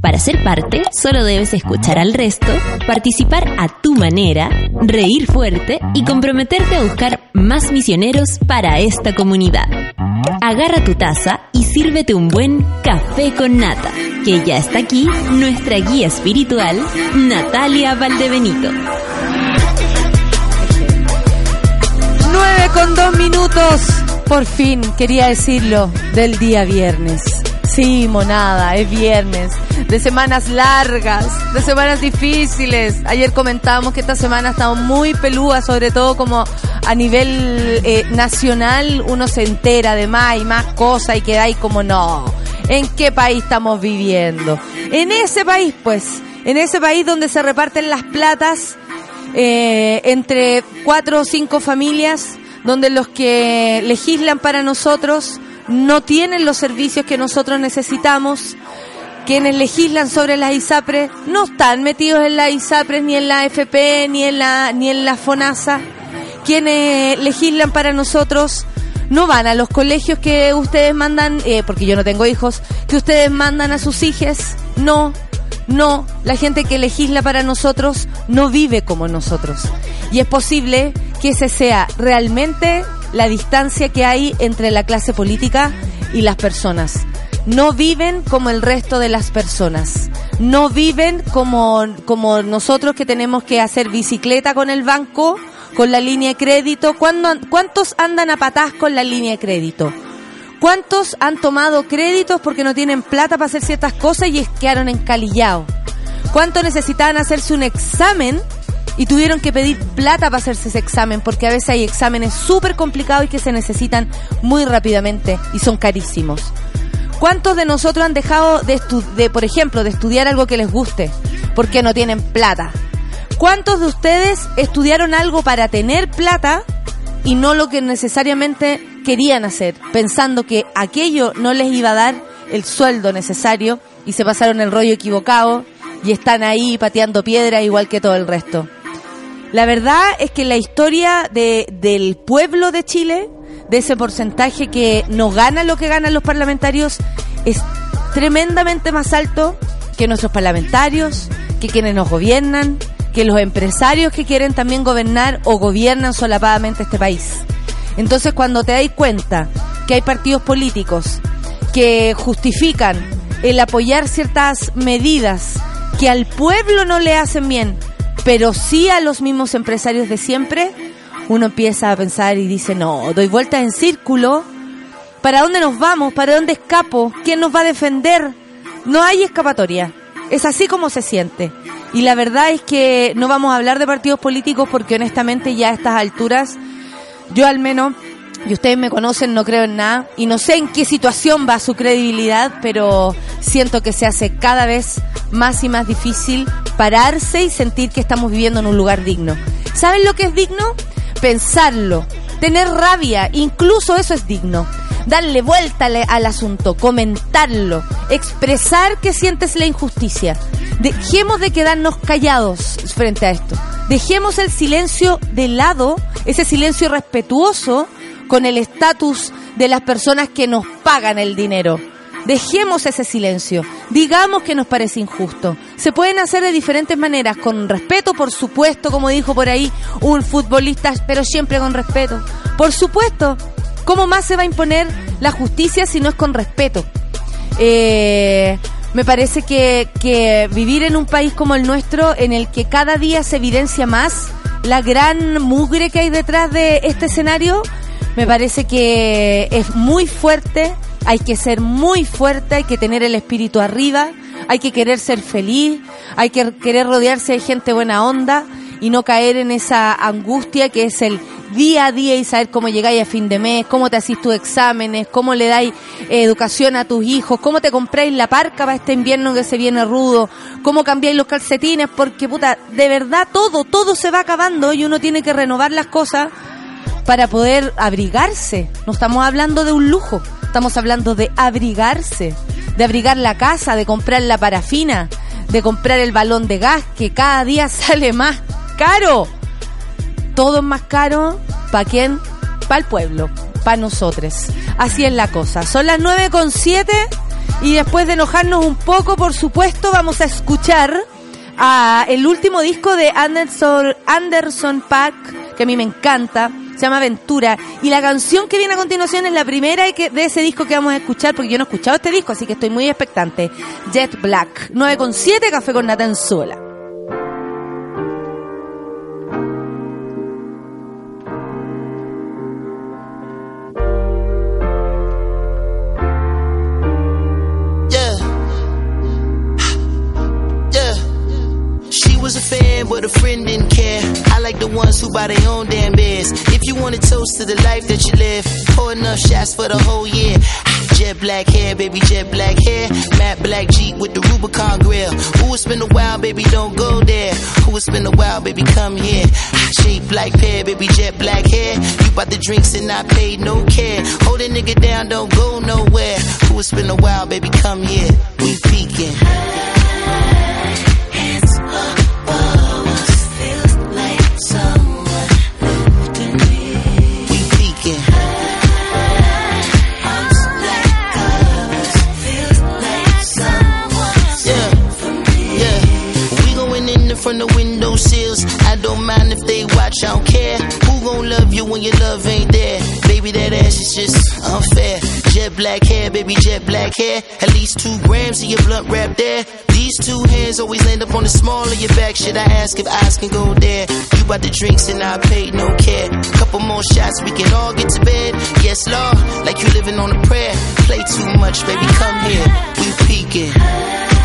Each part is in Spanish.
Para ser parte, solo debes escuchar al resto, participar a tu manera, reír fuerte y comprometerte a buscar más misioneros para esta comunidad. Agarra tu taza y sírvete un buen café con nata, que ya está aquí nuestra guía espiritual, Natalia Valdebenito. 9 con 2 minutos, por fin quería decirlo, del día viernes. Sí, monada, es viernes. De semanas largas, de semanas difíciles. Ayer comentábamos que esta semana estado muy pelúa, sobre todo como a nivel eh, nacional uno se entera de más y más cosas y queda ahí como no. ¿En qué país estamos viviendo? En ese país, pues, en ese país donde se reparten las platas eh, entre cuatro o cinco familias, donde los que legislan para nosotros no tienen los servicios que nosotros necesitamos. Quienes legislan sobre las ISAPRES no están metidos en las ISAPRES, ni en la AFP, ni en la, ni en la FONASA. Quienes legislan para nosotros no van a los colegios que ustedes mandan, eh, porque yo no tengo hijos, que ustedes mandan a sus hijos. No, no, la gente que legisla para nosotros no vive como nosotros. Y es posible que ese sea realmente la distancia que hay entre la clase política y las personas. No viven como el resto de las personas. No viven como, como nosotros que tenemos que hacer bicicleta con el banco, con la línea de crédito. ¿Cuántos andan a patás con la línea de crédito? ¿Cuántos han tomado créditos porque no tienen plata para hacer ciertas cosas y quedaron encalillados? ¿Cuántos necesitaban hacerse un examen y tuvieron que pedir plata para hacerse ese examen, porque a veces hay exámenes súper complicados y que se necesitan muy rápidamente y son carísimos. ¿Cuántos de nosotros han dejado de, de, por ejemplo, de estudiar algo que les guste porque no tienen plata? ¿Cuántos de ustedes estudiaron algo para tener plata y no lo que necesariamente querían hacer, pensando que aquello no les iba a dar el sueldo necesario y se pasaron el rollo equivocado y están ahí pateando piedra igual que todo el resto? La verdad es que la historia de, del pueblo de Chile, de ese porcentaje que no gana lo que ganan los parlamentarios, es tremendamente más alto que nuestros parlamentarios, que quienes nos gobiernan, que los empresarios que quieren también gobernar o gobiernan solapadamente este país. Entonces cuando te das cuenta que hay partidos políticos que justifican el apoyar ciertas medidas que al pueblo no le hacen bien, pero sí a los mismos empresarios de siempre, uno empieza a pensar y dice, no, doy vueltas en círculo, ¿para dónde nos vamos? ¿Para dónde escapo? ¿Quién nos va a defender? No hay escapatoria. Es así como se siente. Y la verdad es que no vamos a hablar de partidos políticos porque honestamente ya a estas alturas, yo al menos, y ustedes me conocen, no creo en nada, y no sé en qué situación va su credibilidad, pero siento que se hace cada vez más y más difícil pararse y sentir que estamos viviendo en un lugar digno. ¿Saben lo que es digno? Pensarlo, tener rabia, incluso eso es digno. Darle vuelta al asunto, comentarlo, expresar que sientes la injusticia. Dejemos de quedarnos callados frente a esto. Dejemos el silencio de lado, ese silencio respetuoso con el estatus de las personas que nos pagan el dinero Dejemos ese silencio. Digamos que nos parece injusto. Se pueden hacer de diferentes maneras, con respeto, por supuesto, como dijo por ahí un futbolista, pero siempre con respeto. Por supuesto, ¿cómo más se va a imponer la justicia si no es con respeto? Eh, me parece que, que vivir en un país como el nuestro, en el que cada día se evidencia más la gran mugre que hay detrás de este escenario, me parece que es muy fuerte hay que ser muy fuerte, hay que tener el espíritu arriba, hay que querer ser feliz, hay que querer rodearse de gente buena onda y no caer en esa angustia que es el día a día y saber cómo llegáis a fin de mes, cómo te hacís tus exámenes, cómo le dais educación a tus hijos, cómo te compráis la parca para este invierno que se viene rudo, cómo cambiáis los calcetines, porque puta, de verdad todo, todo se va acabando y uno tiene que renovar las cosas para poder abrigarse. No estamos hablando de un lujo, estamos hablando de abrigarse, de abrigar la casa, de comprar la parafina, de comprar el balón de gas que cada día sale más caro. Todo es más caro, ¿para quién? Para el pueblo, para nosotros. Así es la cosa. Son las 9 con 7 y después de enojarnos un poco, por supuesto, vamos a escuchar el último disco de Anderson, Anderson Pack, que a mí me encanta, se llama Aventura. Y la canción que viene a continuación es la primera de ese disco que vamos a escuchar, porque yo no he escuchado este disco, así que estoy muy expectante. Jet Black, 9,7 Café con Natanzuela. but a friend didn't care. I like the ones who buy their own damn beers. If you want to toast to the life that you live, pour enough shots for the whole year. Jet black hair, baby, jet black hair. Matte black Jeep with the Rubicon grill. Who has been a while, baby, don't go there. Who has been a while, baby, come here. Shape like pear, baby, jet black hair. You bought the drinks and I paid no care. Hold a nigga down, don't go nowhere. Who has been a while, baby, come here. We peeking. Watch, I don't care. Who gon' love you when your love ain't there? Baby, that ass is just unfair. Jet black hair, baby, jet black hair. At least two grams of your blunt wrap there. These two hands always land up on the small of your back. Should I ask if eyes can go there? You bought the drinks and I paid no care. Couple more shots, we can all get to bed. Yes, Lord, like you living on a prayer. Play too much, baby, come here. We peeking.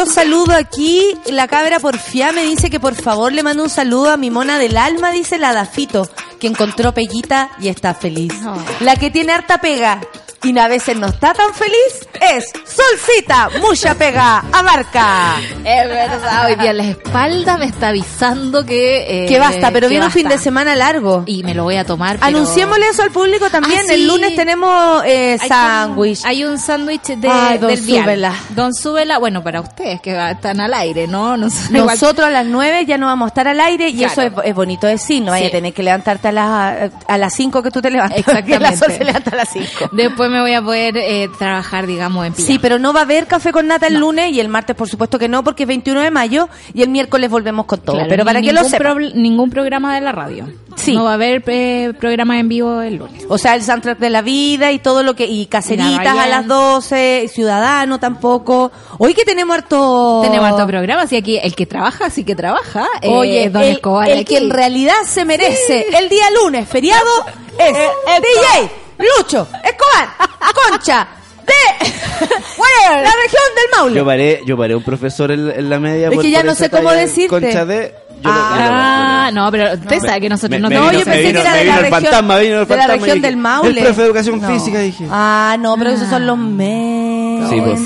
Yo saludo aquí. La cabra porfía me dice que por favor le mando un saludo a mi mona del alma, dice la Dafito, que encontró peguita y está feliz. La que tiene harta pega y a veces no está tan feliz es Solcita, mucha pega, abarca. Es verdad, hoy día la espalda me está avisando que... Eh, que basta, pero viene un fin de semana largo. Y me lo voy a tomar. Anunciémosle eso al público también. Ah, El lunes tenemos eh, sándwich. Hay un sándwich de, don del Súbela. Don Súbela, bueno, para ustedes que están al aire, ¿no? Nosotros a las 9 ya no vamos a estar al aire y eso es, bonito decir, no vaya a tener que levantarte a las, a las 5 que tú te levantas. Exactamente. la se levanta a las 5. Después después me voy a poder eh, trabajar, digamos, en pijama. Sí, pero no va a haber café con nata el lunes y el martes, por supuesto que no, porque es 21 de mayo y el miércoles volvemos con todo. Claro, pero para que lo sepan. pro- ningún programa de la radio. Sí. No va a haber eh, programa en vivo el lunes. O sea, el soundtrack de la vida y todo lo que. Y caseritas a las 12, Ciudadano tampoco. Hoy que tenemos harto. Tenemos harto programa, así aquí el que trabaja, sí que trabaja. eh, Oye, Don el, Escobar el que en realidad se merece el día lunes, feriado, es DJ Lucho Escobar, Concha de la región del Maule. Yo paré, yo paré un profesor en, en la media. Es por- que ya por no sé cómo decirte. Concha de. Yo lo- yo lo Ah, no, pero usted sabe que nosotros Me- no me No, vino- yo pensé vino- que era de la región, fantasma, vino el de la fantasma región dije, del Maule. El profe de educación No. física, dije. Ah, no, pero esos son los memes.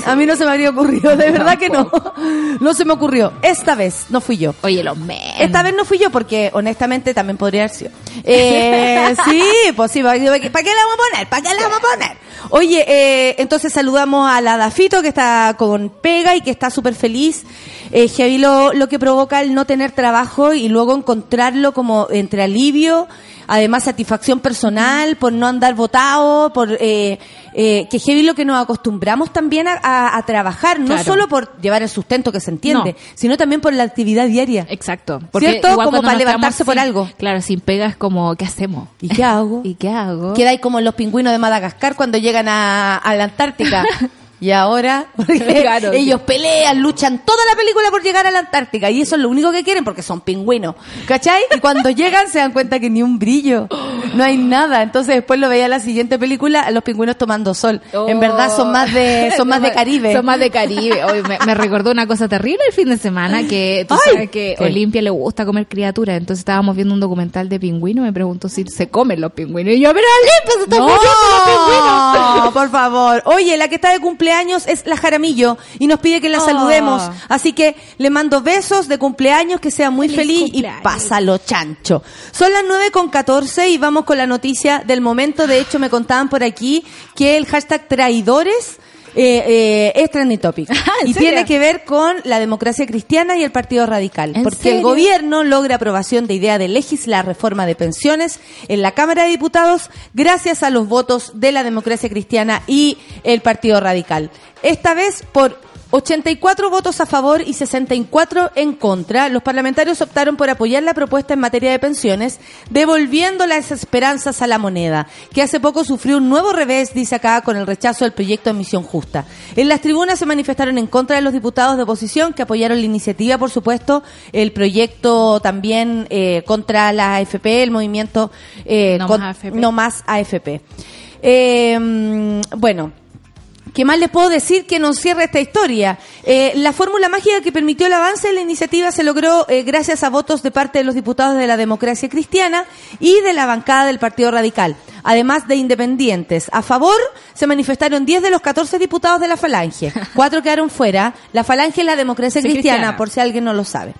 A mí no se me habría ocurrido, de verdad que no. No se me ocurrió. Esta vez no fui yo. Oye, los memes. Esta vez no fui yo porque honestamente también podría haber sido. Eh, sí, pues sí, ¿para qué ¿para qué la vamos a poner? ¿Para qué la vamos a poner? Oye, eh, entonces saludamos a la Dafito que está con pega y que está súper feliz. Eh, heavy lo, lo que provoca el no tener trabajo y luego encontrarlo como entre alivio, además satisfacción personal por no andar votado, por eh, eh, que heavy lo que nos acostumbramos también a, a- a trabajar, no Claro. solo por llevar el sustento que se entiende, No. sino también por la actividad diaria. Exacto. ¿Cierto? igual Como para levantarse por algo. Claro, sin pega es como, ¿qué hacemos? ¿Y qué hago? ¿Y qué hago? Queda ahí como los pingüinos de Madagascar cuando llegan a, a la Antártica. Y ahora, porque Claro, sí. ellos pelean, luchan toda la película por llegar a la Antártica. Y eso es lo único que quieren porque son pingüinos. ¿Cachai? Y cuando llegan se dan cuenta que ni un brillo. No hay nada. Entonces después lo veía en la siguiente película, los pingüinos tomando sol. En verdad son más de, son más de Caribe. Son más de Caribe. Hoy me, me recordó una cosa terrible el fin de semana, que tú Ay, sabes que ¿qué? Olimpia le gusta comer criaturas. Entonces estábamos viendo un documental de pingüinos me preguntó si se comen los pingüinos. Y yo, pero Olimpia, se están muriendo los pingüinos. No, por favor. Oye, la que está de cumpleaños es la Jaramillo y nos pide que la Oh. saludemos. Así que le mando besos de cumpleaños, que sea muy Feliz feliz cumpleaños. y pásalo chancho. Son las 9 con 14 y vamos con la noticia del momento. De hecho, me contaban por aquí que el hashtag traidores eh, eh, es trending topic. Ah, ¿en y serio? tiene que ver con la democracia cristiana y el Partido Radical. ¿En Porque el gobierno logra aprobación de idea de legislar reforma de pensiones en la Cámara de Diputados gracias a los votos de la democracia cristiana y el Partido Radical. Esta vez por 84 votos a favor y 64 en contra, los parlamentarios optaron por apoyar la propuesta en materia de pensiones, devolviendo las esperanzas a la moneda, que hace poco sufrió un nuevo revés, dice acá, con el rechazo del proyecto de misión justa. En las tribunas se manifestaron en contra de los diputados de oposición que apoyaron la iniciativa, por supuesto, el proyecto también eh, contra la AFP, el movimiento eh, No con- más AFP. no más AFP. Eh, mm, bueno. ¿Qué más les puedo decir que nos cierra esta historia? Eh, la fórmula mágica que permitió el avance de la iniciativa se logró eh, gracias a votos de parte de los diputados de la democracia cristiana y de la bancada del Partido Radical, además de independientes. A favor se manifestaron 10 de los 14 diputados de la Falange. Cuatro quedaron fuera. La Falange es la democracia cristiana. por si alguien no lo sabe.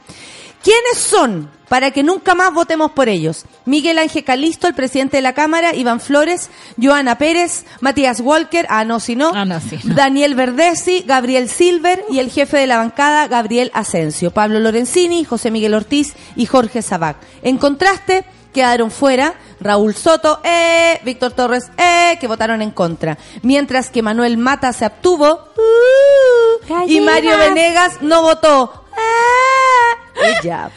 ¿Quiénes son? Para que nunca más votemos por ellos. Miguel Ángel Calisto, el presidente de la Cámara, Iván Flores, Joana Pérez, Matías Walker, ah, no, si no, Ah, no, sí, no. Daniel Verdesi, Gabriel Silver y el jefe de la bancada, Gabriel Asensio, Pablo Lorenzini, José Miguel Ortiz y Jorge Sabac. En contraste, quedaron fuera Raúl Soto, eh, Víctor Torres, eh, que votaron en contra. Mientras que Manuel Mata se abstuvo, uh, y Mario Venegas no votó. Ah, ella.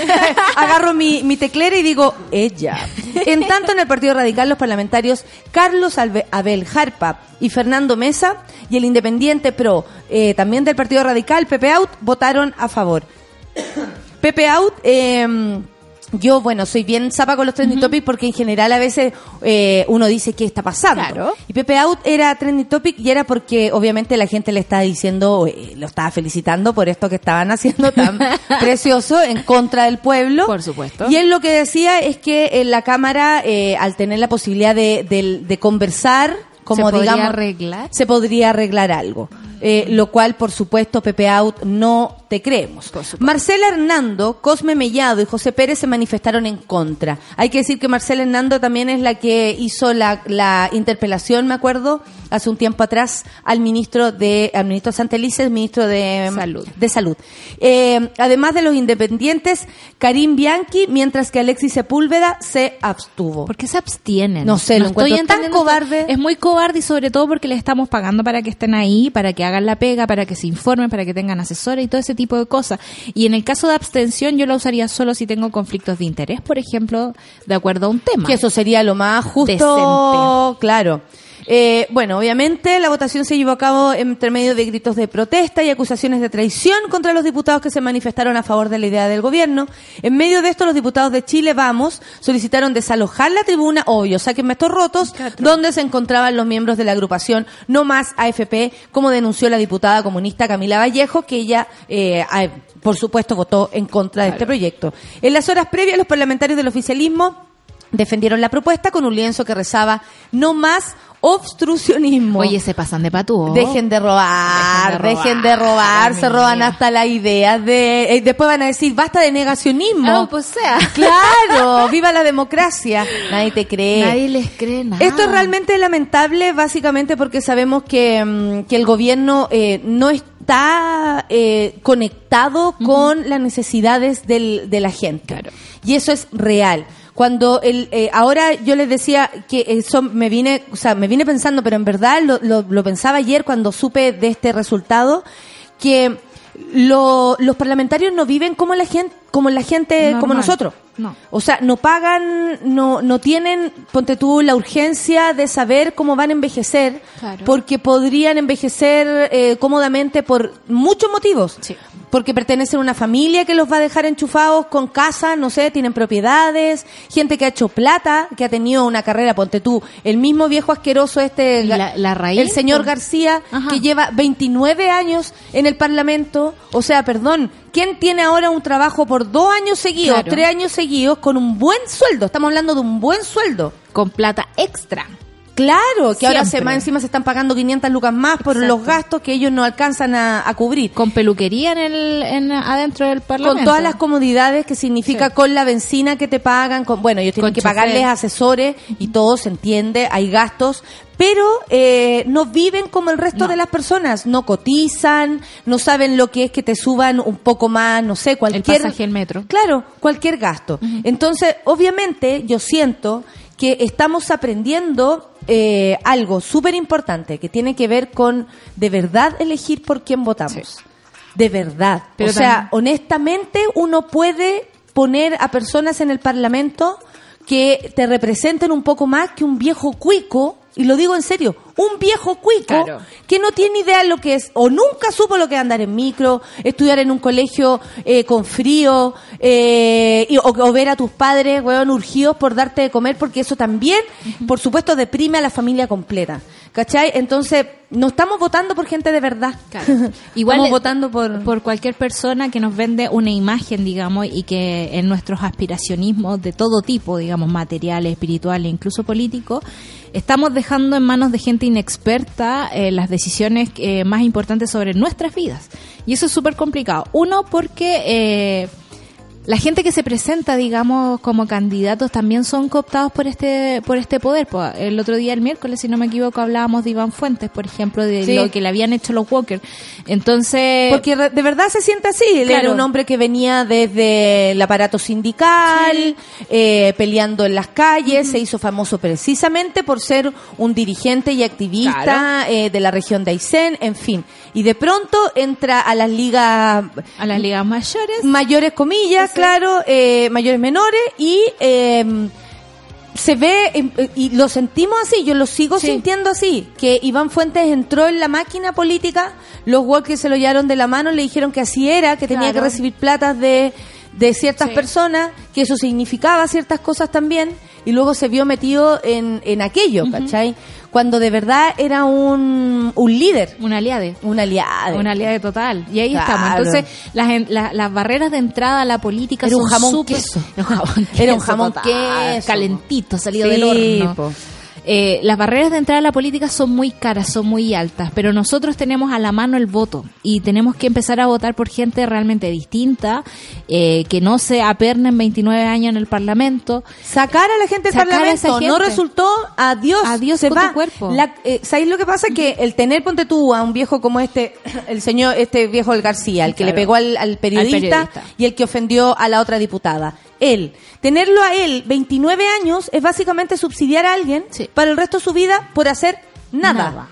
Agarro mi, teclera y digo, ella. En tanto, en el Partido Radical, los parlamentarios Carlos Abel Jarpa y Fernando Mesa y el Independiente Pro, eh, también del Partido Radical, Pepe Out, votaron a favor. Pepe Out, eh, yo, bueno, soy bien zapa con los trending topics porque en general a veces eh, uno dice qué está pasando. Claro. Y Pepe Out era trending topic y era porque obviamente la gente le estaba diciendo, eh, lo estaba felicitando por esto que estaban haciendo tan precioso en contra del pueblo. Por supuesto. Y él lo que decía es que en la Cámara, eh, al tener la posibilidad de, de- de conversar, como ¿Se podría digamos, arreglar? se podría arreglar algo. Eh, lo cual, por supuesto, Pepe Out no te creemos. Marcela Hernando, Cosme Mellado y José Pérez se manifestaron en contra. Hay que decir que Marcela Hernando también es la que hizo la, la interpelación, me acuerdo, hace un tiempo atrás al ministro de al ministro Santelices, ministro de Salud. De salud. Eh, además de los independientes, Karim Bianchi, mientras que Alexis Sepúlveda se abstuvo. ¿Por qué se abstienen? No sé, lo encuentro tan cobarde. Es muy cobarde y sobre todo porque les estamos pagando para que estén ahí, para que hagan la pega, para que se informen, para que tengan asesores y todo ese tipo de cosas. Y en el caso de abstención yo la usaría solo si tengo conflictos de interés, por ejemplo, de acuerdo a un tema. Que eso sería lo más justo, Decente. claro. Eh, bueno, obviamente la votación se llevó a cabo entre medio de gritos de protesta y acusaciones de traición contra los diputados que se manifestaron a favor de la idea del gobierno. En medio de esto, los diputados de Chile Vamos solicitaron desalojar la tribuna, obvio, sáquenme estos rotos, donde se encontraban los miembros de la agrupación No Más AFP, como denunció la diputada comunista Camila Vallejo, que ella, eh, por supuesto, votó en contra de este proyecto. En las horas previas, los parlamentarios del oficialismo defendieron la propuesta con un lienzo que rezaba no más obstruccionismo. Oye, se pasan de patúo. Dejen de robar, Dejen dejen de robar, se roban hasta la idea de... eh, después van a decir, basta de negacionismo. Ah, pues sea. Claro, viva la democracia. Nadie te cree. Nadie les cree nada. Esto es realmente lamentable, básicamente porque sabemos que, mm, que el gobierno eh, no está eh, conectado con las necesidades del- de la gente. Claro. Y eso es real. Cuando el, eh, ahora yo les decía que eso me vine, o sea, me vine pensando, pero en verdad lo, lo, lo pensaba ayer cuando supe de este resultado, que lo- los parlamentarios no viven como la gente, como la gente, como nosotros. No. O sea, no pagan, no, no tienen, ponte tú, la urgencia de saber cómo van a envejecer, Claro. porque podrían envejecer eh, cómodamente por muchos motivos. Sí. Porque pertenecen a una familia que los va a dejar enchufados con casa, no sé, tienen propiedades, gente que ha hecho plata, que ha tenido una carrera, ponte tú, el mismo viejo asqueroso este, ¿Y la- la raíz? el señor García, Ajá. que lleva 29 años en el Parlamento, o sea, perdón, ¿quién tiene ahora un trabajo por dos años seguidos, Claro. tres años seguidos, con un buen sueldo? Estamos hablando de un buen sueldo. Con plata extra. Claro, que ahora se, más encima se están pagando 500 lucas más por Exacto. los gastos que ellos no alcanzan a, a cubrir. Con peluquería en el, en, adentro del parlamento. Con todas las comodidades que significa Sí. con la benzina que te pagan, con bueno, ellos tienen Con que chofer. pagarles asesores y todo se entiende, hay gastos, pero eh, no viven como el resto No. de las personas, no cotizan, no saben lo que es que te suban un poco más, no sé, El cualquier pasaje al metro. Claro, cualquier gasto. Entonces, obviamente, yo siento que estamos aprendiendo eh, algo súper importante que tiene que ver con de verdad elegir por quién votamos. De verdad. Pero o sea, también- honestamente, uno puede poner a personas en el Parlamento que te representen un poco más que un viejo cuico, y lo digo en serio, un viejo cuico Claro. que no tiene idea lo que es, o nunca supo lo que es andar en micro, estudiar en un colegio eh, con frío, eh, y- o, o ver a tus padres, weón, urgidos por darte de comer, porque eso también, por supuesto, deprime a la familia completa. ¿Cachai? Entonces, no estamos votando por gente de verdad. Igual estamos votando por... por cualquier persona que nos vende una imagen, digamos, y que en nuestros aspiracionismos de todo tipo, digamos, materiales, espirituales, incluso políticos, estamos dejando en manos de gente inexperta eh, las decisiones eh, más importantes sobre nuestras vidas. Y eso es súper complicado. Uno, porque... la gente que se presenta, digamos, como candidatos también son cooptados por este por este poder. El otro día, el miércoles, si no me equivoco, hablábamos de Iván Fuentes, por ejemplo, de Sí. lo que le habían hecho los Walker. Entonces, Porque de verdad se siente así. Él Claro. era un hombre que venía desde el aparato sindical, eh, peleando en las calles, se hizo famoso precisamente por ser un dirigente y activista Claro. eh, de la región de Aysén, en fin. Y de pronto entra a las ligas a las ligas mayores, mayores comillas, claro, eh, mayores menores y eh, se ve eh, y lo sentimos así, yo lo sigo Sí. sintiendo así, que Iván Fuentes entró en la máquina política, los Walkers se lo llevaron de la mano, le dijeron que así era, que tenía que recibir platas de, de ciertas Sí. personas, que eso significaba ciertas cosas también, y luego se vio metido en, en aquello, ¿cachai? Cuando de verdad era un, un líder, un aliade. un aliado. Un aliade total. Y ahí Claro. estamos. Entonces, las, las barreras de entrada a la política Era un son jamón súper- queso. Era un jamón queso. Era un jamón queso. Calentito, salido Sí, del horno. po. Eh, las barreras de entrada a la política son muy caras, son muy altas, pero nosotros tenemos a la mano el voto y tenemos que empezar a votar por gente realmente distinta, eh, que no se apernen 29 años en el Parlamento. Sacar a la gente del Parlamento esa no gente. resultó, adiós, Adiós se con va. tu cuerpo. La- eh, ¿Sabéis lo que pasa? Que el tener, ponte tú, a un viejo como este, el señor, este viejo el García, el que le pegó al, al periodista, periodista. y el que ofendió a la otra diputada. Él. Tenerlo a él 29 años es básicamente subsidiar a alguien Sí. para el resto de su vida por hacer nada. Nada.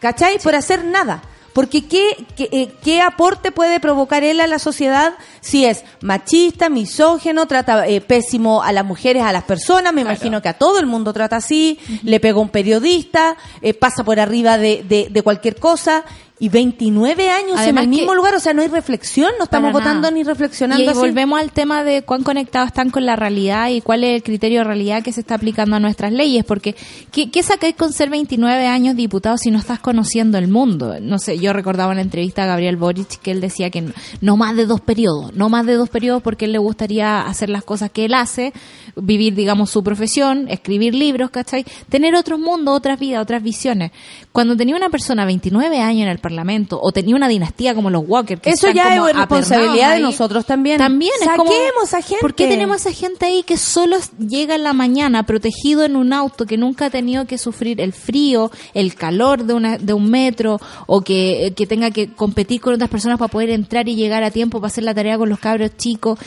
¿Cachai? Por hacer nada. Porque ¿qué, qué, eh, qué aporte puede provocar él a la sociedad si es machista, misógeno, trata eh, pésimo a las mujeres, a las personas? Me imagino que a todo el mundo trata así, le pega un periodista, eh, pasa por arriba de, de, de cualquier cosa. Y 29 años Además en el mismo lugar, o sea, no hay reflexión, no estamos votando nada. ni reflexionando Y así. volvemos al tema de cuán conectados están con la realidad y cuál es el criterio de realidad que se está aplicando a nuestras leyes. Porque, ¿qué, qué sacáis con ser 29 años diputado si no estás conociendo el mundo? No sé, yo recordaba en la entrevista a Gabriel Boric que él decía que no, no más de dos periodos, no más de dos periodos porque él le gustaría hacer las cosas que él hace, vivir, digamos, su profesión, escribir libros, ¿cachai? Tener otros mundos, otras vidas, otras visiones. Cuando tenía una persona 29 años en el Parlamento o tenía una dinastía como los Walker, que Eso ya es responsabilidad de nosotros también. También es como, a gente. ¿Por qué tenemos a gente ahí que solo llega en la mañana protegido en un auto que nunca ha tenido que sufrir el frío, el calor de, una, de un metro o que, que tenga que competir con otras personas para poder entrar y llegar a tiempo para hacer la tarea con los cabros chicos?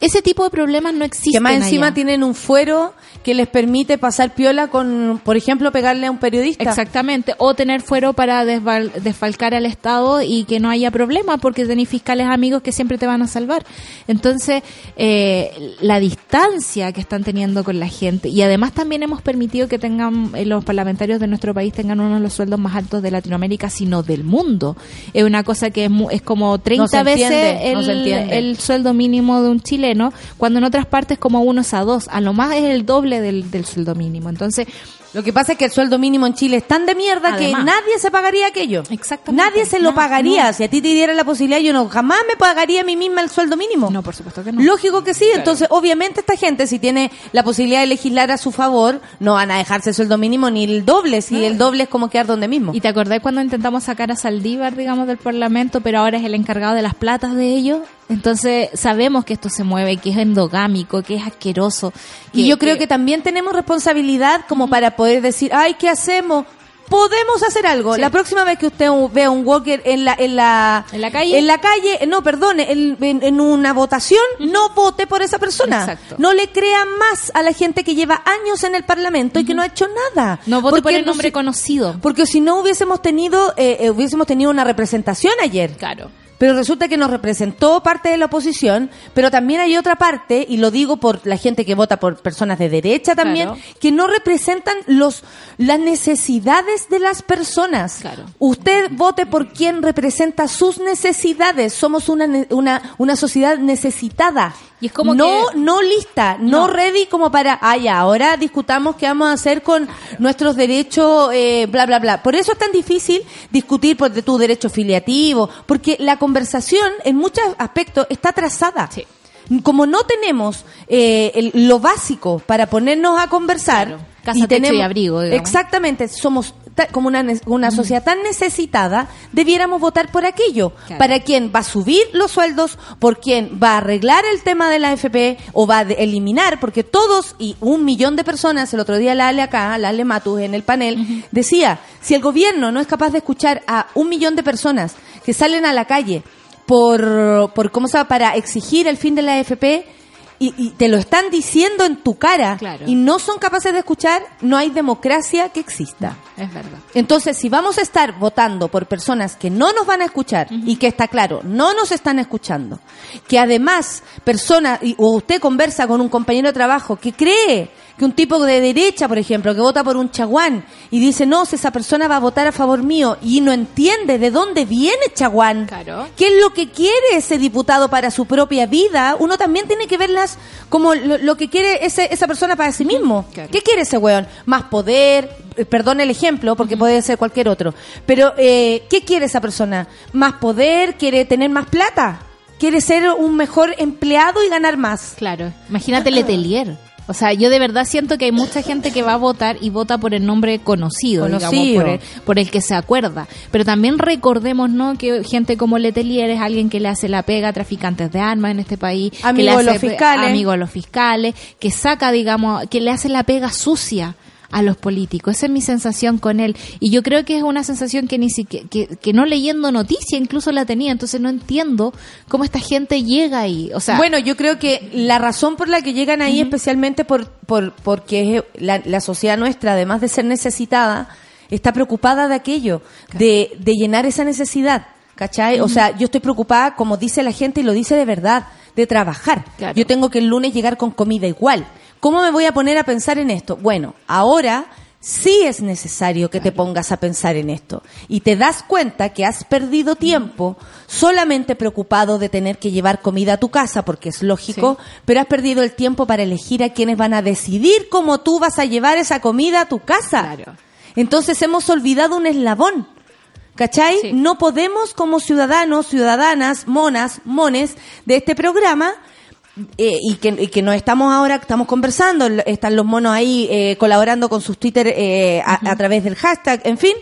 Ese tipo de problemas no existen. que más encima allá. tienen un fuero que les permite pasar piola con, por ejemplo, pegarle a un periodista. Exactamente, o tener fuero para desval- desfalcar al Estado y que no haya problema porque tenéis fiscales amigos que siempre te van a salvar. Entonces, eh, la distancia que están teniendo con la gente y además también hemos permitido que tengan eh, los parlamentarios de nuestro país tengan uno de los sueldos más altos de Latinoamérica, sino del mundo. Es una cosa que es, mu- es como 30 se veces entiende, el, no el sueldo mínimo de un chileno, cuando en otras partes como uno es a dos, a lo más es el doble del, del sueldo mínimo. Entonces, Lo que pasa es que el sueldo mínimo en Chile es tan de mierda Además. que nadie se pagaría aquello. Exactamente. Nadie se lo No, pagaría. no. Si a ti te diera la posibilidad, yo no jamás me pagaría a mí misma el sueldo mínimo. no, por supuesto que no. Lógico que sí. Entonces, obviamente, esta gente, si tiene la posibilidad de legislar a su favor, no van a dejarse el sueldo mínimo ni el doble. Si el doble es como quedar donde mismo. ¿Y te acordás cuando intentamos sacar a Saldívar, digamos, del Parlamento, pero ahora es el encargado de las platas de ellos? Entonces sabemos que esto se mueve, que es endogámico, que es asqueroso. Y yo creo que también tenemos responsabilidad como para poder decir, ay, ¿qué hacemos? Podemos hacer algo. Sí. La próxima vez que usted vea un walker en la en la ¿En la calle? en la calle, no, perdone, en, en- en una votación, no vote por esa persona. Exacto. No le crea más a la gente que lleva años en el Parlamento y que no ha hecho nada. No vote por el no nombre conocido. Porque si no hubiésemos tenido eh, eh, hubiésemos tenido una representación ayer. Claro. Pero resulta que nos representó parte de la oposición, pero también hay otra parte, y lo digo por la gente que vota por personas de derecha también, Claro. que no representan los las necesidades de las personas. Claro. Usted vote por quien representa sus necesidades. Somos una, una, una sociedad necesitada. Y es como no, que- no lista, no, No. ready como para, ah, ya, ahora discutamos qué vamos a hacer con nuestros derechos, eh, bla, bla, bla. Por eso es tan difícil discutir por de tu derecho filiativo, porque la conversación en muchos aspectos está trazada. Sí. Como no tenemos eh, el- lo básico para ponernos a conversar, Claro. Casa, techo y abrigo, digamos. Exactamente, somos como una, una sociedad tan necesitada, debiéramos votar por aquello. Claro. Para quien va a subir los sueldos, por quien va a arreglar el tema de la AFP o va a eliminar, porque todos y un millón de personas, el otro día la Ale acá, la Ale Matus en el panel, decía, si el gobierno no es capaz de escuchar a un millón de personas que salen a la calle por, por ¿cómo se llama?, para exigir el fin de la AFP, y, y te lo están diciendo en tu cara Claro. y no son capaces de escuchar, no hay democracia que exista. Es verdad. Entonces, si vamos a estar votando por personas que no nos van a escuchar y que está claro, no nos están escuchando, que además personas, y- o usted conversa con un compañero de trabajo que cree que un tipo de derecha, por ejemplo, que vota por un chaguán y dice, no, si esa persona va a votar a favor mío y no entiende de dónde viene chaguán, Claro. qué es lo que quiere ese diputado para su propia vida, uno también tiene que verlas como lo, lo que quiere ese, esa persona para sí mismo. Claro. ¿Qué quiere ese weón? Más poder, eh, perdón el ejemplo, porque puede ser cualquier otro, pero eh, ¿qué quiere esa persona? ¿Más poder? ¿Quiere tener más plata? ¿Quiere ser un mejor empleado y ganar más? Claro. Imagínate Letelier. O sea, yo de verdad siento que hay mucha gente que va a votar y vota por el nombre conocido, digamos, por el, por el que se acuerda. Pero también recordemos, ¿no? Que gente como Letelier es alguien que le hace la pega a traficantes de armas en este país. que Amigo le de los hace pe- fiscales. Amigo de los fiscales, que saca, digamos, que le hace la pega sucia a los políticos. Esa es mi sensación con él. Y yo creo que es una sensación que ni siquiera, que, que no leyendo noticia incluso la tenía. Entonces no entiendo cómo esta gente llega ahí. O sea, bueno, yo creo que la razón por la que llegan ahí, especialmente por, por porque es la, la sociedad nuestra, además de ser necesitada, está preocupada de aquello, de, de llenar esa necesidad. ¿Cachai? O sea, yo estoy preocupada, como dice la gente, y lo dice de verdad, de trabajar. Claro. Yo tengo que el lunes llegar con comida igual. ¿Cómo me voy a poner a pensar en esto? Bueno, ahora sí es necesario que te pongas a pensar en esto. Y te das cuenta que has perdido tiempo solamente preocupado de tener que llevar comida a tu casa, porque es lógico, pero has perdido el tiempo para elegir a quienes van a decidir cómo tú vas a llevar esa comida a tu casa. Claro. Entonces hemos olvidado un eslabón. ¿Cachai? Sí. No podemos como ciudadanos, ciudadanas, monas, mones de este programa, eh, y, que, y que no estamos ahora, estamos conversando, están los monos ahí eh, colaborando con sus Twitter eh, a, a través del hashtag, en fin,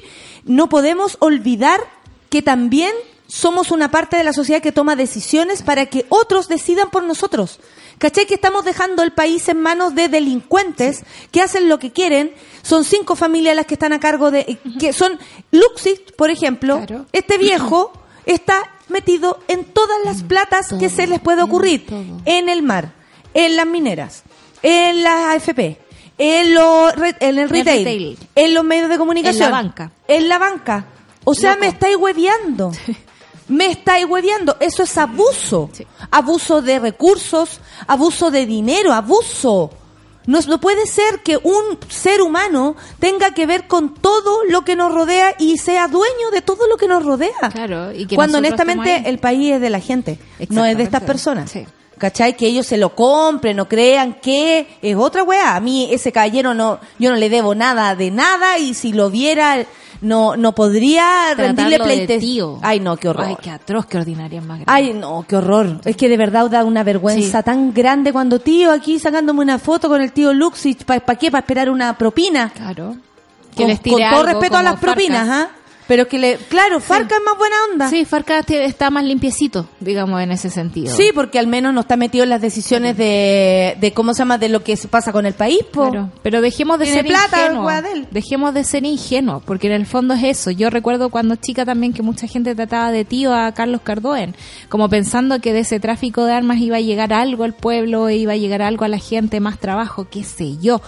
no podemos olvidar que también somos una parte de la sociedad que toma decisiones para que otros decidan por nosotros. ¿Cachai? Que estamos dejando el país en manos de delincuentes que hacen lo que quieren. Son cinco familias las que están a cargo de... que son Luxit, por ejemplo. Claro. Este viejo está metido en todas las platas que se les puede ocurrir. En el mar, en las mineras, en las AFP, en, re- en el retail, retail. en los medios de comunicación. En la banca. En la banca. O sea, Loco. me estáis hueveando. Me estáis hueveando. Eso es abuso. Sí. Abuso de recursos, abuso de dinero, abuso. No, no puede ser que un ser humano tenga que ver con todo lo que nos rodea y sea dueño de todo lo que nos rodea. Claro, y que Cuando honestamente el país es de la gente, no es de estas personas. Sí. ¿Cachai? Que ellos se lo compren o crean que es otra weá. A mí ese caballero no, yo no le debo nada de nada y si lo viera no, no podría rendirle Tratarlo de pleite. tío. Ay, no, qué horror. Ay, qué atroz, qué ordinaria es más grande. Ay, no, qué horror. Es que de verdad da una vergüenza Sí. tan grande cuando tío aquí sacándome una foto con el tío Luxich. ¿Para qué? ¿Para esperar una propina? Claro. con, les tire con todo algo respeto a las propinas. ¿ah? Pero que le, claro, Farca es más buena onda. Sí, Farca está más limpiecito, digamos, en ese sentido. Sí, porque al menos no está metido en las decisiones de, de cómo se llama, de lo que pasa con el país, po. Claro, pero dejemos de ser plata, ingenuos. Dejemos de ser ingenuos, porque en el fondo es eso. Yo recuerdo cuando chica también que mucha gente trataba de tío a Carlos Cardoen, como pensando que de ese tráfico de armas iba a llegar algo al pueblo, iba a llegar algo a la gente, más trabajo, qué sé yo.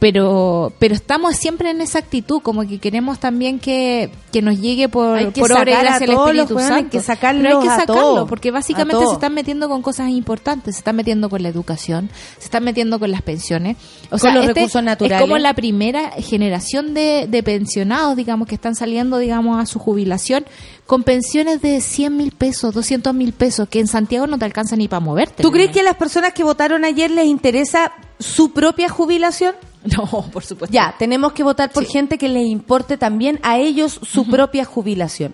Pero, pero estamos siempre en esa actitud, como que queremos también que, que nos llegue por, por obra y gracia el Espíritu weones, hay Santo. que sacarlos Pero hay que sacarlo, porque básicamente se están metiendo con cosas importantes, se están metiendo con la educación, se están metiendo con las pensiones. O Con sea, los este recursos naturales. Es como la primera generación de, de pensionados, digamos, que están saliendo, digamos, a su jubilación con pensiones de 100 mil pesos, 200 mil pesos, que en Santiago no te alcanza ni para moverte. ¿Tú crees que a las personas que votaron ayer les interesa su propia jubilación? No, por supuesto. Ya, tenemos que votar por Sí. gente que les importe también a ellos su propia jubilación.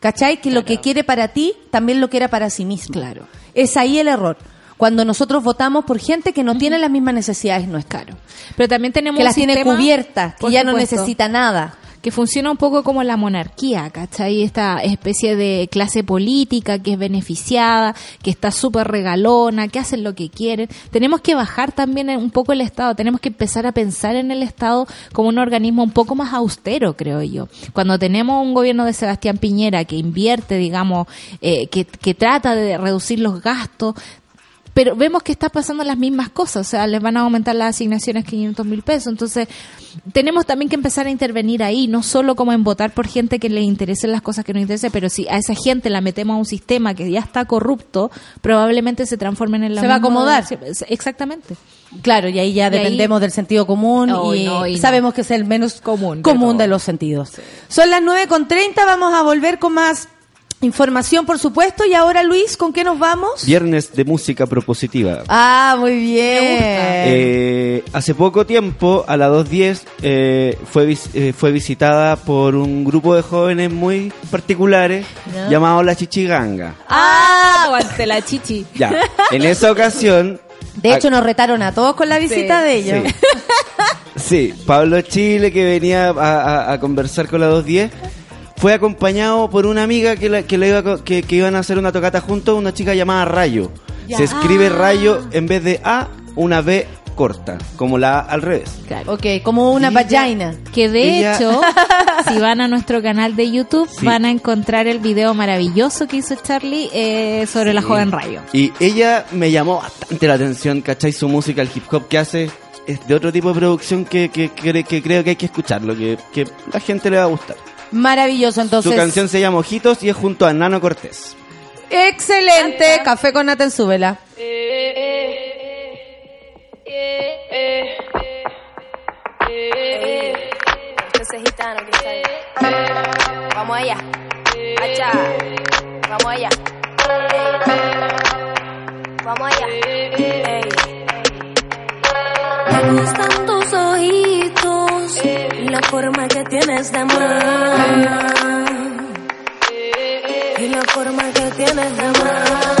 ¿Cachai? Que lo que quiere para ti también lo quiera para sí mismo. Claro. Es ahí el error. Cuando nosotros votamos por gente que no tiene las mismas necesidades nuestras. Claro. Pero también tenemos Que un las tiene sistema- cubiertas, que ya no necesita nada. Que funciona un poco como la monarquía, ¿cachai? Esta especie de clase política que es beneficiada, que está súper regalona, que hacen lo que quieren. Tenemos que bajar también un poco el Estado, tenemos que empezar a pensar en el Estado como un organismo un poco más austero, creo yo. Cuando tenemos un gobierno de Sebastián Piñera que invierte, digamos, eh, que, que trata de reducir los gastos, pero vemos que está pasando las mismas cosas, o sea, les van a aumentar las asignaciones 500 mil pesos, entonces tenemos también que empezar a intervenir ahí, no solo como en votar por gente que le interesen las cosas que nos interesen, pero si a esa gente la metemos a un sistema que ya está corrupto, probablemente se transformen en la Se va a acomodar. Exactamente. Claro, y ahí ya ahí- dependemos del sentido común y, no, y no. sabemos que es el menos Común común de los sentidos. Son las 9.30, vamos a volver con más información, por supuesto. Y ahora, Luis, ¿con qué nos vamos? Viernes de música propositiva. Ah, muy bien. Eh, hace poco tiempo, a las 2.10, eh, fue, vis- eh, fue visitada por un grupo de jóvenes muy particulares llamado La Chichiganga. Ah, aguante la chichi. Ya, en esa ocasión De hecho, nos retaron a todos con la visita de ellos. Sí. Sí, Pablo Chile, que venía a, a- a conversar con la 210, fue acompañado por una amiga que, la- que, le iba que, que iban a hacer una tocata juntos, una chica llamada Rayo. Ya. Se escribe Ah. Rayo en vez de A, una B corta, como la A al revés. Claro. Ok, como una ella- vagina. Que de Ella- hecho, si van a nuestro canal de YouTube, Sí. van a encontrar el video maravilloso que hizo Charlie eh, sobre la joven Rayo. Y ella me llamó bastante la atención, ¿cachai? Su música, el hip hop que hace es de otro tipo de producción que, que, que- que creo que hay que escucharlo, que, que la gente le va a gustar. Maravilloso, entonces. Su canción se llama Ojitos y es junto a Nano Cortés. Excelente. Café con nata en su vela. Vamos allá. Acha. Vamos allá. Vamos allá. Gustan tus ojitos y la forma que tienes de amar. Y la forma que tienes de amar.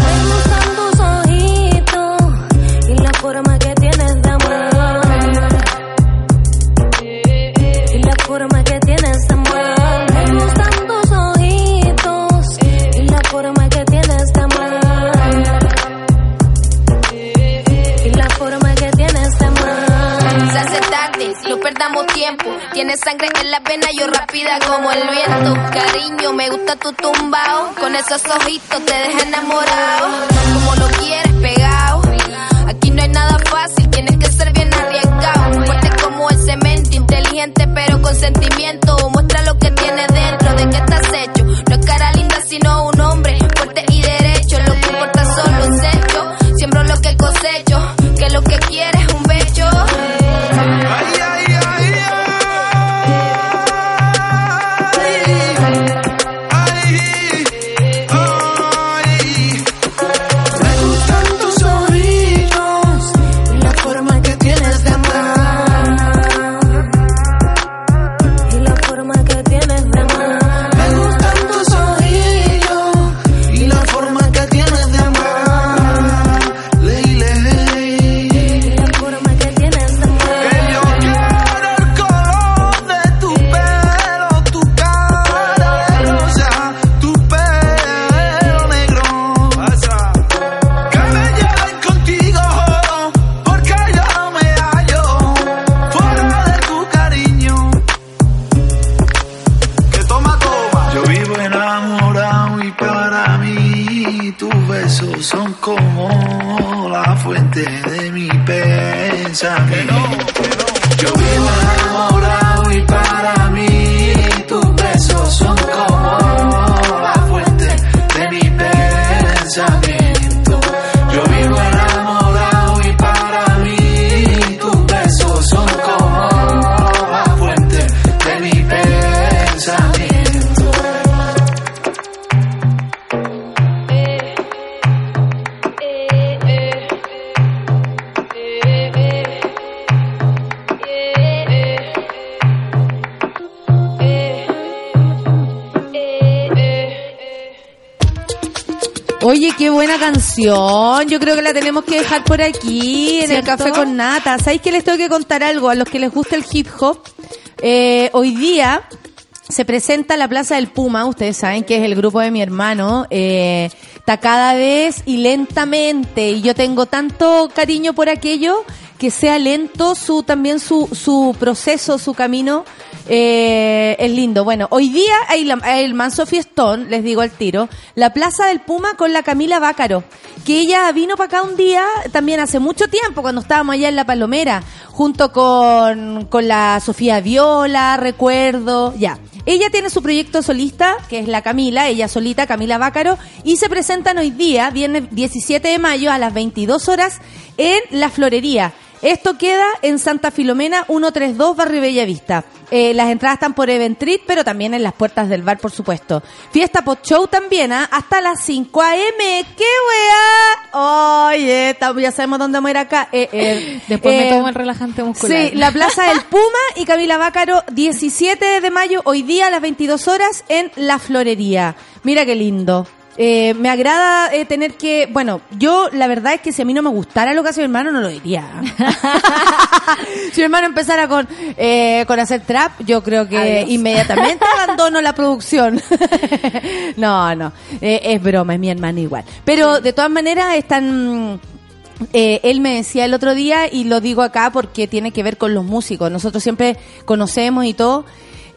Perdamos tiempo. Tienes sangre en la vena, yo rápida como el viento. Cariño, me gusta tu tumbao. Con esos ojitos te deja enamorado. Como lo quieres, pegado. Aquí no hay nada fácil, tienes que ser bien arriesgado. Fuerte como el cemento, inteligente pero con sentimiento. Yo creo que la tenemos que dejar por aquí, en el café con nata. ¿Sabéis que les tengo que contar algo? A los que les gusta el hip hop, eh, hoy día se presenta la Plaza del Puma. Ustedes saben que es el grupo de mi hermano. Eh, está cada vez y lentamente. Y yo tengo tanto cariño por aquello que sea lento su también su, su proceso, su camino. Eh, es lindo. Bueno, hoy día hay, la- hay el manso fiestón, les digo al tiro, la Plaza del Puma con la Camila Bácaro, que ella vino para acá un día, también hace mucho tiempo, cuando estábamos allá en La Palomera, junto con, con la Sofía Viola, recuerdo, ya. Ella tiene su proyecto solista, que es la Camila, ella solita, Camila Bácaro, y se presentan hoy día, viernes 17 de mayo, a las 22 horas, en La Florería. Esto queda en Santa Filomena 132, Barrio Bellavista. Eh, las entradas están por Eventrit, pero también en las puertas del bar, por supuesto. Fiesta post show también, ¿ah? hasta las 5 a.m. ¡Qué weá! Oye, estamos- ya sabemos dónde vamos a ir acá. Eh, eh, Después me eh, tomo el relajante muscular. Sí, la Plaza del Puma y Camila Bácaro, 17 de mayo, hoy día a las 22 horas en La Florería. Mira qué lindo. Eh, me agrada eh, tener que, bueno, yo la verdad es que si a mí no me gustara lo que hace mi hermano, no lo diría. si mi hermano empezara con, eh, con hacer trap, yo creo que Adiós. inmediatamente abandono la producción. no, no, eh, es broma, es mi hermano igual. Pero de todas maneras están... Eh, él me decía el otro día, y lo digo acá porque tiene que ver con los músicos. Nosotros siempre conocemos y todo.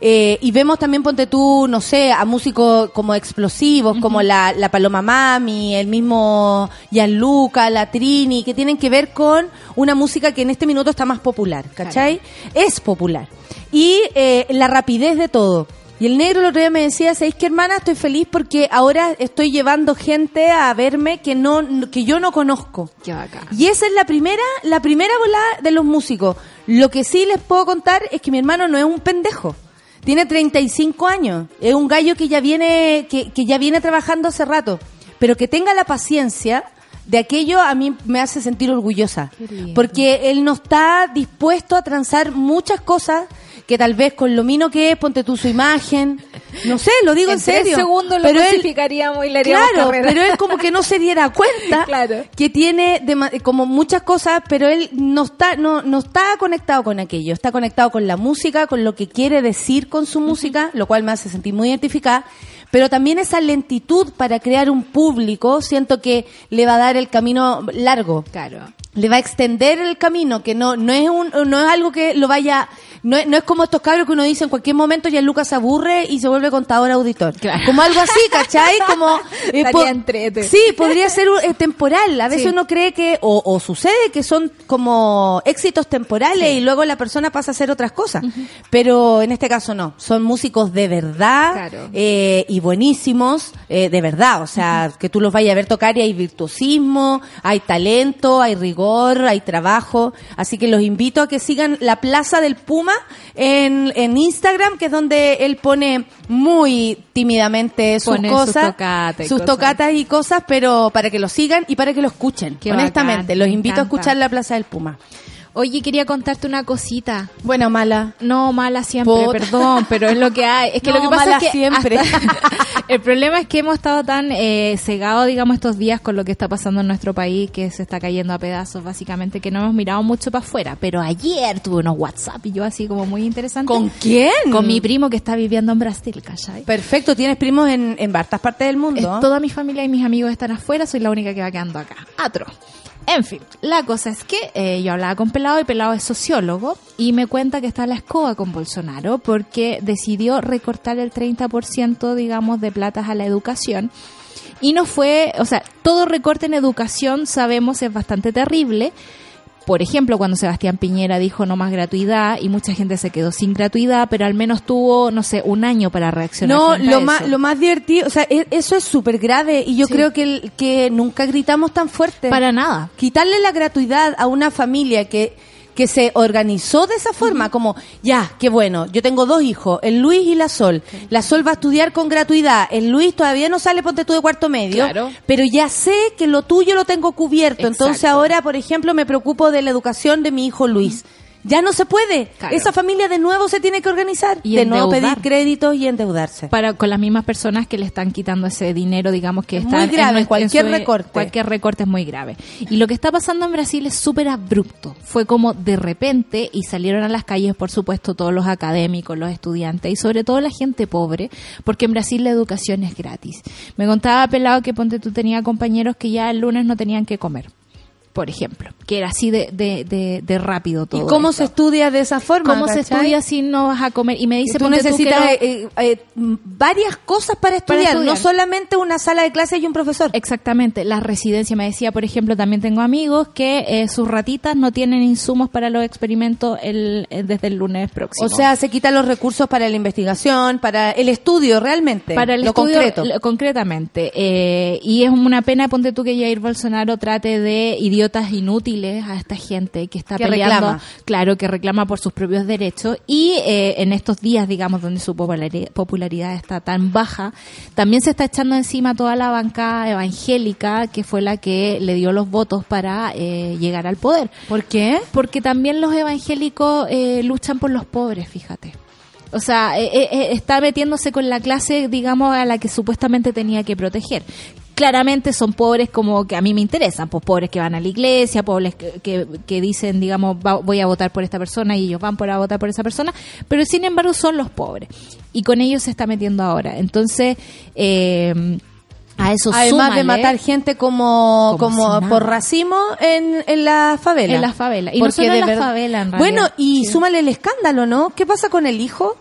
Eh, y vemos también, ponte tú, no sé, a músicos como explosivos, como la, la Paloma Mami, el mismo Gianluca, la Trini, que tienen que ver con una música que en este minuto está más popular, ¿cachai? Es popular. Y eh, la rapidez de todo. Y el negro el otro día me decía, ¿sabéis qué hermana? Estoy feliz porque ahora estoy llevando gente a verme que no que yo no conozco. Qué bacán. Y esa es la primera, la primera volada de los músicos. Lo que sí les puedo contar es que mi hermano no es un pendejo. Tiene 35 años. Es un gallo que ya viene, que, que ya viene trabajando hace rato. Pero que tenga la paciencia de aquello a mí me hace sentir orgullosa. Porque él no está dispuesto a transar muchas cosas que tal vez con lo mino que es, ponte tú su imagen. No sé, lo digo en, En tres serio. segundos lo pero él, crucificaríamos y le haríamos Claro, carrera. pero él como que no se diera cuenta Claro. que tiene dema- como muchas cosas, pero él no está no no está conectado con aquello, está conectado con la música, con lo que quiere decir con su música, lo cual me hace sentir muy identificada, pero también esa lentitud para crear un público, siento que le va a dar el camino largo Claro. Le va a extender el camino, que no, no es un, no es algo que lo vaya, no es, no es como estos cabros que uno dice en cualquier momento ya Lucas se aburre y se vuelve contador auditor. Claro. Como algo así, ¿cachai? Como, eh, entrete. sí, podría ser eh, temporal. A veces Sí. uno cree que, o, o sucede que son como éxitos temporales y luego la persona pasa a hacer otras cosas. Pero en este caso no, son músicos de verdad Claro. eh, y buenísimos, eh, de verdad. O sea, que tú los vayas a ver tocar y hay virtuosismo, hay talento, hay rigor, hay trabajo. Así que los invito a que sigan la Plaza del Puma en, en Instagram, que es donde él pone muy tímidamente sus Pone cosas, sus cosas. tocatas y cosas, pero para que lo sigan y para que lo escuchen. Qué honestamente, bacán, los invito a escuchar la Plaza del Puma. Oye, quería contarte una cosita. Buena o mala. No, mala siempre, perdón, pero es lo que hay. Es que No, lo que pasa mala es que siempre. el problema es que hemos estado tan eh, cegados, digamos, estos días con lo que está pasando en nuestro país, que se está cayendo a pedazos, básicamente, que no hemos mirado mucho para afuera. Pero ayer tuve unos WhatsApp y yo así como muy interesante. ¿Con quién? Con mi primo que está viviendo en Brasil, ¿cachai? Perfecto, tienes primos en, en hartas partes del mundo. Toda mi familia y mis amigos están afuera, soy la única que va quedando acá. Atro. En fin, la cosa es que eh, yo hablaba con Pelado y Pelado es sociólogo y me cuenta que está la escoba con Bolsonaro porque decidió recortar el 30% digamos de platas a la educación y no fue, o sea, todo recorte en educación sabemos es bastante terrible. Por ejemplo, cuando Sebastián Piñera dijo no más gratuidad y mucha gente se quedó sin gratuidad, pero al menos tuvo, no sé, un año para reaccionar. No, lo más, lo más divertido, o sea, e- eso es súper grave y yo Sí. creo que, que nunca gritamos tan fuerte. Para nada. Quitarle la gratuidad a una familia que, que se organizó de esa forma, como, ya, qué bueno, yo tengo dos hijos, el Luis y la Sol. La Sol va a estudiar con gratuidad, el Luis todavía no sale, ponte tú de cuarto medio, Claro. pero ya sé que lo tuyo lo tengo cubierto. Entonces ahora, por ejemplo, me preocupo de la educación de mi hijo Luis. Ya no se puede. Claro. Esa familia de nuevo se tiene que organizar. Y de nuevo pedir créditos y endeudarse. para con las mismas personas que le están quitando ese dinero, digamos que Es está muy en grave, cualquier en su- recorte. Cualquier recorte es muy grave. Y lo que está pasando en Brasil es súper abrupto. Fue como de repente y salieron a las calles, por supuesto, todos los académicos, los estudiantes y sobre todo la gente pobre, porque en Brasil la educación es gratis. Me contaba Pelado que ponte tú tenía compañeros que ya el lunes no tenían que comer. Por ejemplo, que era así de, de, de, de rápido todo. ¿Y cómo esto. se estudia de esa forma? ¿Cómo se estudia si no vas a comer? Y me dice, tú ponte necesitas no- eh, eh, eh, varias cosas para estudiar, estudiar. no solamente una sala de clases y un profesor. Exactamente, la residencia me decía, por ejemplo, también tengo amigos que eh, sus ratitas no tienen insumos para los experimentos el, desde el lunes próximo. O sea, se quitan los recursos para la investigación, para el estudio realmente, para el lo estudio, concreto. lo- concretamente. Eh, y es una pena, ponte tú, que Jair Bolsonaro trate de idiotas inútiles a esta gente que está Que peleando, reclama. claro, que reclama por sus propios derechos. Y eh, en estos días, digamos, donde su populari- popularidad está tan baja, también se está echando encima toda la banca evangélica, que fue la que le dio los votos para eh, llegar al poder. ¿Por qué? Porque también los evangélicos eh, luchan por los pobres, fíjate. O sea, eh, eh, eh, está metiéndose con la clase, digamos, a la que supuestamente tenía que proteger. Claramente son pobres como que a mí me interesan, pues pobres que van a la iglesia, pobres que, que, dicen, digamos, va- voy a votar por esta persona y ellos van por a votar por esa persona, pero sin embargo son los pobres. Y con ellos se está metiendo ahora. Entonces, eh, a eso Además de matar gente como, Como si por racimo en, en la favela. En la favela. Y no solo en la favela, en realidad. Bueno, y Sí. súmale el escándalo, ¿no? ¿Qué pasa con el hijo?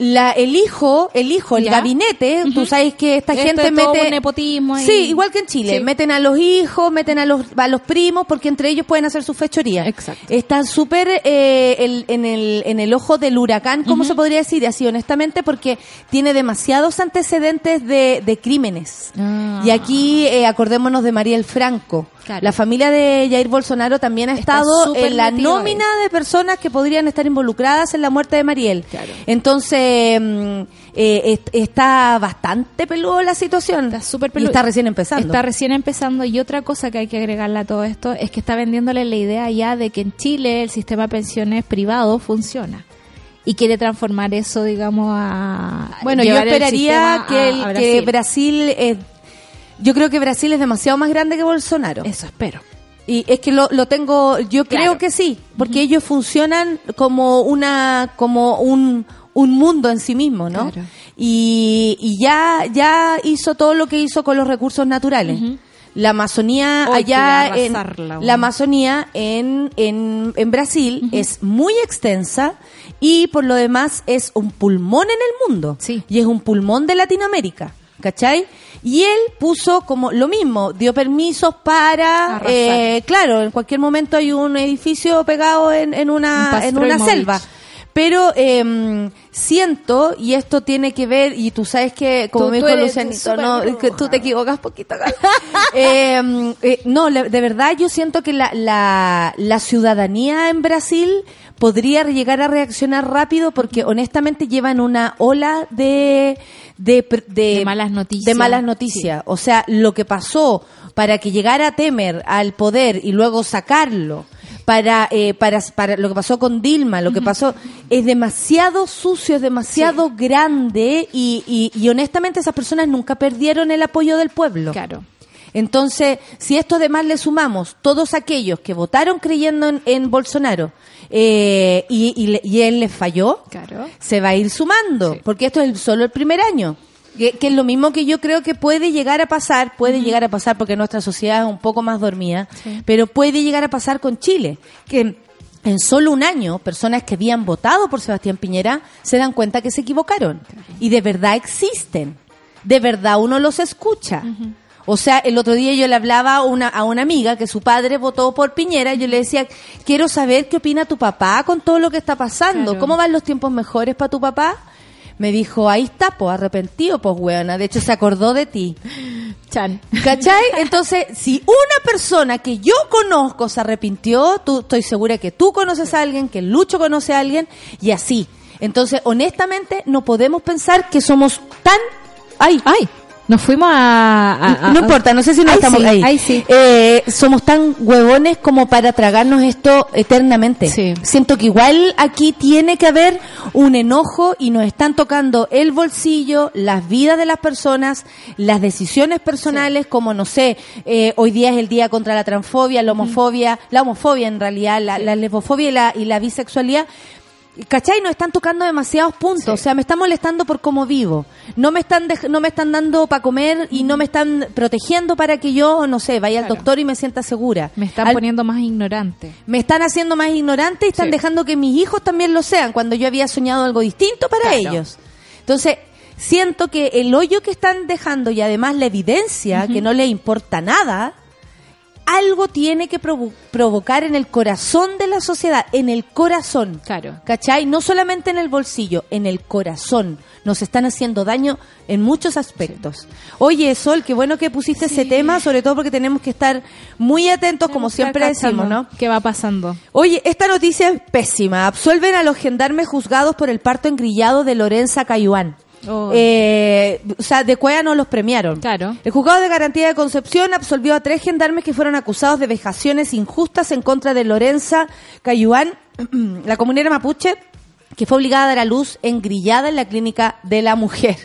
La, el hijo, el hijo, el Ya. gabinete, tú sabes que esta Esto gente es todo mete... un nepotismo ahí. Sí, igual que en Chile. Sí. Meten a los hijos, meten a los, a los primos, porque entre ellos pueden hacer sus fechorías. Exacto. Están súper eh, el- en, el, en el ojo del huracán, ¿cómo se podría decir? Así, honestamente, porque tiene demasiados antecedentes de, de crímenes. Ah. Y aquí eh, acordémonos de Mariel Franco. Claro. La familia de Jair Bolsonaro también ha Está estado en la nómina de personas que podrían estar involucradas en la muerte de Mariel. Claro. Entonces, mm, eh, est- está bastante peludo la situación. Está súper Y peludo. está recién empezando. Está recién empezando. Y otra cosa que hay que agregarle a todo esto es que está vendiéndole la idea ya de que en Chile el sistema de pensiones privado funciona. Y quiere transformar eso, digamos, a. Bueno, yo el esperaría que, el- a que Brasil... eh, yo creo que Brasil es demasiado más grande que Bolsonaro. Eso espero. Y es que lo, lo tengo, yo Claro. creo que sí, porque ellos funcionan como una, como un, un mundo en sí mismo, ¿no? Claro. Y, y ya, ya hizo todo lo que hizo con los recursos naturales. La Amazonía Hoy allá, en, la. Amazonía en, en, en Brasil es muy extensa y por lo demás es un pulmón en el mundo. Sí. Y es un pulmón de Latinoamérica. ¿Cachai? Y él puso como lo mismo, dio permisos para, eh, claro, en cualquier momento hay un edificio pegado en, en Un una, en una selva. Pero eh, siento, y esto tiene que ver, y tú sabes que, como Tú- me dijo Lucianito, no, que tú te equivocas poquito acá. Eh, no, de verdad yo siento que la, la, la ciudadanía en Brasil podría llegar a reaccionar rápido porque honestamente llevan una ola de de, De malas noticias. de malas noticias. O sea, lo que pasó para que llegara Temer al poder y luego sacarlo para, eh, para, para lo que pasó con Dilma, lo que pasó, es demasiado sucio, es demasiado grande y, y, y honestamente esas personas nunca perdieron el apoyo del pueblo. Claro. Entonces, si esto además le sumamos todos aquellos que votaron creyendo en, en Bolsonaro eh, y, y le- y él les falló, Claro. se va a ir sumando, Sí. porque esto es el- solo el primer año. Que, que es lo mismo que yo creo que puede llegar a pasar, puede llegar a pasar porque nuestra sociedad es un poco más dormida, Sí. pero puede llegar a pasar con Chile, que en solo un año personas que habían votado por Sebastián Piñera se dan cuenta que se equivocaron y de verdad existen, de verdad uno los escucha. O sea, el otro día yo le hablaba a una, a una amiga que su padre votó por Piñera y yo le decía, quiero saber qué opina tu papá con todo lo que está pasando. Claro. ¿Cómo van los tiempos mejores para tu papá? Me dijo, ahí está, pues arrepentido, pues weona. De hecho, se acordó de ti. Chan. ¿Cachai? Entonces, si una persona que yo conozco se arrepintió, tú, estoy segura que tú conoces a alguien, que Lucho conoce a alguien, y así. Entonces, honestamente, no podemos pensar que somos tan... ¡Ay! ¡Ay! Nos fuimos a. a- a- no importa, no sé si no estamos sí, ahí. ahí sí. Eh, somos tan huevones como para tragarnos esto eternamente. Sí. Siento que igual aquí tiene que haber un enojo y nos están tocando el bolsillo, las vidas de las personas, las decisiones personales, como no sé, eh, hoy día es el día contra la transfobia, la homofobia, la homofobia en realidad, la, la lesbofobia y la, y la bisexualidad. ¿Cachai? Nos están tocando demasiados puntos. O sea, me están molestando por cómo vivo. No me están dej- no me están dando para comer y no me están protegiendo para que yo, no sé, vaya al doctor y me sienta segura. Me están Al- poniendo más ignorante. me están haciendo más ignorante y están Sí. dejando que mis hijos también lo sean cuando yo había soñado algo distinto para Claro. ellos. Entonces, siento que el hoyo que están dejando y además la evidencia que no les importa nada, algo tiene que provo- provocar en el corazón de la sociedad, en el corazón. Claro. ¿Cachai? No solamente en el bolsillo, en el corazón. Nos están haciendo daño en muchos aspectos. Oye, Sol, qué bueno que pusiste ese tema, sobre todo porque tenemos que estar muy atentos, como siempre decimos, ¿no? ¿Qué va pasando? Oye, esta noticia es pésima. Absolven a los gendarmes juzgados por el parto engrillado de Lorenza Cayuán. Oh. Eh, o sea, de Cuea no los premiaron. Claro. El juzgado de garantía de Concepción absolvió a tres gendarmes que fueron acusados de vejaciones injustas en contra de Lorenza Cayuán, la comunera mapuche, que fue obligada a dar a luz engrillada en la clínica de la mujer.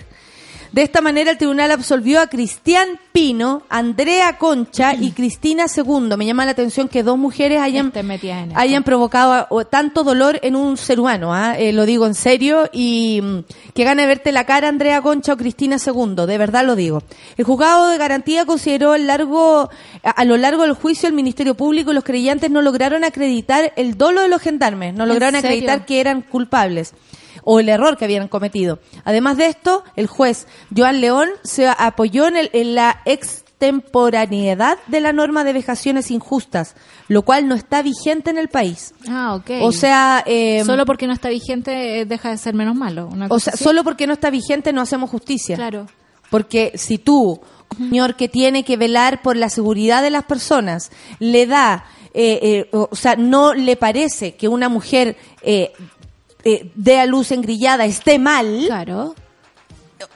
De esta manera, el tribunal absolvió a Cristian Pino, Andrea Concha y Cristina Segundo. Me llama la atención que dos mujeres hayan, esto. hayan provocado o, tanto dolor en un ser humano. ¿ah? Eh, lo digo en serio y mm, que gane verte la cara Andrea Concha o Cristina Segundo. De verdad lo digo. El juzgado de garantía consideró el largo, a, a lo largo del juicio el Ministerio Público y los creyentes no lograron acreditar el dolo de los gendarmes. No lograron acreditar que eran culpables o el error que habían cometido. Además de esto, el juez Joan León se apoyó en, el- en la extemporaneidad de la norma de vejaciones injustas, lo cual no está vigente en el país. Ah, ok. O sea, eh, Solo porque no está vigente eh, deja de ser menos malo. una o sea, así. solo porque no está vigente no hacemos justicia. Claro. Porque si tú, señor que tiene que velar por la seguridad de las personas, le da, eh, eh, o o sea, no le parece que una mujer eh, eh, dé a luz engrillada esté mal, Claro.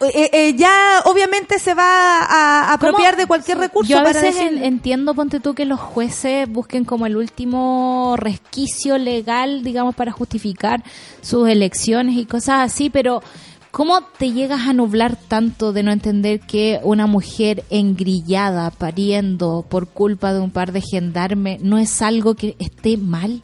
eh, eh, ya obviamente se va a apropiar ¿Cómo? de cualquier recurso Yo a para veces decir- entiendo, ponte tú, que los jueces busquen como el último resquicio legal, digamos, para justificar sus elecciones y cosas así, pero ¿cómo te llegas a nublar tanto de no entender que una mujer engrillada, pariendo por culpa de un par de gendarmes, no es algo que esté mal?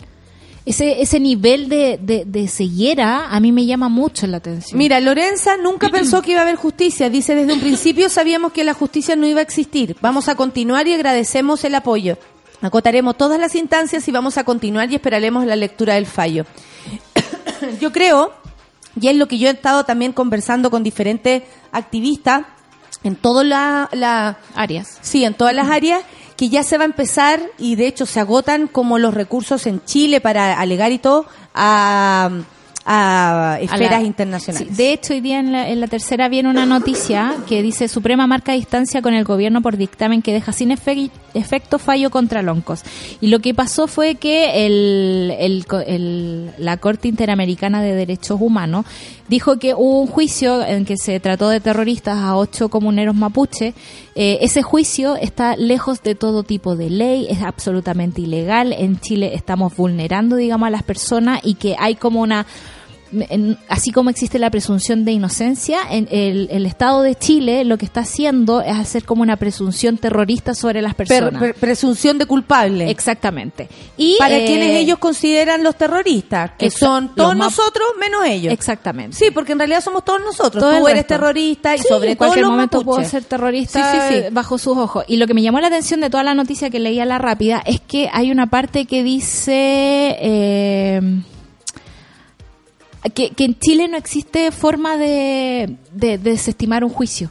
Ese, ese nivel de, de, de ceguera a mí me llama mucho la atención. Mira, Lorenza nunca pensó que iba a haber justicia. Dice, desde un principio sabíamos que la justicia no iba a existir. Vamos a continuar y agradecemos el apoyo. Acotaremos todas las instancias y vamos a continuar y esperaremos la lectura del fallo. yo creo, y es lo que yo he estado también conversando con diferentes activistas en toda la, la, Arias. Sí, en todas las áreas que ya se va a empezar y de hecho se agotan como los recursos en Chile para alegar y todo a, a a esferas la- internacionales. Sí, de hecho, hoy día en la, en la tercera viene una noticia que dice Suprema marca distancia con el gobierno por dictamen que deja sin efe- efecto fallo contra Loncos. Y lo que pasó fue que el, el el- la Corte Interamericana de Derechos Humanos dijo que hubo un juicio en que se trató de terroristas a ocho comuneros mapuche. Eh, ese juicio está lejos de todo tipo de ley, es absolutamente ilegal. En Chile estamos vulnerando, digamos, a las personas y que hay como una en- así como existe la presunción de inocencia, en el, el Estado de Chile lo que está haciendo es hacer como una presunción terrorista sobre las Per- personas. per- presunción de culpable. Exactamente. Y para eh, quienes ellos consideran los terroristas, que son todos nosotros menos ellos. Exactamente. Sí, porque en realidad somos todos nosotros. Todo Tú eres resto. terrorista y Sí, sobre en todo cualquier momento puedo ser terrorista Sí, sí, sí. bajo sus ojos. Y lo que me llamó la atención de toda la noticia que leí a la rápida es que hay una parte que dice eh, que, que en Chile no existe forma de, de- de desestimar un juicio.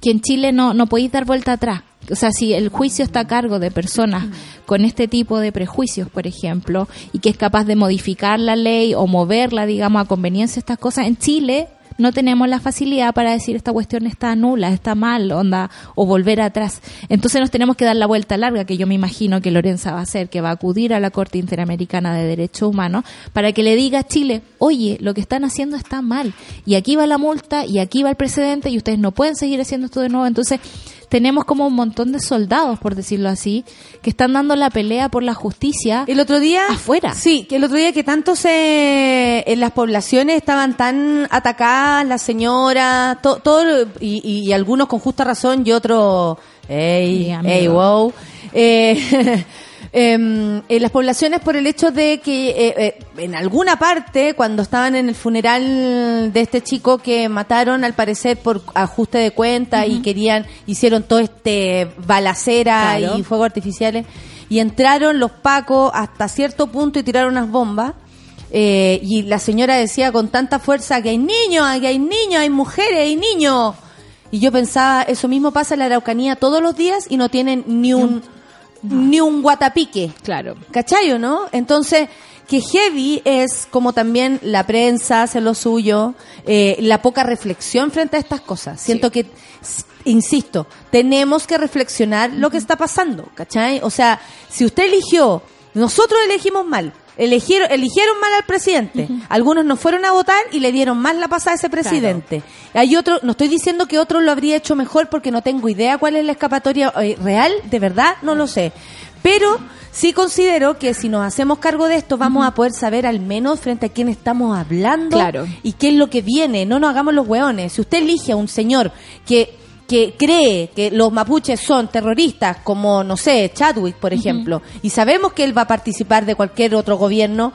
Que en Chile no, no podéis dar vuelta atrás. O sea, si el juicio está a cargo de personas con este tipo de prejuicios, por ejemplo, y que es capaz de modificar la ley o moverla, digamos, a conveniencia estas cosas, en Chile no tenemos la facilidad para decir esta cuestión está nula, está mal, onda, o volver atrás. Entonces nos tenemos que dar la vuelta larga, que yo me imagino que Lorenza va a hacer, que va a acudir a la Corte Interamericana de Derechos Humanos para que le diga a Chile, oye, lo que están haciendo está mal, y aquí va la multa, y aquí va el precedente, y ustedes no pueden seguir haciendo esto de nuevo. Entonces tenemos como un montón de soldados, por decirlo así, que están dando la pelea por la justicia. El otro día. Afuera. Sí, que el otro día que tanto se. En las poblaciones estaban tan atacadas las señoras, to- todo. Y, y- y algunos con justa razón y otros. ¡Ey! Sí, amigo. ¡Ey, wow! Eh, em, en las poblaciones por el hecho de que eh, eh, en alguna parte, cuando estaban en el funeral de este chico que mataron al parecer por ajuste de cuenta y querían, hicieron todo este balacera Claro. y fuegos artificiales, y entraron los pacos hasta cierto punto y tiraron unas bombas. eh, y la señora decía con tanta fuerza que hay niños, que hay niños, hay mujeres, hay niños. Y yo pensaba, eso mismo pasa en la Araucanía todos los días y no tienen ni un, ni un guatapique. Claro. ¿Cachai o no? Entonces, que heavy es como también la prensa hace lo suyo, eh, la poca reflexión frente a estas cosas. Siento que, insisto, tenemos que reflexionar lo que está pasando, ¿cachai? O sea, si usted eligió, nosotros elegimos mal. Eligieron, eligieron mal al presidente. Algunos no fueron a votar y le dieron más la pasada a ese presidente. Hay otro, no estoy diciendo que otro lo habría hecho mejor porque no tengo idea cuál es la escapatoria eh, real, de verdad, no lo sé. Pero sí considero que si nos hacemos cargo de esto vamos a poder saber al menos frente a quién estamos hablando Claro. y qué es lo que viene. No nos hagamos los hueones. Si usted elige a un señor que que cree que los mapuches son terroristas, como, no sé, Chadwick, por ejemplo, y sabemos que él va a participar de cualquier otro gobierno,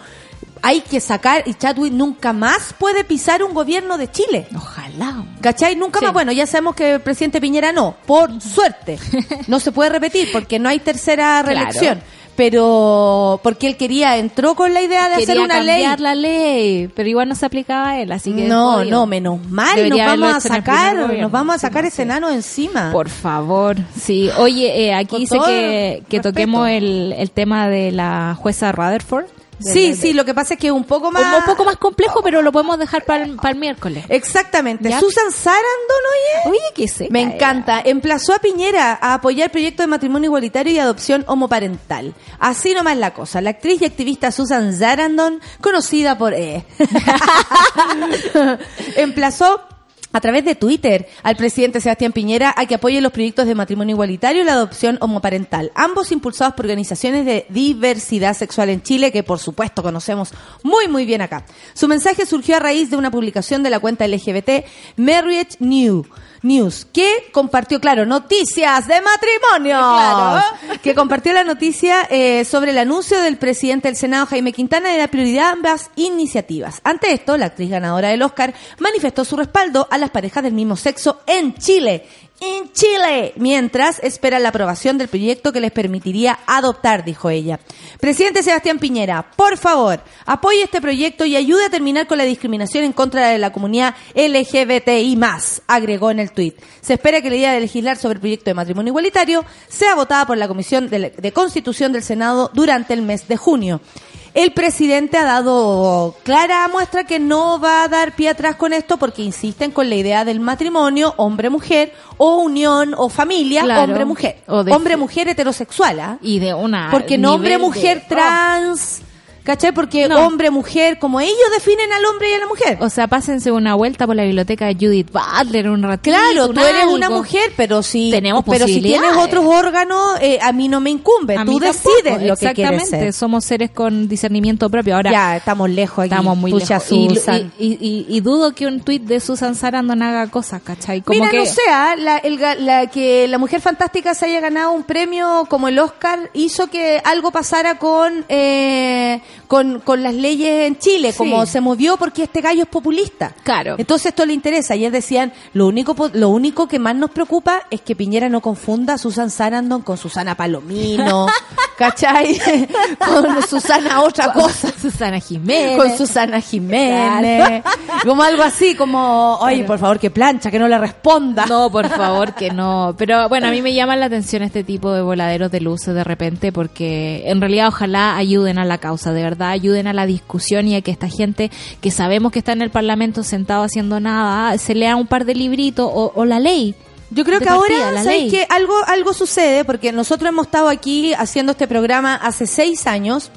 hay que sacar, y Chadwick nunca más puede pisar un gobierno de Chile. Ojalá. ¿Cachai? Nunca Sí. más. Bueno, ya sabemos que el presidente Piñera no, por suerte. No se puede repetir porque no hay tercera Claro. Pero porque él quería, entró con la idea de hacer una ley. cambiar la ley, pero igual no se aplicaba a él, así que No, no, menos mal. Nos vamos a sacar, nos vamos a sacar ese sí. enano encima. Por favor, sí. Oye, eh, aquí Con dice que, que toquemos el, el tema de la jueza Rutherford. Sí, sí, lo que pasa es que es un poco más... Un poco más complejo, pero lo podemos dejar para el, para el miércoles. Exactamente. Ya. Susan Sarandon, oye. Oye, que se Me encanta. Emplazó a Piñera a apoyar el proyecto de matrimonio igualitario y adopción homoparental. Así nomás la cosa. La actriz y activista Susan Sarandon, conocida por E, emplazó a través de Twitter al presidente Sebastián Piñera a que apoye los proyectos de matrimonio igualitario y la adopción homoparental, ambos impulsados por organizaciones de diversidad sexual en Chile que por supuesto conocemos muy muy bien acá. Su mensaje surgió a raíz de una publicación de la cuenta LGBT Marriage New News, que compartió, claro, noticias de matrimonio. Claro. Que compartió la noticia eh, sobre el anuncio del presidente del Senado, Jaime Quintana, de la prioridad de ambas iniciativas. Ante esto, la actriz ganadora del Oscar manifestó su respaldo a las parejas del mismo sexo en Chile. En Chile, mientras espera la aprobación del proyecto que les permitiría adoptar, dijo ella. Presidente Sebastián Piñera, por favor, apoye este proyecto y ayude a terminar con la discriminación en contra de la comunidad LGBTI+, agregó en el tuit. Se espera que la idea de legislar sobre el proyecto de matrimonio igualitario sea votada por la Comisión de, de Constitución del Senado durante el mes de junio. El presidente ha dado clara muestra que no va a dar pie atrás con esto porque insisten con la idea del matrimonio hombre-mujer o unión o familia Claro. hombre-mujer. Hombre-mujer heterosexual, ¿ah? Y de una. Porque no hombre-mujer de- trans, ¿cachai? Porque No. hombre-mujer, como ellos definen al hombre y a la mujer. O sea, pásense una vuelta por la biblioteca de Judith Butler un ratito. Claro, un tú eres algo. una mujer, pero si Tenemos pero si tienes otros órganos, eh, a mí no me incumbe. A tú decides tampoco, lo que quieres Exactamente, ser. somos seres con discernimiento propio. Ahora, ya, estamos lejos aquí. estamos muy lejos. Y, Susan. y- y- y dudo que un tuit de Susan Sarandon haga cosas, ¿cachai? Como Mira, que... no sé, ah, la, el la- que la Mujer Fantástica se haya ganado un premio como el Oscar hizo que algo pasara con, eh, con, con las leyes en Chile, Sí. como se movió porque este gallo es populista. Claro. Entonces esto le interesa. Y ellos decían, lo único, lo único que más nos preocupa es que Piñera no confunda a Susan Sarandon con Susana Palomino, ¿cachai? con Susana otra cosa. Susana Jiménez. Con Susana Jiménez, como algo así, como, ay, por favor, que plancha, que no le responda. No, por favor, que no. Pero bueno, a mí me llaman la atención este tipo de voladeros de luces de repente porque en realidad ojalá ayuden a la causa, de verdad ayuden a la discusión y a que esta gente que sabemos que está en el Parlamento sentado haciendo nada, se lea un par de libritos o, o la ley. Yo creo que partida, ahora, ¿sabes que Algo, algo sucede, porque nosotros hemos estado aquí haciendo este programa hace seis años,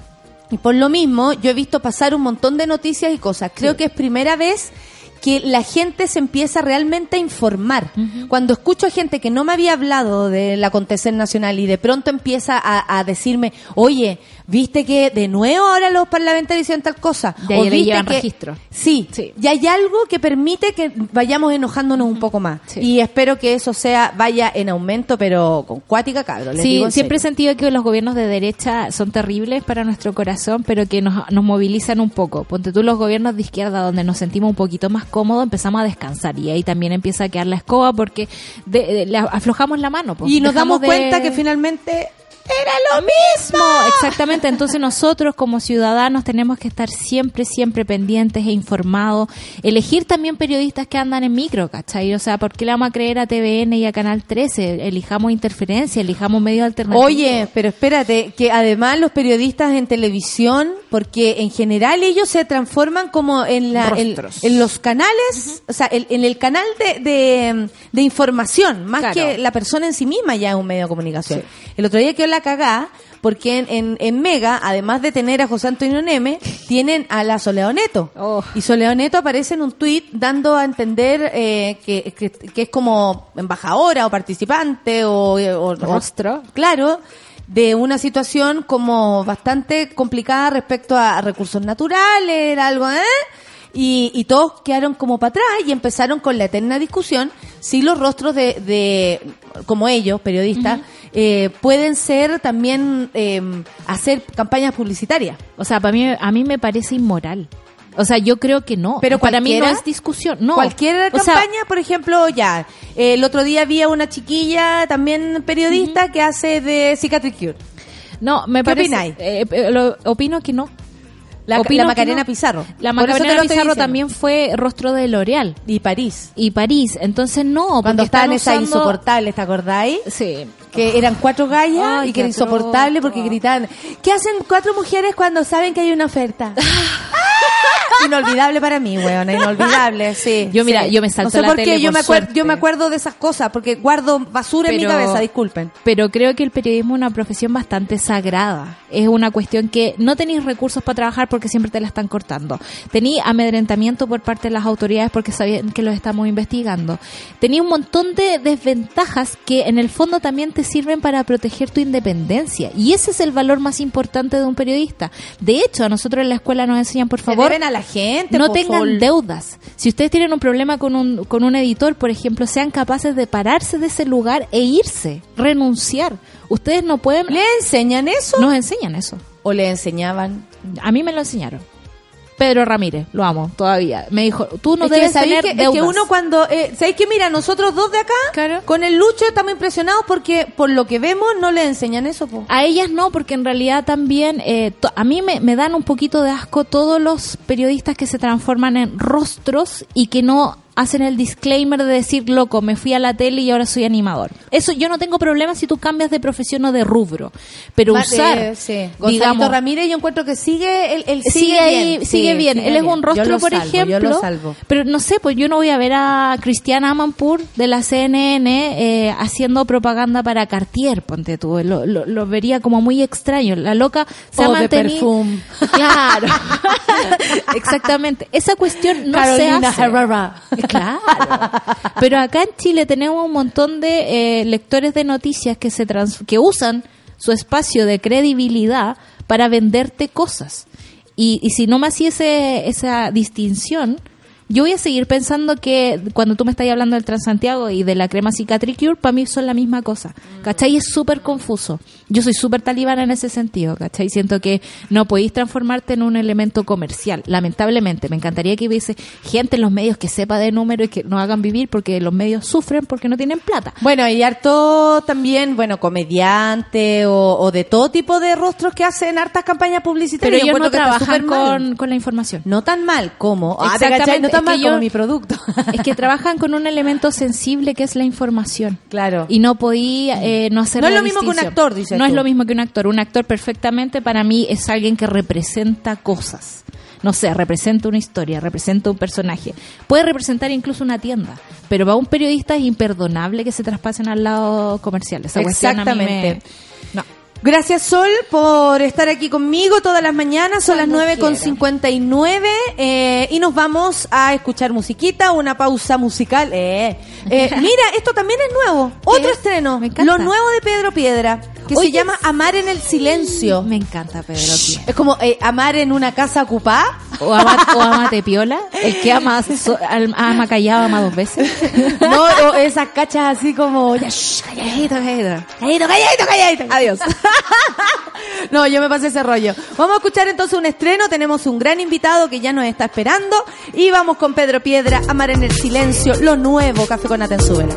y por lo mismo yo he visto pasar un montón de noticias y cosas. Creo que es primera vez que la gente se empieza realmente a informar. Cuando escucho a gente que no me había hablado del acontecer nacional y de pronto empieza a, a decirme, oye, ¿viste que de nuevo ahora los parlamentarios hicieron tal cosa? De ahí O ¿viste llevan que-" registro. Sí, Sí. y hay algo que permite que vayamos enojándonos un poco más. Sí. Y espero que eso sea vaya en aumento, pero con cuática, cabrón. les Sí, digo siempre he sentido que los gobiernos de derecha son terribles para nuestro corazón, pero que nos, nos movilizan un poco. Ponte tú los gobiernos de izquierda, donde nos sentimos un poquito más cómodos, empezamos a descansar y ahí también empieza a quedar la escoba porque de- de- le aflojamos la mano. pues. Y nos Dejamos damos de- cuenta que finalmente era lo mismo. Exactamente. Entonces nosotros como ciudadanos tenemos que estar siempre, siempre pendientes e informados. Elegir también periodistas que andan en micro, ¿cachai? O sea, ¿por qué le vamos a creer a TVN y a Canal 13? Elijamos interferencia, elijamos medios alternativos. Oye, pero espérate, que además los periodistas en televisión, porque en general ellos se transforman como en, la, en, en los canales, o sea, el- en el canal de, de, de información, más Claro. que la persona en sí misma ya es un medio de comunicación. El otro día quedó la cagá, porque en, en, en Mega, además de tener a José Antonio Neme, tienen a la Soledad Neto. Oh. Y Soledad Neto aparece en un tuit dando a entender eh, que, que, que es como embajadora o participante o, o- o- Rostro. Claro, de una situación como bastante complicada respecto a recursos naturales, era algo, ¿eh? Y, y todos quedaron como para atrás y empezaron con la eterna discusión si los rostros de, de como ellos, periodistas, eh, pueden ser también eh, hacer campañas publicitarias. O sea, para mí, a mí me parece inmoral. O sea, yo creo que no. Pero para mí no es discusión. No. Cualquier O sea, campaña, por ejemplo, ya. eh, el otro día había una chiquilla, también periodista, que hace de Cicatric Cure. no, me ¿Qué parece. opináis? eh, eh, lo- opino que no. La, la Macarena no. Pizarro. La Macarena Pizarro también fue rostro de L'Oreal Y París. y París. Entonces no. Cuando están esas usando- insoportables, ¿te acordáis? Sí. Que eran cuatro gallas Ay, y que era insoportable porque gritaban. ¿Qué hacen cuatro mujeres cuando saben que hay una oferta? Inolvidable para mí, weona, inolvidable, sí. Yo, mira, sí. yo me salto No sé la por tele, qué, yo por me, acuer- suerte. yo me acuerdo de esas cosas porque guardo basura en mi cabeza, disculpen. Pero creo que el periodismo es una profesión bastante sagrada. Es una cuestión que no tenéis recursos para trabajar porque siempre te la están cortando. Tení amedrentamiento por parte de las autoridades porque sabían que los estamos investigando. Tenía un montón de desventajas que en el fondo también te sirven para proteger tu independencia. Y ese es el valor más importante de un periodista. De hecho, a nosotros en la escuela nos enseñan, por favor, a la gente, no tengan deudas. Si ustedes tienen un problema con un, con un editor, por ejemplo, sean capaces de pararse de ese lugar e irse, renunciar. Ustedes no pueden... ¿Le enseñan eso? Nos enseñan eso. ¿O le enseñaban? A mí me lo enseñaron. Pedro Ramírez, lo amo todavía. Me dijo, tú no es que, debes ¿sabéis tener que, es que uno cuando... Eh, ¿Sabéis que mira, nosotros dos de acá, Claro. con el Lucho estamos impresionados porque por lo que vemos no le enseñan eso, po. A ellas no, porque en realidad también eh, a mí me, me dan un poquito de asco todos los periodistas que se transforman en rostros y que no hacen el disclaimer de decir, loco, me fui a la tele y ahora soy animador. Eso yo no tengo problema si tú cambias de profesión o de rubro, pero Ma- usar, sí. Digamos, Ramírez yo encuentro que sigue él, él sigue, sigue, ahí, bien, sigue bien. sigue Él es un rostro, por salvo, ejemplo. Pero no sé, pues yo no voy a ver a Cristian Amanpour de la CNN eh, haciendo propaganda para Cartier, ponte tú. Lo, lo- lo vería como muy extraño. La loca se ha mantenido. Claro. Exactamente. Esa cuestión no Carolina se hace. Herrera. Claro. Pero acá en Chile tenemos un montón de eh, lectores de noticias que se trans- que usan su espacio de credibilidad para venderte cosas. Y, y si no me hacía esa distinción, yo voy a seguir pensando que cuando tú me estás hablando del Transantiago y de la crema Cicatricure, para mí son la misma cosa. ¿Cachai? Es súper confuso. Yo soy súper talibana en ese sentido, ¿cachai? Siento que no podéis transformarte en un elemento comercial. Lamentablemente, me encantaría que hubiese gente en los medios que sepa de números y que nos hagan vivir porque los medios sufren porque no tienen plata. Bueno, y harto también, bueno, comediante o, o de todo tipo de rostros que hacen hartas campañas Pero publicitarias. Yo ellos no trabajan con, con la información. No tan mal como... Ah, ¿te Exactamente? Es que yo- como mi producto. Es que trabajan con un elemento sensible que es la información. Claro. Y no podía eh, no hacer No es lo mismo que un actor, dices No es tú. lo mismo que un actor. Un actor perfectamente para mí es alguien que representa cosas. No sé, representa una historia, representa un personaje. Puede representar incluso una tienda. Pero para un periodista es imperdonable que se traspasen al lado comercial. Esa mí me- Exactamente. No. Gracias Sol por estar aquí conmigo todas las mañanas, son las Cuando 9 con 59 eh, y nos vamos a escuchar musiquita, una pausa musical. Eh, eh, mira, esto también es nuevo, otro estreno, lo nuevo de Pedro Piedra, que se llama Amar en el Silencio. Me encanta Pedro Pía. Es como eh, amar en una casa ocupada. O ama, o piola, el que ama, so- ama callado ama dos veces. No, o esas cachas así como, ya, shh, Calladito, calladito. calladito, calladito, calladito. Adiós. No, yo me pasé ese rollo. Vamos a escuchar entonces un estreno. Tenemos un gran invitado que ya nos está esperando. Y vamos con Pedro Piedra, Amar en el Silencio, lo nuevo, Café con Atenzuela.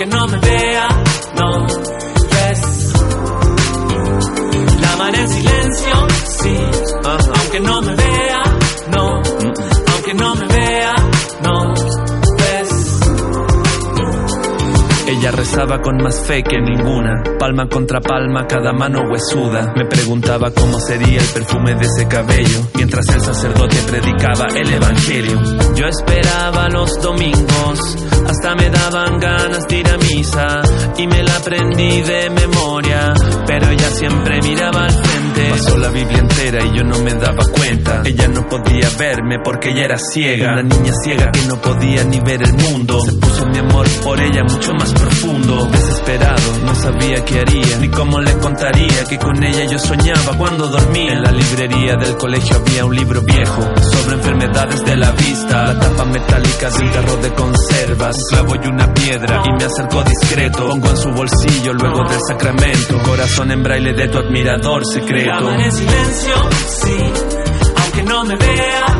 aunque no me vea, no, ves. La mar en silencio, sí, aunque no me vea, Ella rezaba con más fe que ninguna, palma contra palma, cada mano huesuda. Me preguntaba cómo sería el perfume de ese cabello, mientras el sacerdote predicaba el evangelio. Yo esperaba los domingos, hasta me daban ganas de ir a misa, y me la aprendí de memoria, pero ella siempre miraba al. Pasó la Biblia entera y yo no me daba cuenta. Ella no podía verme porque ella era ciega, una niña ciega que no podía ni ver el mundo. Se puso mi amor por ella mucho más profundo, desesperado, no sabía qué haría, ni cómo le contaría que con ella yo soñaba cuando dormía. En la librería del colegio había un libro viejo sobre enfermedades de la vista, la tapa metálica del tarro de conservas, un clavo y una piedra, y me acercó discreto, pongo en su bolsillo luego del sacramento, corazón en braille de tu admirador secreto. En silencio, sí, aunque no me vea,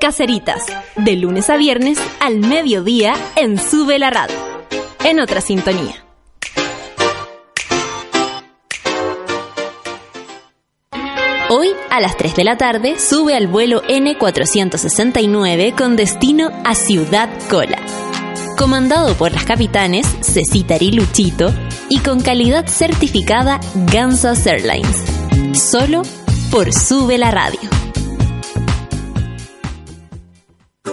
Caceritas, de lunes a viernes al mediodía en Sube la Radio. En otra sintonía. Hoy a las 3 de la tarde sube al vuelo N469 con destino a Ciudad Cola. Comandado por las capitanes Cecita y Luchito y con calidad certificada Gansas Airlines. Solo por Sube la Radio.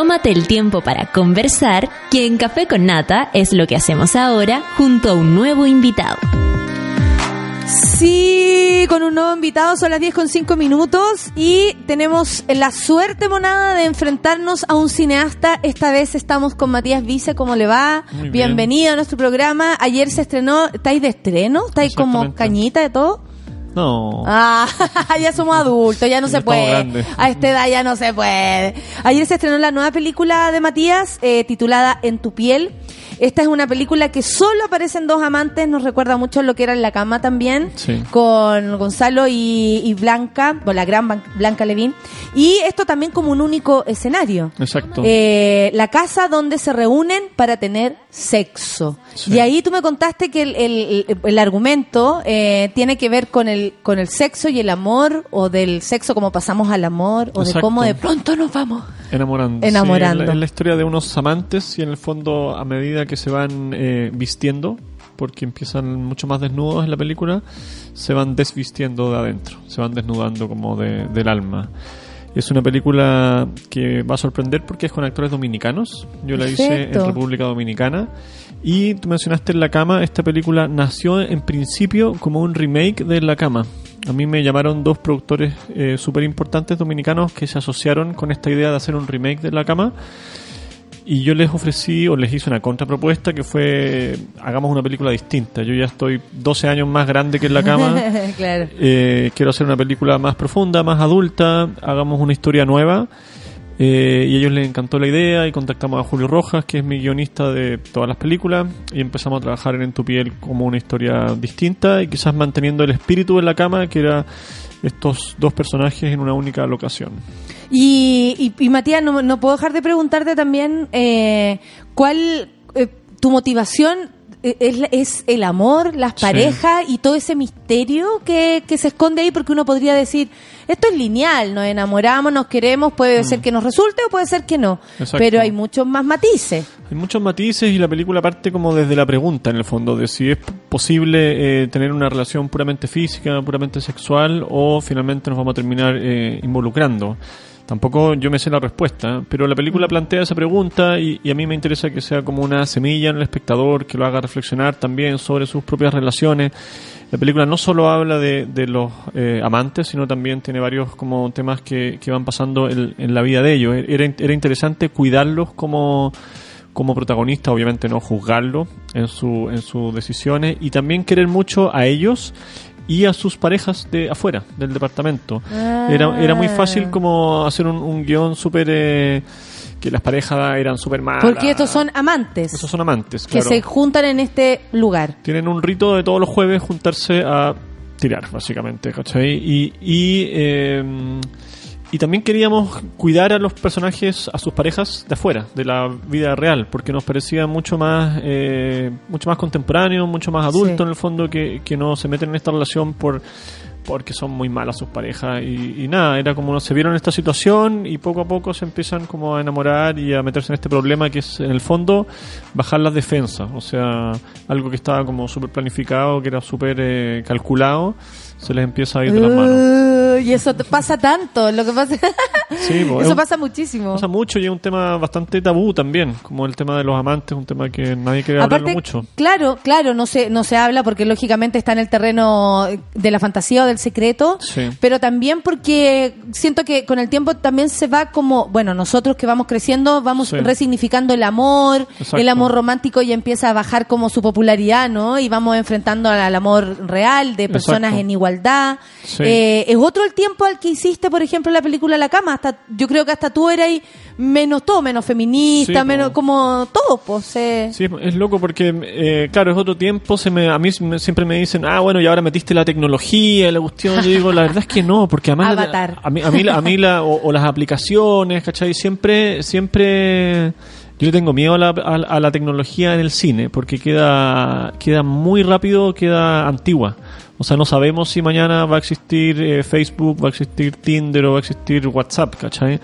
Tómate el tiempo para conversar, que en Café con Nata es lo que hacemos ahora junto a un nuevo invitado. Sí, con un nuevo invitado, son las 10 con 5 minutos y tenemos la suerte monada de enfrentarnos a un cineasta. Esta vez estamos con Matías Vice, ¿cómo le va? Muy bien. Bienvenido a nuestro programa. Ayer se estrenó, ¿estáis de estreno? ¿Estáis como cañita de todo? No. Ah, ya somos adultos, ya no se puede. A esta edad ya no se puede. Ayer se estrenó la nueva película de Matías, eh, titulada En tu piel. Esta es una película que solo aparecen dos amantes, nos recuerda mucho lo que era en la cama también, Sí. con Gonzalo y, y Blanca, o la gran Blanca Levín. Y esto también como un único escenario. Exacto. Eh, la casa donde se reúnen para tener sexo. Sí. Y ahí tú me contaste que el, el- el- el argumento eh, tiene que ver con el, con el sexo y el amor, o del sexo como pasamos al amor, o de cómo de pronto nos vamos. Enamorando. Enamorando. Sí, es, la, es la historia de unos amantes y en el fondo a medida que se van eh, vistiendo, porque empiezan mucho más desnudos en la película, se van desvistiendo de adentro, se van desnudando como de- del alma. Es una película que va a sorprender porque es con actores dominicanos. Yo la hice en República Dominicana. Y tú mencionaste En la cama, esta película nació en principio como un remake de la cama. A mí me llamaron dos productores eh, súper importantes dominicanos que se asociaron con esta idea de hacer un remake de la cama. Y yo les ofrecí o les hice una contrapropuesta que fue hagamos una película distinta. Yo ya estoy 12 años más grande que En la cama. claro. Eh, quiero hacer una película más profunda, más adulta, hagamos una historia nueva. Eh, y a ellos les encantó la idea y contactamos a Julio Rojas, que es mi guionista de todas las películas, y empezamos a trabajar en En tu piel como una historia distinta y quizás manteniendo el espíritu de la cama, que era estos dos personajes en una única locación. Y, y, y, Matías, no, no puedo dejar de preguntarte también eh, cuál eh, tu motivación es, la- es el amor, las Sí. parejas y todo ese misterio que, que se esconde ahí, porque uno podría decir, esto es lineal, nos enamoramos, nos queremos, puede ser que nos resulte o puede ser que no, Mm. Exacto. pero hay muchos más matices. Hay muchos matices y la película parte como desde la pregunta, en el fondo, de si es posible eh, tener una relación puramente física, puramente sexual, o finalmente nos vamos a terminar eh, involucrando. Tampoco yo me sé la respuesta, pero la película plantea esa pregunta y, y a mí me interesa que sea como una semilla en el espectador, que lo haga reflexionar también sobre sus propias relaciones. La película no solo habla de, de los eh, amantes, sino también tiene varios como temas que, que van pasando en, en la vida de ellos. Era, era interesante cuidarlos como como protagonista, obviamente no juzgarlo en, su, en sus decisiones y también querer mucho a ellos y a sus parejas de afuera, del departamento. Era, era muy fácil como hacer un, un guion súper... eh, que las parejas eran súper malas. Porque estos son amantes Esos son amantes, que claro. se juntan en este lugar. Tienen un rito de todos los jueves juntarse a tirar, básicamente, ¿cachai? Y, y, eh, y también queríamos cuidar a los personajes, a sus parejas de afuera, de la vida real, porque nos parecía mucho más, eh, mucho más contemporáneo, mucho más adulto Sí. en el fondo, que, que no se meten en esta relación por porque son muy malas sus parejas. Y, y nada, era como se vieron en esta situación y poco a poco se empiezan como a enamorar y a meterse en este problema que es en el fondo bajar las defensas, o sea, algo que estaba como súper planificado, que era súper eh, calculado, se les empieza a ir de las manos. Uh, y eso pasa tanto, lo que pasa Sí, eso pasa muchísimo. Pasa mucho y es un tema bastante tabú también, como el tema de los amantes, un tema que nadie quiere hablarlo Aparte, mucho. claro, claro, no se, no se habla porque lógicamente está en el terreno de la fantasía o del secreto, Sí. pero también porque siento que con el tiempo también se va como, bueno, nosotros que vamos creciendo vamos Sí. resignificando el amor, Exacto. el amor romántico ya empieza a bajar como su popularidad, ¿no? Y vamos enfrentando al, al amor real de personas Exacto. en igualdad. Sí. Eh, es otro el tiempo al que hiciste, por ejemplo, la película La Cama. Hasta, yo creo que hasta tú eras menos todo, menos feminista, Sí, menos como todo, pues. eh. Sí, es, loco porque, eh, claro, es otro tiempo. Se me, a mí me- siempre me dicen, ah, bueno, y ahora metiste la tecnología, la cuestión. Yo digo, la verdad es que no, porque además. la- Avatar. a mí, a mí, la- a mí la, o, o las aplicaciones, ¿cachai? Siempre, siempre. Yo le tengo miedo a la, a, a la tecnología en el cine porque queda, queda muy rápido, queda antigua. O sea, no sabemos si mañana va a existir eh, Facebook, va a existir Tinder o va a existir WhatsApp, ¿cachai?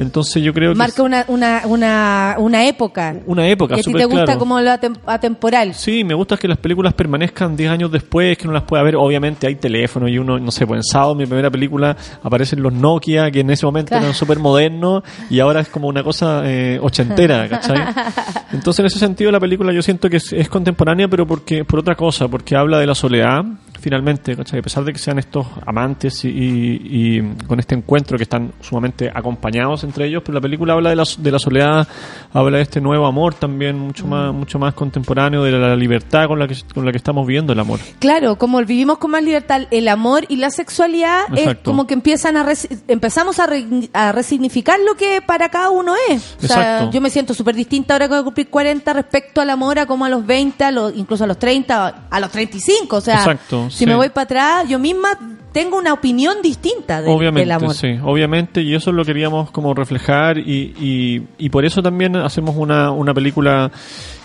Entonces yo creo que... Marca una, una, una, una época. Una época, que a ti te gusta claro. como lo atem- atemporal. Sí, me gusta que las películas permanezcan 10 años después, que no las pueda ver. Obviamente hay teléfono y uno, no sé, pues en Sao, mi primera película, aparecen los Nokia, que en ese momento Claro. eran súper modernos y ahora es como una cosa eh, ochentera, ¿cachai? Entonces, en ese sentido, la película yo siento que es, es contemporánea, pero porque por otra cosa, porque habla de la soledad, finalmente, ¿cachai? A pesar de que sean estos amantes y, y- y con este encuentro que están sumamente acompañados entre ellos, pero la película habla de la, de la soledad, habla de este nuevo amor también, mucho más, mucho más contemporáneo, de la libertad con la que, con la que estamos viendo el amor. Claro, como vivimos con más libertad, el amor y la sexualidad es como que empiezan a empezamos a, re- a resignificar lo que para cada uno es. O sea, yo me siento súper distinta ahora que voy a cumplir 40 respecto al amor a como a los 20, a los, incluso a los 30, a los 35. O sea, Exacto, si sí. me voy para atrás, yo misma tengo una opinión distinta de- obviamente, del amor. sí, obviamente, y eso lo queríamos como reflejar y, y, y por eso también hacemos una, una película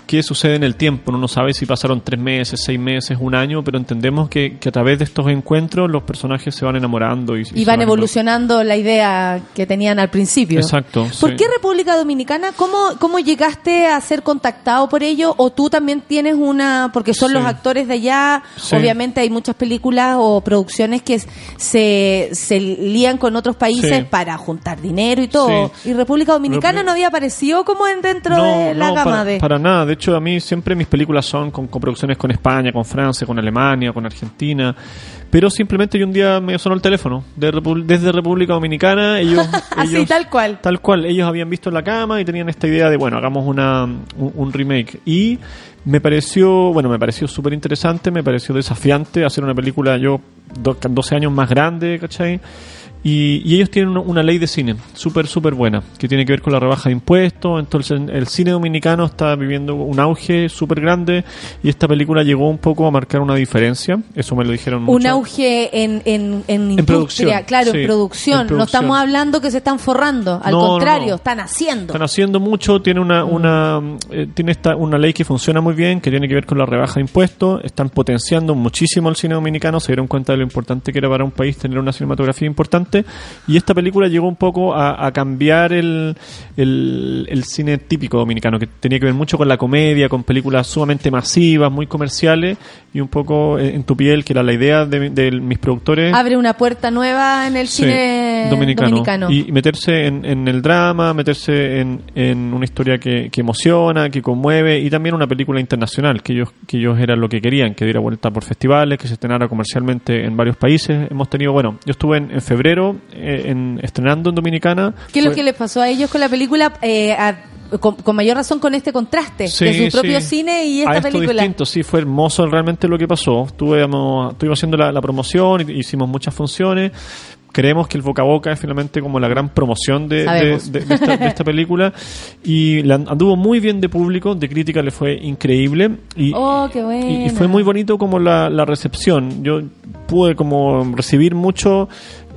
que sucede en el tiempo. Uno no sabe si pasaron tres meses, seis meses, un año, pero entendemos que, que a través de estos encuentros los personajes se van enamorando y, Y se van evolucionando la idea que tenían al principio. Exacto. ¿Por sí. qué República Dominicana? ¿Cómo, ¿Cómo llegaste a ser contactado por ello? ¿O tú también tienes una, porque son Sí. los actores de allá, Sí. obviamente hay muchas películas o producciones que se, se lían con otros países para juntar dinero y todo. ¿Y República Dominicana República- no había aparecido como en dentro de la gama para, de...? para nada. De hecho, a mí siempre mis películas son con coproducciones con España, con Francia, con Alemania, con Argentina. Pero simplemente yo un día me sonó el teléfono de Repu- desde República Dominicana. Ellos, Así, ellos- tal cual. Tal cual, ellos habían visto la cama y tenían esta idea de, bueno, hagamos una, un, un remake. Y me pareció, bueno, me pareció súper interesante, me pareció desafiante hacer una película yo do- 12 años más grande, ¿cachai? Y, y ellos tienen una, ley de cine súper, súper buena, que tiene que ver con la rebaja de impuestos. Entonces, el cine dominicano está viviendo un auge súper grande y esta película llegó un poco a marcar una diferencia. Eso me lo dijeron mucho. Un auge en, en, en industria, producción, claro, sí, en, producción. en No estamos hablando que se están forrando, al No, no, contrario, no. están haciendo. Están haciendo mucho, tiene una, una eh, tiene esta, una ley que funciona muy bien, que tiene que ver con la rebaja de impuestos, están potenciando muchísimo el cine dominicano, se dieron cuenta de lo importante que era para un país tener una cinematografía importante, y esta película llegó un poco a, a cambiar el, el, el cine típico dominicano, que tenía que ver mucho con la comedia, con películas sumamente masivas, muy comerciales, y un poco en tu piel, que era la idea de, de mis productores. Abre una puerta nueva en el Sí, cine dominicano. dominicano. Y meterse en, en el drama, meterse en, en una historia que, que emociona, que conmueve y también una película internacional, que ellos, que ellos eran lo que querían, que diera vuelta por festivales, que se estrenara comercialmente en varios países. Hemos tenido, bueno, yo estuve en, en febrero eh, en, estrenando en Dominicana. ¿Qué es lo que les pasó a ellos con la película? Eh, a- con, con mayor razón con este contraste Sí, de su propio sí. cine y a esta esto película. distinto, sí, fue hermoso realmente lo que pasó. Estuvimos, estuvimos haciendo la, la promoción, hicimos muchas funciones. Creemos que el boca a boca es finalmente como la gran promoción de, de- Sabemos. de- de esta, película. Y la anduvo muy bien de público, de crítica le fue increíble. Y, Oh, qué bueno. y, y fue muy bonito como la, la recepción. Yo pude como recibir mucho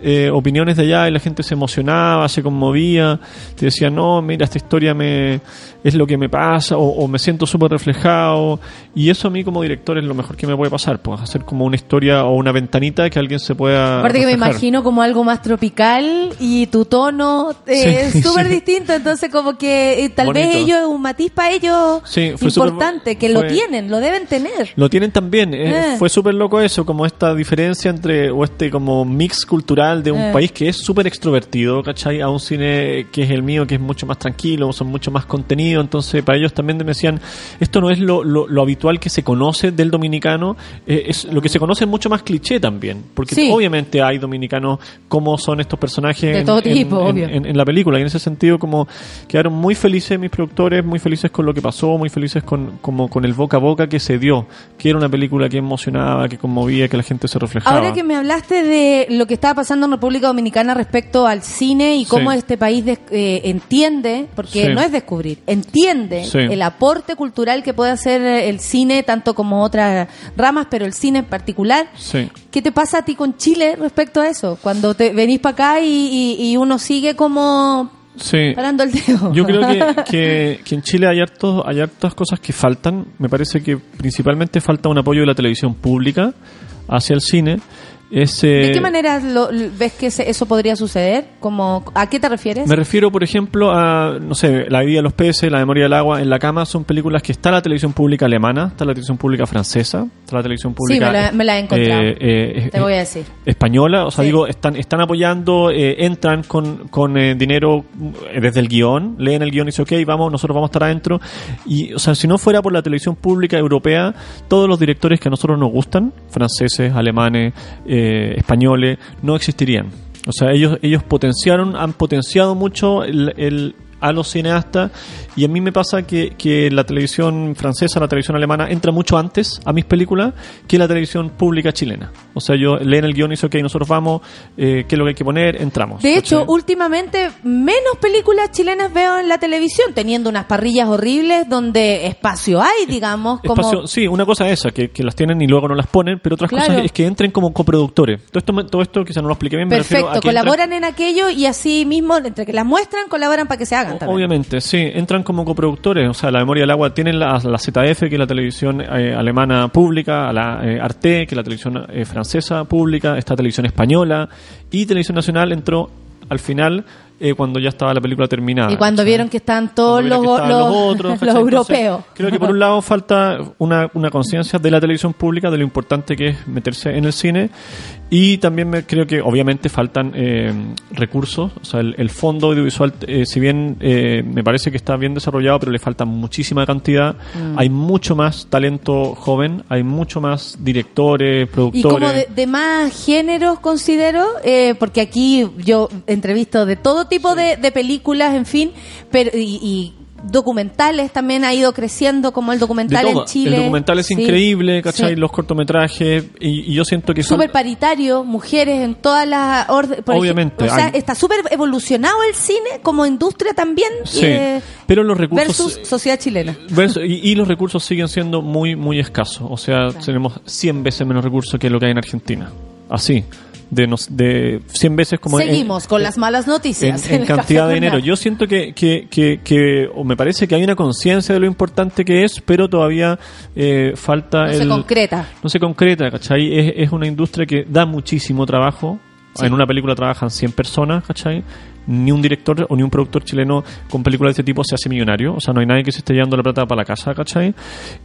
eh, opiniones de allá y la gente se emocionaba, se conmovía, te decía, no, mira, esta historia me es lo que me pasa o, o me siento súper reflejado. Y eso a mí como director es lo mejor que me puede pasar, pues hacer como una historia o una ventanita que alguien se pueda... Aparte que me imagino como algo más tropical y tu tono eh, Sí, es súper sí. distinto, entonces como que eh, tal vez Bonito. ellos, un matiz para ellos Sí, importante, que lo tienen, lo deben tener. Lo tienen también. eh, Eh. Fue súper loco eso, como esta diferencia entre, o este como mix cultural de un Eh. país que es súper extrovertido, ¿cachai? A un cine que es el mío, que es mucho más tranquilo, son mucho más Entonces, para ellos también me decían, esto no es lo, lo, lo habitual que se conoce del dominicano, eh, es lo que se conoce es mucho más cliché también. Porque Sí. obviamente hay dominicanos como son estos personajes De en- todo tipo, en- obvio. en, en la película. Y en ese sentido, como quedaron muy felices mis productores, muy felices con lo que pasó, muy felices con, como con el boca a boca que se dio. Que era una película que emocionaba, que conmovía, que la gente se reflejaba. Ahora que me hablaste de lo que estaba pasando en República Dominicana respecto al cine y cómo Sí. este país des- eh, entiende, porque Sí. no es descubrir, entiende Sí. el aporte cultural que puede hacer el cine, tanto como otras ramas, pero el cine en particular. Sí. ¿Qué te pasa a ti con Chile respecto a eso? Cuando te venís para acá y, y- y uno sigue como Sí. parando el dedo. Yo creo que, que, que en Chile hay, hartos, hay hartas cosas que faltan. Me parece que principalmente falta un apoyo de la televisión pública hacia el cine. Es, eh, ¿De qué manera lo- ves que se- eso podría suceder? Como, ¿A qué te refieres? Me refiero, por ejemplo, a, no sé, La vida de los peces, La memoria del agua en la cama, son películas que está la televisión pública alemana, está la televisión pública francesa, está la televisión pública... me la- me la he encontrado. eh, eh, Te voy a decir. española, o sea, Sí. digo, están, están apoyando, eh, entran con, con eh, dinero eh, desde el guion, leen el guion y dicen, ok, vamos, nosotros vamos a estar adentro. Y, o sea, si no fuera por la televisión pública europea, todos los directores que a nosotros nos gustan, franceses, alemanes, eh, españoles, no existirían. O sea, ellos, ellos potenciaron, han potenciado mucho el, el- a los cineastas y a mí me pasa que, que la televisión francesa, la televisión alemana entra mucho antes a mis películas que la televisión pública chilena. O sea, yo leen el guion y dice, ok, nosotros vamos, eh, qué es lo que hay que poner, entramos. De hecho, ¿Cachai? últimamente menos películas chilenas veo en la televisión, teniendo unas parrillas horribles donde espacio hay, digamos, como... Espacio- sí, una cosa es esa, que, que las tienen y luego no las ponen, pero otras Claro. cosas es que entren como coproductores. Todo esto, me- todo esto quizá no lo expliqué bien, me Perfecto, a que entran- colaboran en aquello y así mismo, entre que las muestran, colaboran para que se Obviamente, sí, entran como coproductores. O sea, la memoria del agua tienen la, la ZF, que es la televisión eh, alemana pública, la eh, Arte, que es la televisión eh, francesa pública, esta televisión española, y Televisión Nacional entró al final eh, cuando ya estaba la película terminada. y cuando vieron que están todos los, vieron que estaban los, los otros, los europeos. Creo que por un lado falta una, una conciencia de la televisión pública de lo importante que es meterse en el cine y también me, creo que obviamente faltan eh, recursos, o sea, el, el fondo audiovisual, eh, si bien eh, me parece que está bien desarrollado, pero le falta muchísima cantidad, Mm. hay mucho más talento joven, hay mucho más directores, Y productores. como de, de más géneros considero, eh, porque aquí yo entrevisto de todo tipo de, de películas, en fin, pero y, y documentales también ha ido creciendo, como el documental en Chile. El documental es Sí, increíble, ¿cachai? sí. Los cortometrajes, y, y yo siento que Súper paritario, mujeres en todas las órdenes. Obviamente, o sea, está súper evolucionado el cine como industria también. Sí, eh, pero los recursos versus sociedad chilena. Verso- y, y los recursos siguen siendo muy, muy escasos. O sea, tenemos 100 veces menos recursos que lo que hay en Argentina. Así. De, nos, de 100 veces como en- Seguimos con las malas noticias. en cantidad de dinero. Yo siento que, que, que, que- o me parece que hay una conciencia de lo importante que es, pero todavía eh, falta No el... se concreta. No se concreta, ¿cachai? Es, es una industria que da muchísimo trabajo. Sí. En una película trabajan 100 personas, ¿cachai? Ni un director o ni un productor chileno con películas de este tipo se hace millonario. O sea, no hay nadie que se esté llevando la plata para la casa, ¿cachai?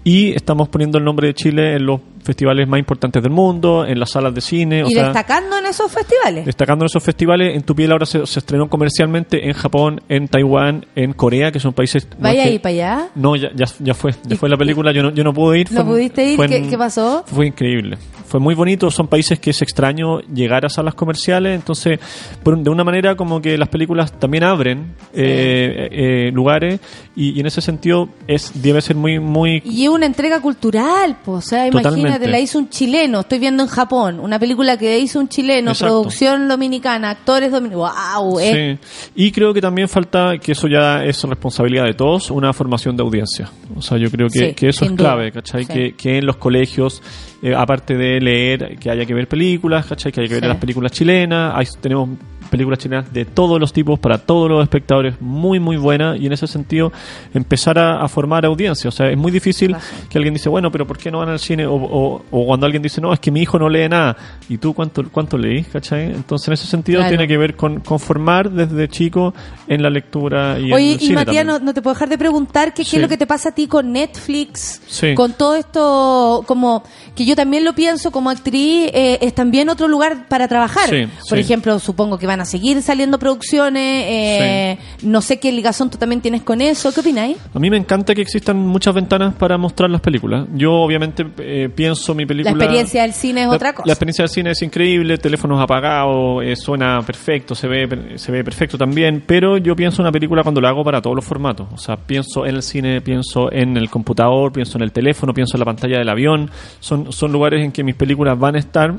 Y estamos poniendo el nombre de Chile en los festivales más importantes del mundo, en las salas de cine. O y sea, destacando en esos festivales. Destacando en esos festivales, en Tu piel ahora se, se estrenó comercialmente en Japón, en Taiwán, en Corea, que son países... Vaya ahí para allá. No, ya, ya, ya fue, ya fue la película, yo no, yo no pude ir. ¿No fue- pudiste ir? fue ¿Qué, qué pasó? Fue increíble. Fue muy bonito, son países que es extraño llegar a salas comerciales, entonces por- de una manera como que las películas también abren eh, eh, lugares y, y en ese sentido es debe ser muy muy Y es una entrega cultural, pues, o sea, imagínate, Totalmente. la hizo un chileno, estoy viendo en Japón, una película que hizo un chileno, Exacto. producción dominicana, actores dominicanos, wow, eh. Sí. Y creo que también falta, que eso ya es responsabilidad de todos, una formación de audiencia. O sea, yo creo que, Sí, que eso es clave, ¿cachai? Sí. Que, que en los colegios, eh, aparte de leer, que haya que ver películas, ¿cachai? Que haya que ver las películas chilenas. Hay, tenemos películas chilenas de todos los tipos, para todos los espectadores, muy, muy buenas. Y en ese sentido, empezar a, a formar audiencia. O sea, es muy difícil que alguien dice, bueno, pero ¿por qué no van al cine? O, o- o cuando alguien dice, no, es que mi hijo no lee nada. ¿Y tú cuánto, cuánto leís, cachai? Entonces, en ese sentido, Claro. tiene que ver con, con formar desde chico en la lectura y en Oye, el y cine Matías, no, no te puedo dejar de preguntar que, qué es lo que te pasa a ti con Netflix, Sí. con todo esto, como que yo también lo pienso como actriz, eh, es también otro lugar para trabajar. Sí, Por ejemplo, supongo que van a seguir saliendo producciones, eh, no sé qué ligazón tú también tienes con eso, ¿qué opináis? A mí me encanta que existan muchas ventanas para mostrar las películas. Yo obviamente eh, pienso mi La película... experiencia del cine es La- otra cosa. La experiencia del cine es increíble, teléfonos apagados, eh, suena perfecto, se ve, se ve perfecto también, pero yo pienso una película cuando la hago para todos los formatos. O sea, pienso en el cine, pienso en el computador, pienso en el teléfono, pienso en la pantalla del avión. Son, son lugares en que mis películas van a estar.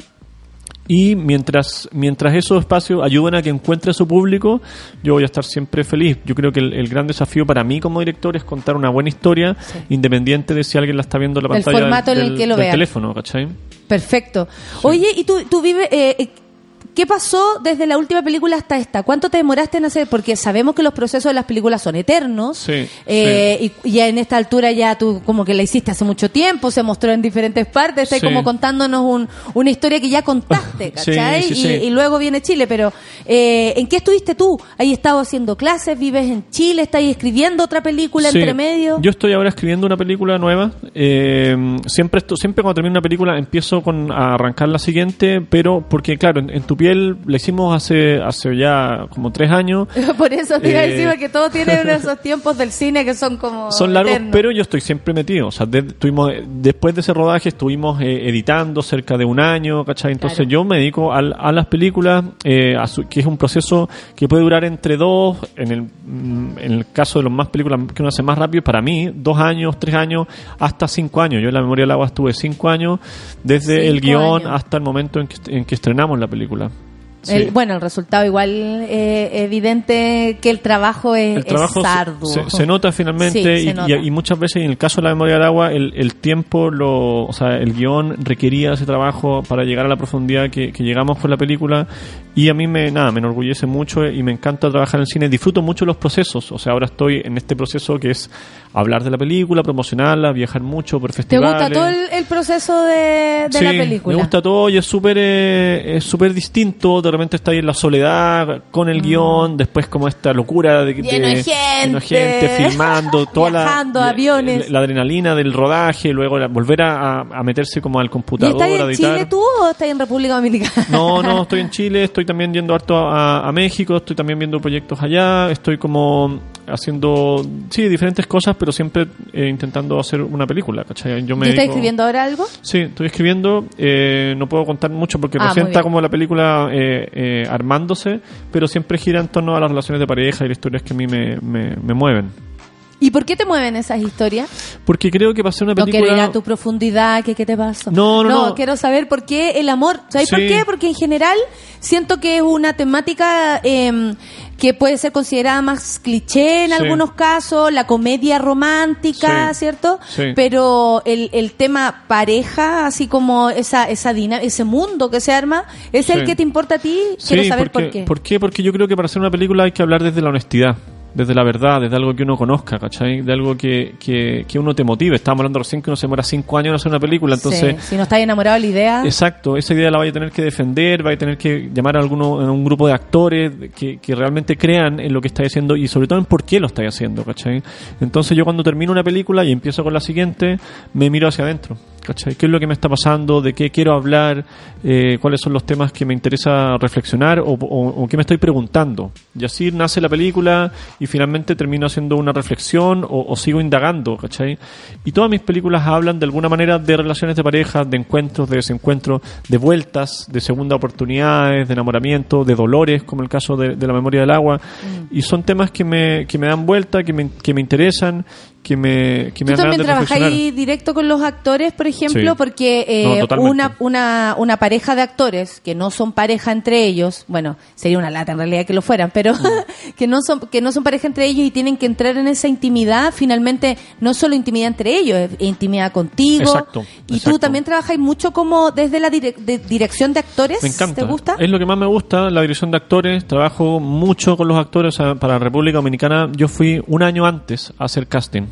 Y mientras, mientras esos espacios ayuden a que encuentre a su público, yo voy a estar siempre feliz. Yo creo que el, el gran desafío para mí como director es contar una buena historia, independiente de si alguien la está viendo en la pantalla formato en el que lo del vea. teléfono, ¿cachai? Perfecto. Oye, ¿y tú, tú vives, eh, eh, ¿qué pasó desde la última película hasta esta? ¿Cuánto te demoraste en hacer? Porque sabemos que los procesos de las películas son eternos. Sí, eh, Y, y ya en esta altura ya tú como que la hiciste hace mucho tiempo, se mostró en diferentes partes, estás Sí. como contándonos un- una historia que ya contaste, ¿cachai? sí, y, y luego viene Chile, pero eh, ¿en qué estuviste tú? ¿Has estado haciendo clases? ¿Vives en Chile? ¿Estás escribiendo otra película entre medio? Yo estoy ahora escribiendo una película nueva. Eh, siempre esto, siempre cuando termino una película empiezo con a arrancar la siguiente, pero porque claro, en, en tu piel la hicimos hace hace ya como tres años. Por eso te iba a Eh, decir que todos tienen esos tiempos del cine que son como Son largos, eternos. pero yo estoy siempre metido. O sea, de- tuvimos, después de ese rodaje estuvimos eh, editando cerca de un año, ¿cachai? Entonces Claro. yo me dedico al- a, las películas, eh, a su- que es un proceso que puede durar entre dos, en el, mm, en el caso de las más películas que uno hace más rápido, para mí, dos años, tres años, hasta cinco años. Yo en La Memoria del Agua estuve cinco años, desde el guion años. hasta el momento en que, en que estrenamos la película. Sí. El- bueno, el resultado igual eh, evidente que el trabajo es, el trabajo es arduo. se, se nota finalmente Sí, se y, nota. y- y muchas veces en el caso de la memoria del agua el, el tiempo lo o sea el guion requería ese trabajo para llegar a la profundidad que, que llegamos con la película y a mí me nada me enorgullece mucho y me encanta trabajar en el cine disfruto mucho los procesos o sea ahora estoy en este proceso que es hablar de la película promocionarla viajar mucho por ¿Te festivales gusta todo el, el proceso de, de Sí, la película? Me gusta todo y es súper eh, es súper distinto. De repente está ahí en la soledad con el guion, después como esta locura de, Mm. Lleno de gente. gente filmando, toda la- Viajando, la, aviones. la adrenalina del rodaje, luego la- volver a, a- a meterse como al ¿Y computador estás a en editar. Chile tú o estás en República Dominicana? No, no, estoy en Chile, estoy también yendo harto a, a México, estoy también viendo proyectos allá, estoy como haciendo, sí, diferentes cosas, pero siempre eh, intentando hacer una película, ¿cachai? Yo me ¿Y estás escribiendo ahora algo? Sí, estoy escribiendo. eh, no puedo contar mucho porque Ah, bien. como la película eh, eh, armándose, pero siempre gira en torno a las relaciones de pareja y las historias que a mí me, me, me mueven. ¿Y por qué te mueven esas historias? Porque creo que hacer una No quiero ir película... a tu profundidad, que qué te pasó. No, no, no. quiero saber por qué el amor. ¿Sabes por qué? Porque en general siento que es una temática eh, que puede ser considerada más cliché en Sí. algunos casos, la comedia romántica, Sí. ¿cierto? Pero el, el tema pareja, así como esa esa ese mundo que se arma, es el que te importa a ti. Sí, Quiero saber porque, por qué. ¿Por qué? Porque yo creo que para hacer una película hay que hablar desde la honestidad, desde la verdad, desde algo que uno conozca, ¿cachai? De algo que, que, que uno te motive. Estábamos hablando recién que uno se demora cinco años en hacer una película, entonces... Sí, Si no estás enamorado de la idea. Exacto, esa idea la vaya a tener que defender, vaya a tener que llamar a alguno, a un grupo de actores que, que realmente crean en lo que estáis haciendo y sobre todo en por qué lo estáis haciendo, ¿cachai? Entonces yo cuando termino una película y empiezo con la siguiente, me miro hacia adentro, ¿cachai? ¿Qué es lo que me está pasando? ¿De qué quiero hablar? Eh, ¿Cuáles son los temas que me interesa reflexionar o, o- o qué me estoy preguntando? Y así nace la película y finalmente termino haciendo una reflexión o, o sigo indagando, ¿cachai? Y todas mis películas hablan de alguna manera de relaciones de pareja, de encuentros, de desencuentros, de vueltas, de segunda oportunidades, de enamoramiento, de dolores, como el caso de, de la memoria del agua. Mm. Y son temas que me, que me dan vuelta, que me, que me interesan, que me, que me Tú también trabajáis directo con los actores, por ejemplo, Sí. porque eh, No, una, una, una pareja de actores que no son pareja entre ellos, bueno, sería una lata en realidad que lo fueran, pero Mm. que no son que no son pareja entre ellos y tienen que entrar en esa intimidad, finalmente no solo intimidad entre ellos, es intimidad contigo. Exacto, Y tú exacto. también trabajáis mucho como desde la dire- de- dirección de actores. Me encanta. ¿Te gusta? Es lo que más me gusta, la dirección de actores. Trabajo mucho con los actores. o sea, para República Dominicana yo fui un año antes a hacer casting.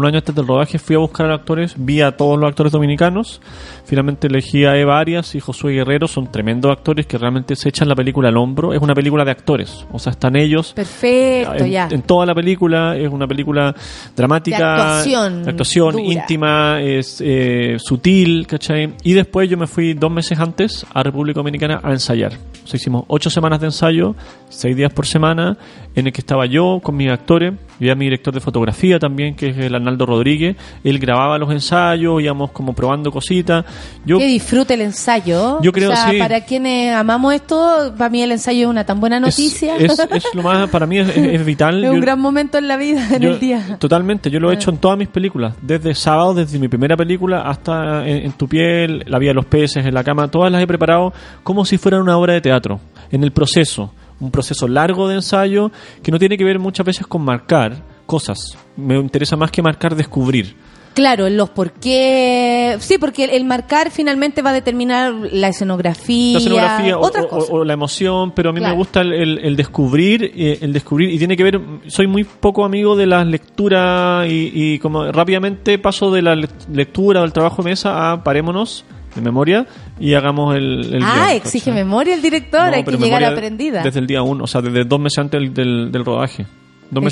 Un año antes del rodaje fui a buscar a los actores, vi a todos los actores dominicanos. Finalmente elegí a Eva Arias y Josué Guerrero. Son tremendos actores que realmente se echan la película al hombro. Es una película de actores. O sea, están ellos Perfecto, en, ya. en toda la película es una película dramática, De actuación de actuación dura. íntima, es eh, sutil, ¿cachai? Y después yo me fui dos meses antes a República Dominicana a ensayar. O sea, hicimos ocho semanas de ensayo, seis días por semana, en el que estaba yo con mis actores, y a mi director de fotografía también, que es el Arnaldo Rodríguez. Él grababa los ensayos, íbamos como probando cositas. Yo que disfrute el ensayo. Yo creo, o sea, sí. para quienes amamos esto, para mí el ensayo es una tan buena noticia. es, es lo más, para mí es, es- es vital. Es un Yo- gran momento en la vida, en Yo- el día. Totalmente, yo lo he hecho en todas mis películas, desde sábado, desde mi primera película hasta en, en tu piel, La vida de los peces, en la cama, todas las he preparado como si fueran una obra de teatro, en el proceso, un proceso largo de ensayo que no tiene que ver muchas veces con marcar cosas, me interesa más que marcar descubrir. Claro, los por qué. Sí, porque el, el marcar finalmente va a determinar la escenografía. la escenografía o, otra o- o la emoción, pero a mí Claro. me gusta el, el- el descubrir, eh, el descubrir y tiene que ver, soy muy poco amigo de las lecturas y, y como rápidamente paso de la le- lectura o el trabajo de mesa a parémonos de memoria y hagamos el, el ah, guion, exige memoria el director, No, hay que llegar aprendida. Desde el día uno, o sea, desde dos meses antes del, del, del rodaje.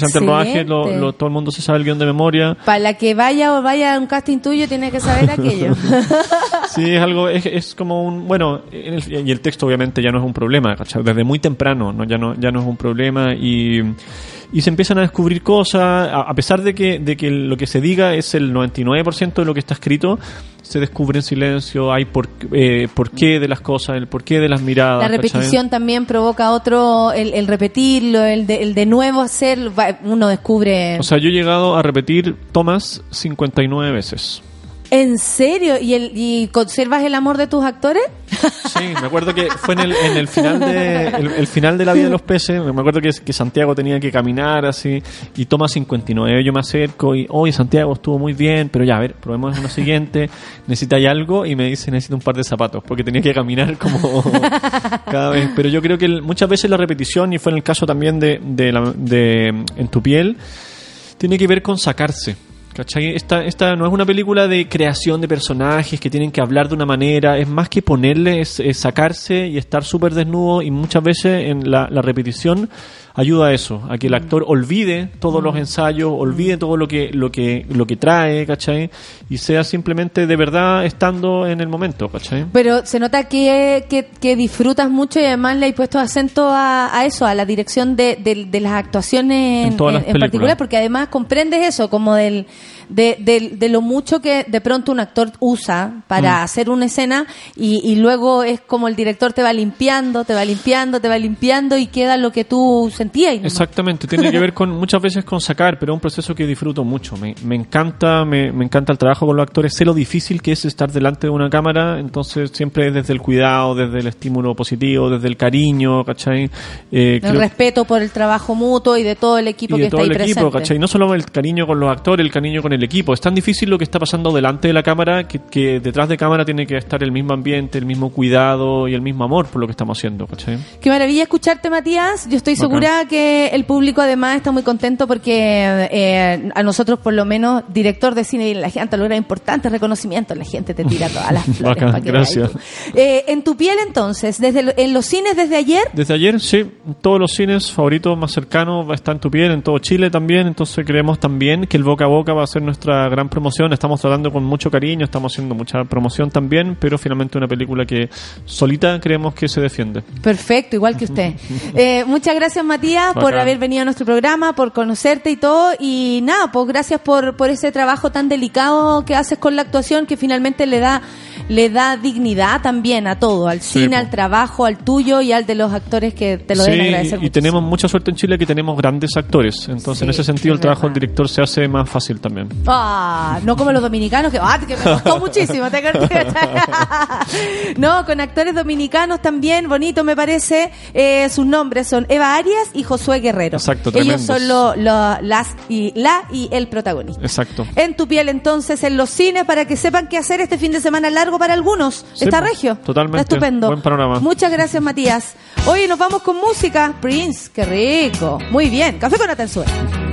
Antes del rodaje, lo- todo el mundo se sabe el guion de memoria. Para la que vaya o vaya a un casting tuyo, tiene que saber aquello. Sí, es algo, es, es como un, bueno, en el- y el texto obviamente ya no es un problema, ¿cachai? desde muy temprano, ¿no? Ya no, ya no es un problema y, y se empiezan a descubrir cosas, a, a pesar de que, de que lo que se diga es el 99% de lo que está escrito, se descubre en silencio, hay por, eh, por qué de las cosas, el porqué de las miradas. La repetición también provoca otro, el, el repetirlo, el de, el de nuevo hacer, uno descubre. O sea, yo he llegado a repetir tomas 59 veces. ¿En serio? ¿Y, el, ¿Y conservas el amor de tus actores? Sí, me acuerdo que fue en el, en el final de el, el final de la vida de los peces, me acuerdo que, Santiago tenía que caminar así y toma 59, yo me acerco y hoy Santiago estuvo muy bien, pero ya, a ver, probemos uno siguiente, necesita algo y me dice necesito un par de zapatos porque tenía que caminar como cada vez, pero yo creo que muchas veces la repetición y fue en el caso también de, de, la- de En tu piel tiene que ver con sacarse. Esta, esta no es una película de creación de personajes que tienen que hablar de una manera, es más que ponerle, es, sacarse y estar súper desnudo y muchas veces en la repetición ayuda a eso, a que el actor olvide todos los ensayos, olvide todo lo que, lo que, lo que trae, ¿cachai? Y sea simplemente de verdad estando en el momento, ¿cachai? Pero se nota que, que, que disfrutas mucho y además le has puesto acento a, a eso, a la dirección de, de- de las actuaciones en, En las en- particular, porque además comprendes eso, como del, de, de- de lo mucho que de pronto un actor usa para Mm. hacer una escena y, y luego es como el director te va limpiando, te va limpiando, te va limpiando y queda lo que tú sentías. nomás. Exactamente, tiene que ver con muchas veces con sacar, pero es un proceso que disfruto mucho. Me, me encanta, me, me encanta el trabajo con los actores, sé lo difícil que es estar delante de una cámara, entonces siempre desde el cuidado, desde el estímulo positivo, desde el cariño, ¿cachai? Eh, El respeto por el trabajo mutuo y de todo el equipo y que de está todo ahí el equipo, presente. ¿cachai? No solo el cariño con los actores, el cariño con el equipo. Es tan difícil lo que está pasando delante de la cámara que, que detrás de cámara tiene que estar el mismo ambiente, el mismo cuidado y el mismo amor por lo que estamos haciendo, ¿cachai? Qué maravilla escucharte, Matías. Yo estoy Bacán. segura que el público además está muy contento porque eh, a nosotros, por lo menos, director de cine y la gente logra importantes reconocimientos. La gente te tira todas las flores. Bacán, pa' que gracias. Eh, en tu piel, entonces, desde lo- en los cines desde ayer, Desde ayer, sí, todos los cines favoritos más cercanos estar en tu piel, en todo Chile también, entonces creemos también que el boca a boca va a ser nuestra gran promoción, estamos tratando con mucho cariño, estamos haciendo mucha promoción también, pero finalmente una película que solita creemos que se defiende. perfecto, igual que usted. Eh, muchas gracias, Matías, por Bacán. haber venido a nuestro programa, por conocerte y todo. Y nada, pues gracias por, por ese trabajo tan delicado que haces con la actuación que finalmente le da le da dignidad también a todo, al Sí, cine, al trabajo, al tuyo y al de los actores que te lo Sí, deben agradecer y mucho. tenemos mucha suerte en Chile que tenemos grandes actores, entonces en ese sentido es el trabajo del director se hace más fácil también. Ah, no como los dominicanos, que, ah, que me costó muchísimo. no, con actores dominicanos también, bonito me parece. Eh, sus nombres son Eva Arias y Josué Guerrero. Exacto, Ellos tremendos. son lo- lo- las y la y el protagonista. Exacto. En tu piel entonces en los cines para que sepan qué hacer este fin de semana largo para algunos. Sí, Está po, regio. totalmente. Está estupendo. Buen panorama. Muchas gracias Matías. Oye, nos vamos con música. Prince, qué rico. Muy bien. Café con Atenzuela.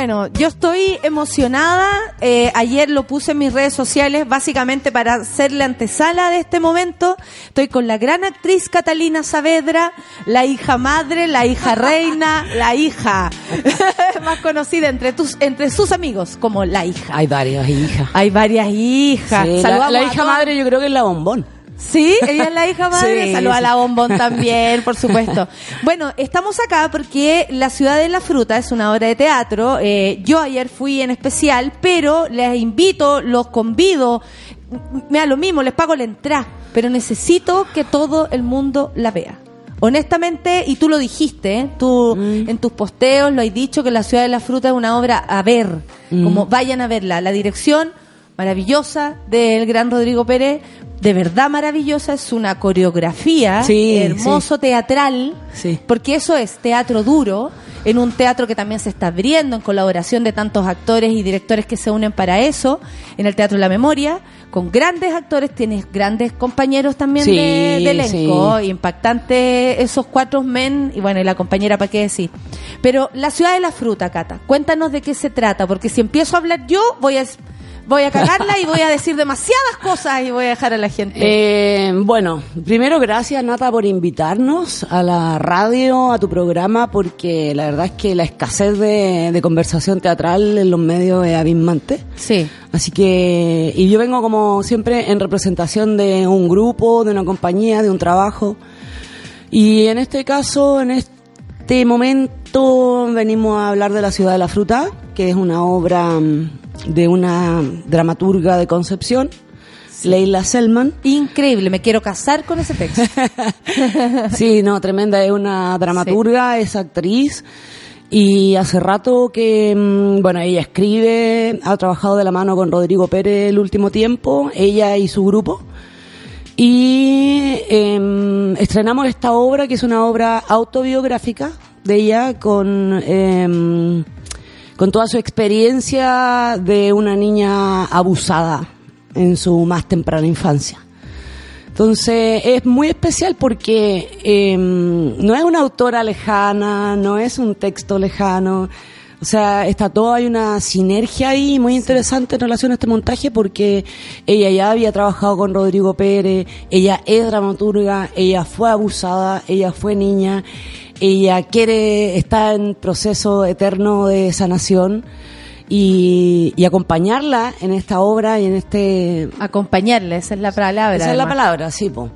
Bueno, yo estoy emocionada. Eh, ayer lo puse en mis redes sociales básicamente para hacerle antesala de este momento. Estoy con la gran actriz Catalina Saavedra, la hija madre, la hija reina, la hija más conocida entre tus entre sus amigos como la hija. Hay varias hijas. Hay varias hijas. Sí, la, la hija madre yo creo que es la bombón. Sí, ella es la hija madre. Sí, Saluda a la bombón también, por supuesto. Bueno, estamos acá porque La Ciudad de la Fruta es una obra de teatro. Eh, yo ayer fui en especial, pero les invito, los convido. Me da lo mismo, les pago la entrada, pero necesito que todo el mundo la vea. Honestamente, y tú lo dijiste, ¿eh? tú Mm. en tus posteos lo has dicho que La Ciudad de la Fruta es una obra a ver, Mm. como vayan a verla. La dirección maravillosa del gran Rodrigo Pérez, de verdad maravillosa, es una coreografía Sí, hermoso teatral, Sí. porque eso es teatro duro, en un teatro que también se está abriendo en colaboración de tantos actores y directores que se unen para eso, en el Teatro de la Memoria, con grandes actores, tienes grandes compañeros también de, de elenco, impactante esos cuatro men, y bueno, y la compañera, ¿para qué decir? Pero la ciudad de la fruta, Cata, cuéntanos de qué se trata, porque si empiezo a hablar yo, voy a... Voy a cagarla y voy a decir demasiadas cosas y voy a dejar a la gente. Eh, bueno, primero gracias Nata por invitarnos a la radio, a tu programa, porque la verdad es que la escasez de, de conversación teatral en los medios es abismante. Sí. Así que, y yo vengo como siempre en representación de un grupo, de una compañía, de un trabajo. Y en este caso, en este momento, venimos a hablar de La Ciudad de la Fruta, que es una obra mm, de una dramaturga de Concepción, Leila Selman. Increíble, me quiero casar con ese texto. Sí, no, tremenda, es una dramaturga, es actriz. Y hace rato que, mm, bueno, ella escribe, ha trabajado de la mano con Rodrigo Pérez el último tiempo, ella y su grupo. Y em, estrenamos esta obra, que es una obra autobiográfica de ella, con, em, con toda su experiencia de una niña abusada en su más temprana infancia. Entonces es muy especial porque eh, no es una autora lejana, no es un texto lejano. O sea, está todo, hay una sinergia ahí muy interesante en relación a este montaje porque ella ya había trabajado con Rodrigo Pérez, ella es dramaturga, ella fue abusada, ella fue niña, ella quiere, está en proceso eterno de sanación y, y acompañarla en esta obra y en este Acompañarle, esa es la palabra. esa es la palabra, sí, po.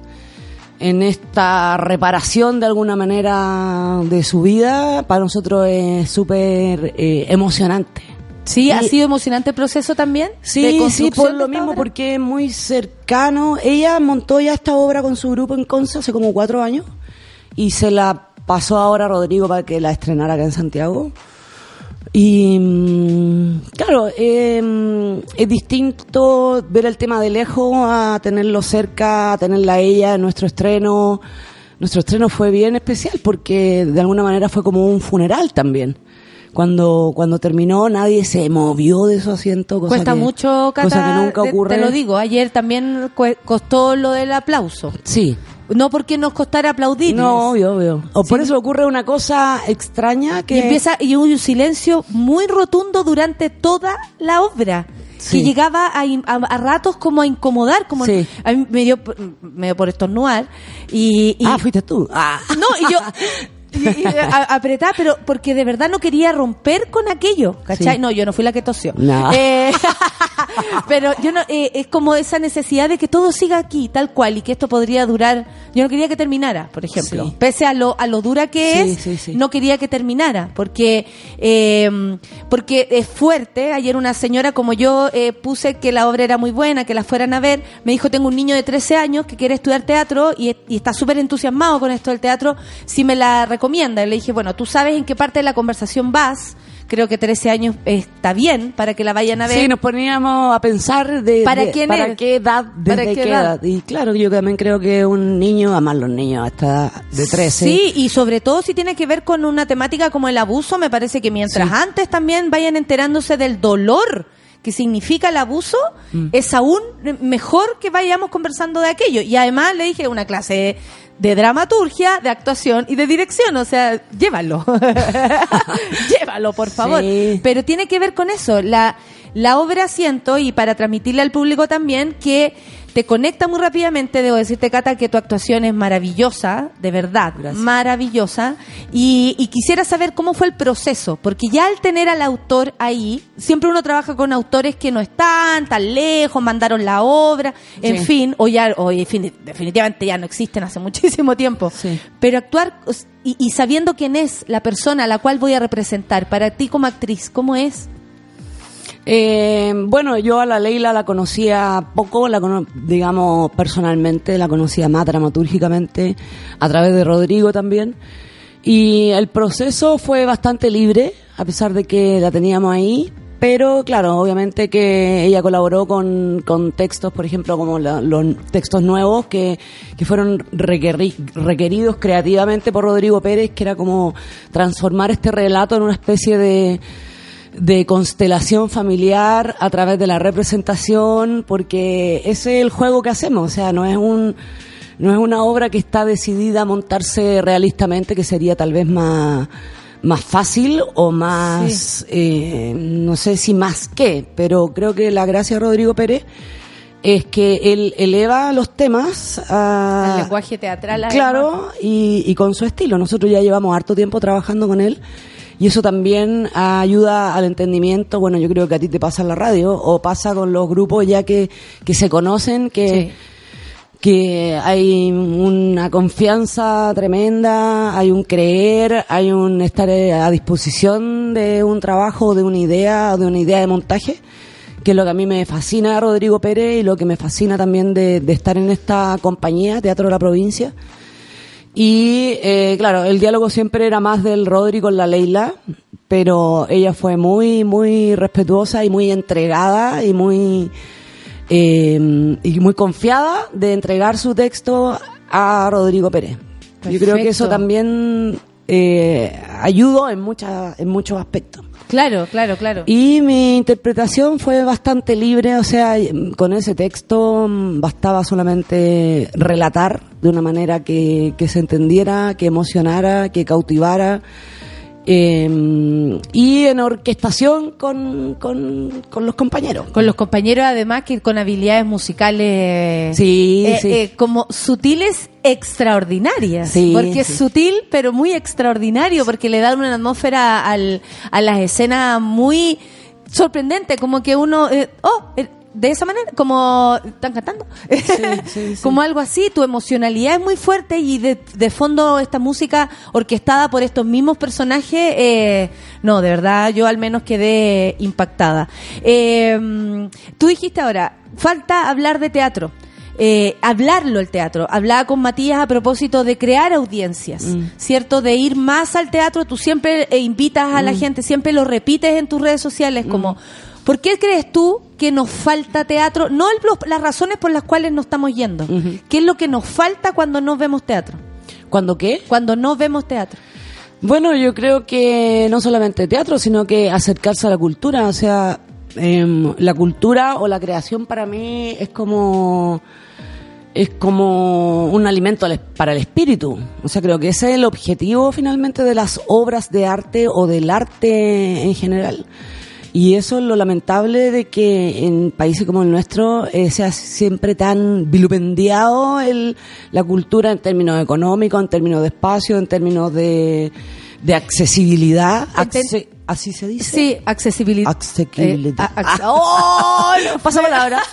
En esta reparación de alguna manera de su vida, para nosotros es súper eh, emocionante. Sí, ha Y- sido emocionante el proceso también. de Sí, sí, construcción por de lo mismo, obra? porque es muy cercano. Ella montó ya esta obra con su grupo en Conce hace como cuatro años y se la pasó ahora a Rodrigo para que la estrenara acá en Santiago. Y mm, claro, eh, es distinto ver el tema de lejos a tenerlo cerca, a tenerla a ella en nuestro estreno. Nuestro estreno fue bien especial porque de alguna manera fue como un funeral también. Cuando, cuando terminó nadie se movió de su asiento. Cosa Cuesta que- mucho, Cata, cosa que nunca te- ocurre. Te, lo digo, ayer también costó lo del aplauso. Sí. No porque nos costara aplaudir. No, obvio, obvio. O por eso ocurre una cosa extraña que... Y empieza y hubo un silencio muy rotundo durante toda la obra. Sí. Que llegaba a, a- a ratos como a incomodar, como Sí. a mí me dio, por- me dio por estornudar. Y, y- Ah, fuiste tú. Ah. No, y yo y- y a- apretar, pero porque de verdad no quería romper con aquello, ¿cachai? Sí. No, yo no fui la que tosió. No. Eh, pero yo no, eh, es como esa necesidad de que todo siga aquí, tal cual, y que esto podría durar. Yo no quería que terminara, por ejemplo. Sí. Pese a lo, a lo dura que Sí, es, no quería que terminara, porque, eh, porque es fuerte. Ayer una señora como yo eh, puse que la obra era muy buena, que la fueran a ver. Me dijo, tengo un niño de 13 años que quiere estudiar teatro y, y está súper entusiasmado con esto del teatro. Si me la recomienda. Y le dije, bueno, tú sabes en qué parte de la conversación vas. Creo que 13 años está bien para que la vayan a ver. Sí, nos poníamos a pensar de, ¿Para de- quién para es? qué edad, desde ¿Para qué qué, edad? edad? Y claro, yo también creo que un niño, además los niños hasta de 13. Sí, y sobre todo si tiene que ver con una temática como el abuso, me parece que mientras Sí. antes también vayan enterándose del dolor que significa el abuso, Mm. es aún mejor que vayamos conversando de aquello. Y además le dije una clase de dramaturgia, de actuación y de dirección, o sea, llévalo. llévalo, por favor. Sí. Pero tiene que ver con eso. La, la obra siento, y para transmitirle al público también, que te conecta muy rápidamente. Debo decirte, Cata, que tu actuación es maravillosa, de verdad, maravillosa. Y, y quisiera saber cómo fue el proceso, porque ya al tener al autor ahí, siempre uno trabaja con autores que no están tan lejos, mandaron la obra, en Sí. fin, o ya, o defini- definitivamente ya no existen hace muchísimo tiempo. Pero actuar y, y sabiendo quién es la persona a la cual voy a representar, para ti como actriz, ¿cómo es? Eh, bueno, yo a la Leila la conocía poco, la cono- digamos personalmente, la conocía más dramatúrgicamente, a través de Rodrigo también. Y el proceso fue bastante libre, a pesar de que la teníamos ahí. Pero claro, obviamente que ella colaboró con, con textos, por ejemplo, como la- los textos nuevos que, que fueron requeri- requeridos creativamente por Rodrigo Pérez, que era como transformar este relato en una especie de, de constelación familiar a través de la representación, porque ese es el juego que hacemos, o sea, no es un no es una obra que está decidida a montarse realistamente, que sería tal vez más más fácil o más eh, no sé si más qué, pero creo que la gracia de Rodrigo Pérez es que él eleva los temas a El lenguaje teatral. Claro, y, y con su estilo. Nosotros ya llevamos harto tiempo trabajando con él y eso también ayuda al entendimiento. Bueno, yo creo que a ti te pasa en la radio o pasa con los grupos ya que, que se conocen, que, que hay una confianza tremenda, hay un creer, hay un estar eh, a disposición de un trabajo, de una idea de una idea de montaje que es lo que a mí me fascina Rodrigo Pérez y lo que me fascina también de, de estar en esta compañía, Teatro de la Provincia. Y eh, claro, el diálogo siempre era más del Rodri con la Leila, pero ella fue muy, muy respetuosa y muy entregada y muy, eh, y muy confiada de entregar su texto a Rodrigo Pérez. Yo creo que eso también eh, ayudó en, muchas en muchos aspectos. Claro, claro, claro. Y mi interpretación fue bastante libre, o sea, con ese texto mm, bastaba solamente relatar de una manera que, que se entendiera, que emocionara, que cautivara. Eh, y en orquestación con, con, con los compañeros. Con los compañeros, además, que con habilidades musicales. Sí, eh, sí. eh, como sutiles extraordinarias. Sí, porque es sutil, pero muy extraordinario, porque le dan una atmósfera al, a las escenas muy sorprendente, como que uno. eh, oh, de esa manera, como están cantando, como algo así, tu emocionalidad es muy fuerte y de, de fondo esta música orquestada por estos mismos personajes, eh, no, de verdad yo al menos quedé impactada. Eh, tú dijiste ahora, falta hablar de teatro. Eh, hablarlo el teatro. Hablaba con Matías a propósito de crear audiencias, ¿cierto? De ir más al teatro. Tú siempre eh, invitas a la Mm. gente, siempre lo repites en tus redes sociales, como, ¿por qué crees tú que nos falta teatro? No el- los- las razones por las cuales no estamos yendo. ¿Qué es lo que nos falta cuando no vemos teatro? ¿Cuándo qué? Cuando no vemos teatro. Bueno, yo creo que no solamente teatro, sino que acercarse a la cultura. O sea, em, la cultura o la creación para mí es como es como un alimento para el espíritu. O sea, creo que ese es el objetivo finalmente de las obras de arte o del arte en general. Y eso es lo lamentable de que en países como el nuestro eh, sea siempre tan vilipendiado el, la cultura en términos económicos, en términos de espacio, en términos de, de accesibilidad. Acce- ¿Así se dice? Sí, accesibilidad. Accesibilidad. Eh, ac- ¡Oh! no, Pasa palabra.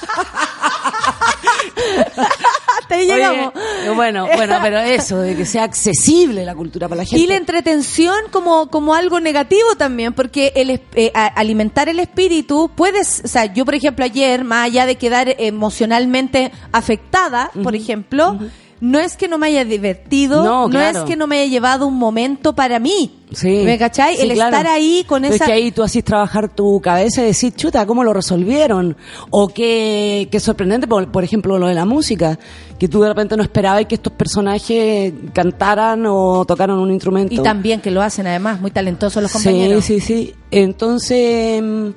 Hasta ahí Oye, llegamos. bueno, bueno, pero eso, de que sea accesible la cultura para la gente. Y la entretención como, como algo negativo también, porque el, eh, alimentar el espíritu puedes, o sea, yo por ejemplo ayer, más allá de quedar emocionalmente afectada, por ejemplo, no es que no me haya divertido, No, no, claro. es que no me haya llevado un momento para mí. Sí. ¿Me cachai? Sí, el claro. estar ahí con esa... Es que ahí tú haces trabajar tu cabeza y decir, chuta, ¿cómo lo resolvieron? O qué, qué sorprendente, por, por ejemplo, lo de la música, que tú de repente no esperabas que estos personajes cantaran o tocaran un instrumento. Y también que lo hacen además, muy talentosos los Sí, compañeros. sí, sí. Entonces, mm,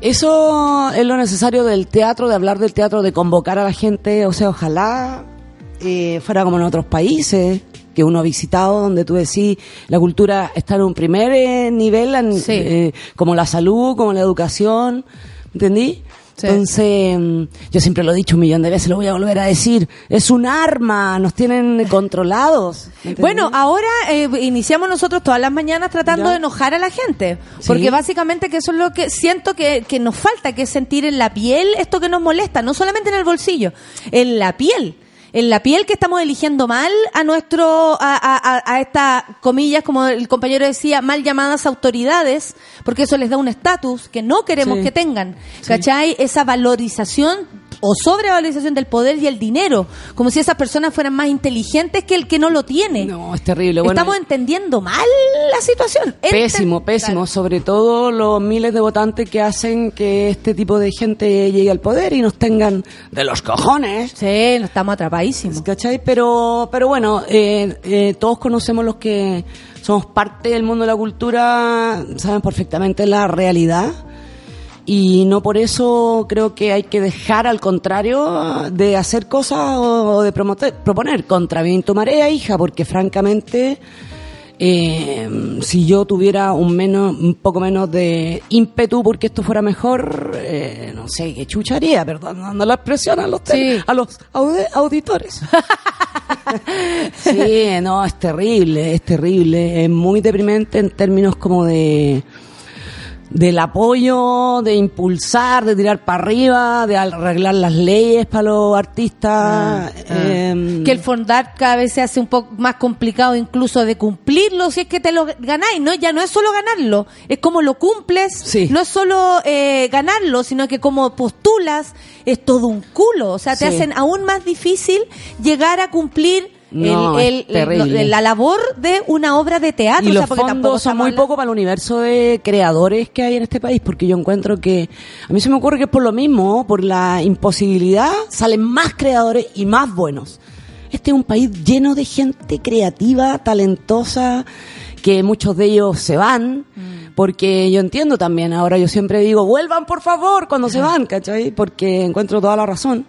Eso es lo necesario del teatro, de hablar del teatro, de convocar a la gente. O sea, ojalá eh, fuera como en otros países que uno ha visitado, donde tú decís la cultura está en un primer eh, nivel, en- Sí. eh, como la salud, como la educación. ¿Entendí? Sí. Entonces, mm, yo siempre lo he dicho un millón de veces, lo voy a volver a decir. Es un arma, nos tienen controlados. Bueno, ahora eh, iniciamos nosotros todas las mañanas tratando Ya. de enojar a la gente. Sí. Porque básicamente que eso es lo que siento que, que nos falta, que es sentir en la piel esto que nos molesta, no solamente en el bolsillo, en la piel. En la piel que estamos eligiendo mal a nuestro, a, a, a- estas comillas, como el compañero decía, mal llamadas autoridades, porque eso les da un estatus que no queremos Sí. que tengan. ¿Cachai? Esa valorización o sobrevalorización del poder y el dinero, como si esas personas fueran más inteligentes que el que no lo tiene. No, es terrible. Bueno, Estamos entendiendo mal la situación. Pésimo, pésimo. Sobre todo los miles de votantes que hacen que este tipo de gente llegue al poder y nos tengan de los cojones. Sí, no estamos atrapadísimos. ¿Cachai? Pero, pero bueno, eh, eh, todos conocemos los que somos parte del mundo de la cultura, saben perfectamente la realidad. Y no por eso creo que hay que dejar, al contrario, de hacer cosas o, de promote- proponer contra viento marea, hija, porque francamente, eh, si yo tuviera un menos, un poco menos de ímpetu porque esto fuera mejor, eh, no sé qué chucharía, perdón, dando la expresión a los, Sí. a los aude- auditores. sí, no, es terrible, es terrible, es muy deprimente en términos como de del apoyo, de impulsar, de tirar para arriba, de arreglar las leyes para los artistas. em, Que el fondar cada vez se hace un poco más complicado incluso de cumplirlo si es que te lo ganáis, ¿no? Ya no es solo ganarlo, es como lo cumples, Sí. no es solo eh, ganarlo, sino que como postulas es todo un culo, o sea, te Sí. hacen aún más difícil llegar a cumplir No, el- es el- terrible. la labor de una obra de teatro. y o sea, los fondos son muy poco para el universo de creadores que hay en este país, porque yo encuentro que a mí se me ocurre que es por lo mismo, por la imposibilidad, salen más creadores y más buenos. Este es un país lleno de gente creativa, talentosa, que muchos de ellos se van, porque yo entiendo también, ahora yo siempre digo, vuelvan por favor cuando se van, ¿cachai? Porque encuentro toda la razón.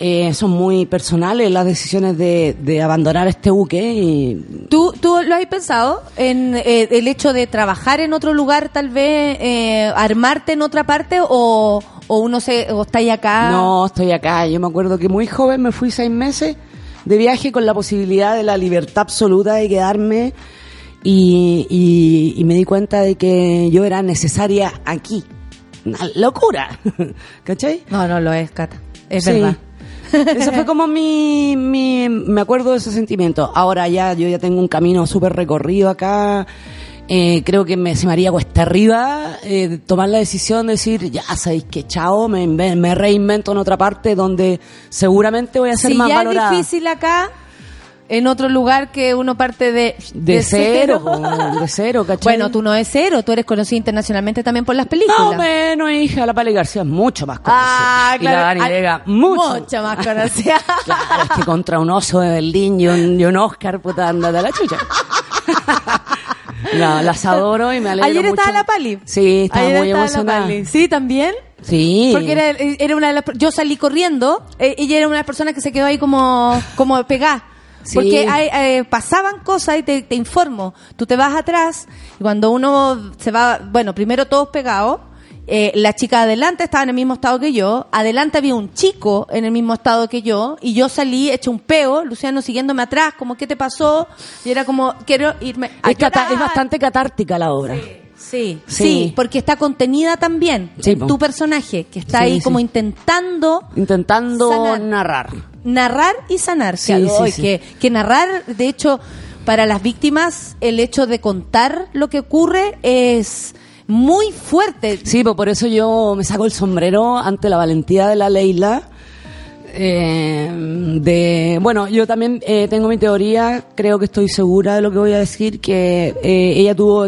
Eh, son muy personales las decisiones de, de abandonar este buque y ¿Tú, ¿Tú lo has pensado en eh, el hecho de trabajar en otro lugar, tal vez eh, armarte en otra parte o, o uno se o está ahí acá? No, estoy acá. Yo me acuerdo que muy joven me fui seis meses de viaje con la posibilidad de la libertad absoluta de quedarme y, y- y me di cuenta de que yo era necesaria aquí. Una locura. ¿Cachai? No, no lo es, Cata. Es Sí. verdad. Ese fue como mi, mi, me acuerdo de ese sentimiento. Ahora ya, yo ya tengo un camino súper recorrido acá. Eh, creo que me, se me haría cuesta arriba eh, tomar la decisión de decir, ya sabéis que chao, me, me reinvento en otra parte donde seguramente voy a ser si más ya valorada. es difícil acá, en otro lugar que uno parte de, De cero, po, de cero, ¿cachai? Bueno, tú no eres cero, tú eres conocida internacionalmente también por las películas. No, menos, hija, la Pali García es mucho más conocida. Ah, Y la claro. Dani Ah, Vega, mucho. Mucho más conocida. Claro, es que contra un oso de Berlín y un, y un Oscar, puta, andate a la chucha. No, las adoro y me alegro Ayer mucho. estaba la Pali. Sí, estaba Ayer muy estaba la emocionada. Pali. Sí, también. Sí. Porque era, era una de las, yo salí corriendo, eh, ella era una de las personas que se quedó ahí como, como pegada. Sí. Porque hay, eh, pasaban cosas y te, te informo. Tú te vas atrás y cuando uno se va, bueno, primero todos pegados. eh, la chica de adelante estaba en el mismo estado que yo. Adelante había un chico en el mismo estado que yo. Y yo salí hecho un peo, Luciano siguiéndome atrás, como, ¿qué te pasó? Y era como, quiero irme. a Es, bastante catártica la obra. Sí, Sí. sí, porque está contenida también Sí, en tu personaje, que está Sí, ahí como intentando Intentando Sanar. narrar. narrar y sanar. Que, que narrar, de hecho, para las víctimas, el hecho de contar lo que ocurre es muy fuerte. Sí, pues por eso yo me saco el sombrero ante la valentía de la Leila. Eh, de bueno, yo también eh, tengo mi teoría, creo que estoy segura de lo que voy a decir, que eh, ella tuvo,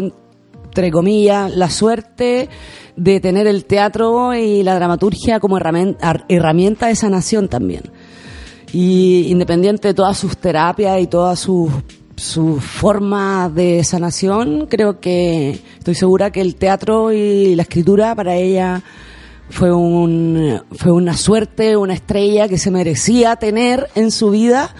entre comillas, la suerte de tener el teatro y la dramaturgia como herramienta, de sanación también. Y independiente de todas sus terapias y todas sus su forma de sanación. Creo que estoy segura que el teatro y la escritura para ella fue un fue una suerte, una estrella que se merecía tener en su vida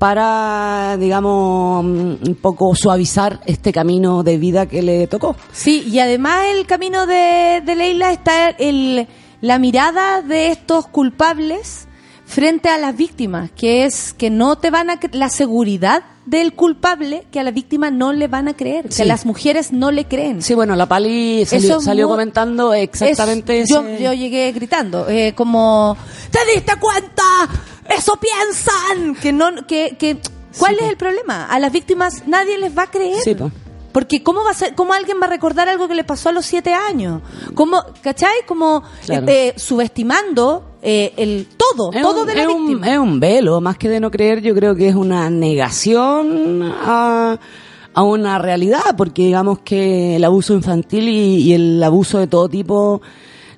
para, digamos, un poco suavizar este camino de vida que le tocó. Sí, y además el camino de, de Leila está el, la mirada de estos culpables frente a las víctimas, que es que no te van a la seguridad del culpable que a la víctima no le van a creer, que Sí. las mujeres no le creen. Sí, bueno, la Pali salió, Eso es salió muy- comentando exactamente Es- yo, yo llegué gritando, eh, como ¿te diste cuenta? Eso piensan que no que, que ¿cuál es el problema? A las víctimas nadie les va a creer. Sí, po. Porque cómo va a ser, cómo alguien va a recordar algo que le pasó a los siete años, cómo, ¿cachai? Como Claro. eh, eh, subestimando eh, el todo, Es todo un- de la es un- es un velo, más que de no creer, yo creo que es una negación a, a una realidad, porque digamos que el abuso infantil y, y el abuso de todo tipo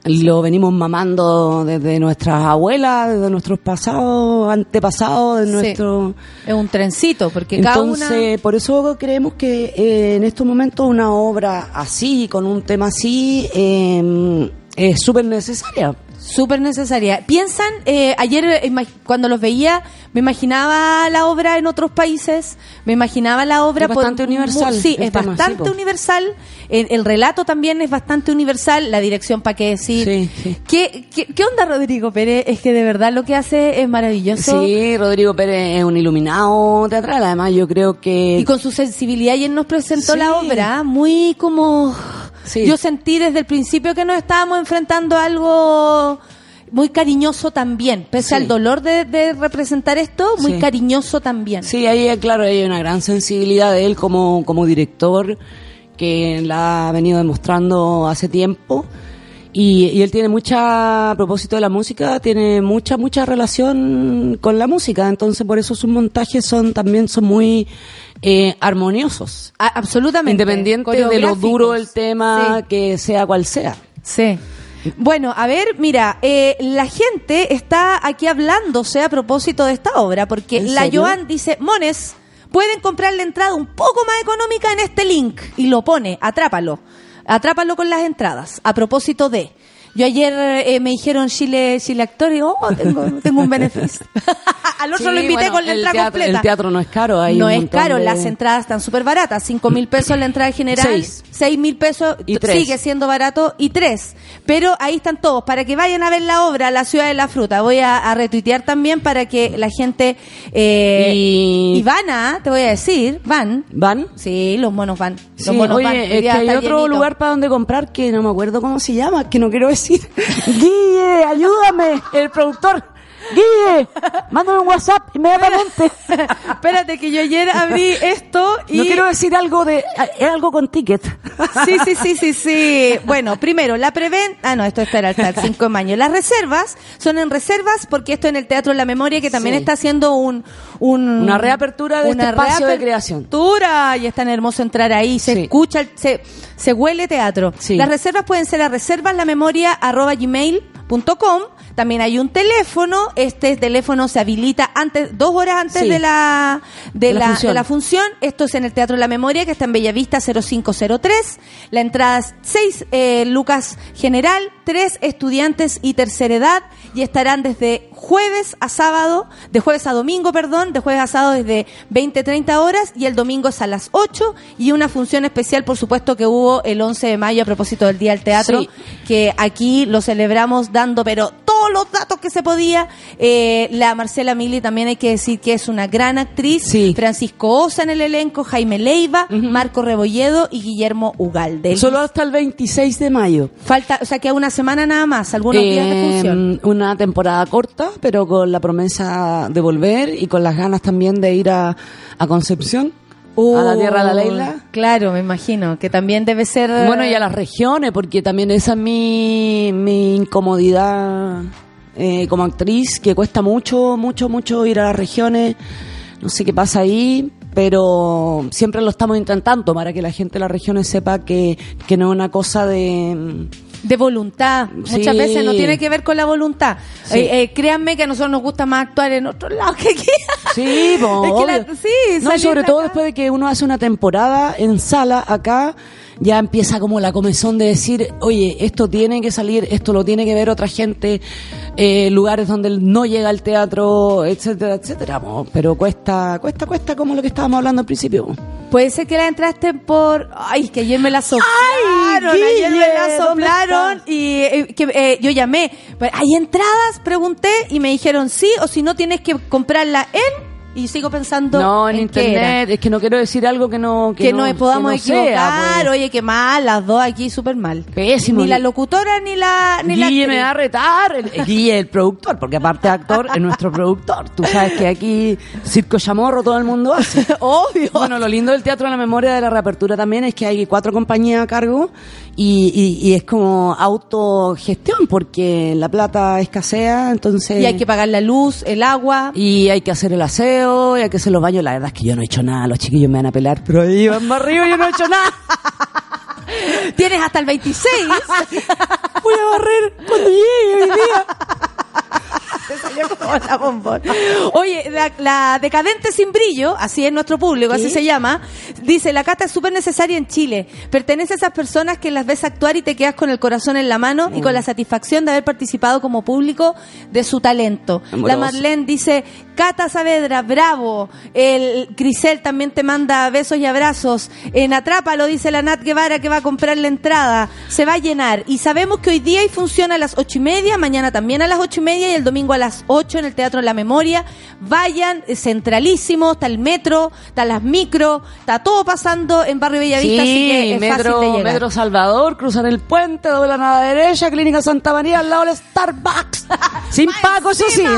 lo venimos mamando desde nuestras abuelas, desde nuestros pasados, antepasados, de Sí. nuestro... Es un trencito, porque cada una... por eso creemos que eh, en estos momentos una obra así, con un tema así, eh, es súper necesaria. Súper necesaria. Piensan, eh, ayer eh, cuando los veía, me imaginaba la obra en otros países, me imaginaba la obra... Es bastante universal Sí, es tema, bastante sí, universal. El, el relato también es bastante universal, la dirección, para qué decir. Sí, sí. ¿Qué, qué, qué onda Rodrigo Pérez? Es que de verdad lo que hace es maravilloso. Sí, Rodrigo Pérez es un iluminado teatral, además yo creo que... Y con su sensibilidad y él nos presentó la obra muy como... Yo sentí desde el principio que nos estábamos enfrentando a algo muy cariñoso también, pese Sí. al dolor de, de representar esto, muy Sí. cariñoso también. Sí, ahí eh, claro, hay una gran sensibilidad de él como, como director que la ha venido demostrando hace tiempo. Y, y él tiene mucha, a propósito de la música, tiene mucha, mucha relación con la música. Entonces, por eso sus montajes son también son muy eh, armoniosos. A- absolutamente. Independiente de lo duro el tema, Sí. que sea cual sea. Sí. Bueno, a ver, mira, eh, la gente está aquí hablándose a propósito de esta obra, porque ¿En la serio? Joan dice, Mones, pueden comprar la entrada un poco más económica en este link, y lo pone, atrápalo, atrápalo con las entradas, a propósito de... Yo ayer eh, me dijeron Chile, Chile Actor y oh, tengo, tengo un beneficio. Al otro Sí, lo invité bueno, con la entrada teatro- completa. el teatro no es caro, hay no es caro, de- las entradas están súper baratas. Cinco mil pesos la entrada general. Seis. Seis mil pesos Y tres. sigue siendo barato y tres. Pero ahí están todos para que vayan a ver la obra La Ciudad de la Fruta. Voy a, a retuitear también para que la gente eh, Y- y van a, te voy a decir, van. ¿Van? Sí, los monos van. Los Sí, monos oye, van. es que hay otro llenito. lugar para donde comprar que no me acuerdo cómo se llama, que no quiero decir. Guille, ayúdame, el productor. Guille, mándame un WhatsApp inmediatamente. Espérate que yo ayer abrí esto y No quiero decir algo de, es algo con ticket. Sí, sí, sí, sí, sí. Bueno, primero, la preventa... Ah, no, esto está hasta el 5 de mayo. Las reservas son en reservas porque esto en el Teatro de la Memoria que también Sí. está haciendo un... un- Una reapertura de una este espacio de creación. reapertura. Y es tan hermoso entrar ahí, se Sí. escucha, se, se huele teatro. Sí. Las reservas pueden ser a reservaslamemoria.gmail.com También hay un teléfono. Este teléfono se habilita antes, dos horas antes Sí. de la, de, la la, función. de la función. Esto es en el Teatro de la Memoria, que está en Bellavista 0503. La entrada es 6 lucas general, 3 estudiantes y tercera edad. Y estarán desde jueves a sábado, de jueves a domingo, perdón, de jueves a sábado desde 20, 30 horas. Y el domingo es a las 8. Y una función especial, por supuesto, que hubo el 11 de mayo a propósito del Día del Teatro. Sí. Que aquí lo celebramos dando, pero todos los datos que se podía. Eh, la Marcela Mili también hay que decir que es una gran actriz. Sí. Francisco Osa en el elenco, Jaime Leiva, Marco Rebolledo y Guillermo Ugalde. Solo hasta el 26 de mayo. Falta, o sea, que una semana nada más, algunos días de función. Una temporada corta, pero con la promesa de volver y con las ganas también de ir a, a Concepción, a la tierra de la Leila. Claro, me imagino, que también debe ser... Bueno, y a las regiones, porque también esa es mi, mi incomodidad eh, como actriz, que cuesta mucho, mucho, mucho ir a las regiones. No sé qué pasa ahí, pero siempre lo estamos intentando para que la gente de las regiones sepa que, que no es una cosa de, de voluntad. Sí. Muchas veces no tiene que ver con la voluntad. Sí. Eh, eh, créanme que a nosotros nos gusta más actuar en otro lado que aquí. Sí, po, Es que la- obvio. sí, No, sobre todo acá. después de que uno hace una temporada en sala acá, ya empieza como la comezón de decir, oye, esto tiene que salir, esto lo tiene que ver otra gente, eh, lugares donde no llega el teatro, etcétera, etcétera. Pero cuesta, cuesta, cuesta como lo que estábamos hablando al principio. Puede ser que la entraste por. Ay, que ayer me la soplaron. Guille, ayer me la ¿dónde soplaron y eh, que, eh, yo llamé. ¿Hay entradas? Pregunté y me dijeron sí, o si no tienes que comprarla en. Y sigo pensando. No, en, internet, es que no quiero decir algo que no... Que, no, podamos que no sea, equivocar. pues. Oye, qué mal, las dos aquí súper mal. Pésimo. Ni la locutora ni la. Ni la Guille me actriz. va a retar, el, el Guille el productor, porque aparte de actor es nuestro productor. Tú sabes que aquí circo chamorro todo el mundo hace. Obvio. Bueno, lo lindo del Teatro de la Memoria de la Reapertura también es que hay cuatro compañías a cargo y, y- y es como autogestión porque la plata escasea, entonces... Y hay que pagar la luz, el agua. Y hay que hacer el aseo, y hay que hacer los baños. La verdad es que yo no he hecho nada, los chiquillos me van a pelar, pero ahí van más arriba y yo no he hecho nada. Tienes hasta el 26. Voy a barrer cuando llegue hoy día. Te salió como la bombón. Oye, la, la decadente sin brillo, así es nuestro público, así ¿Sí? se llama, dice, la cata es súper necesaria en Chile. Pertenece a esas personas que las ves actuar y te quedas con el corazón en la mano y Mm. con la satisfacción de haber participado como público de su talento. Amoroso. La Marlene dice, Cata Saavedra, bravo. El Crisel también te manda besos y abrazos. En Atrápalo, dice la Nat Guevara que va a comprar la entrada. Se va a llenar. Y sabemos que hoy día y funciona a las ocho y media, mañana también a las ocho y media y el domingo a las ocho en el Teatro La Memoria. Vayan, es centralísimo, está el metro, está las micro, está todo pasando en Barrio Bellavista, así que es fácil Metro, de llegar. Metro Salvador, cruzan el puente, doblan a la derecha, Clínica Santa María, al lado del Starbucks. Sin Paco, eso sí.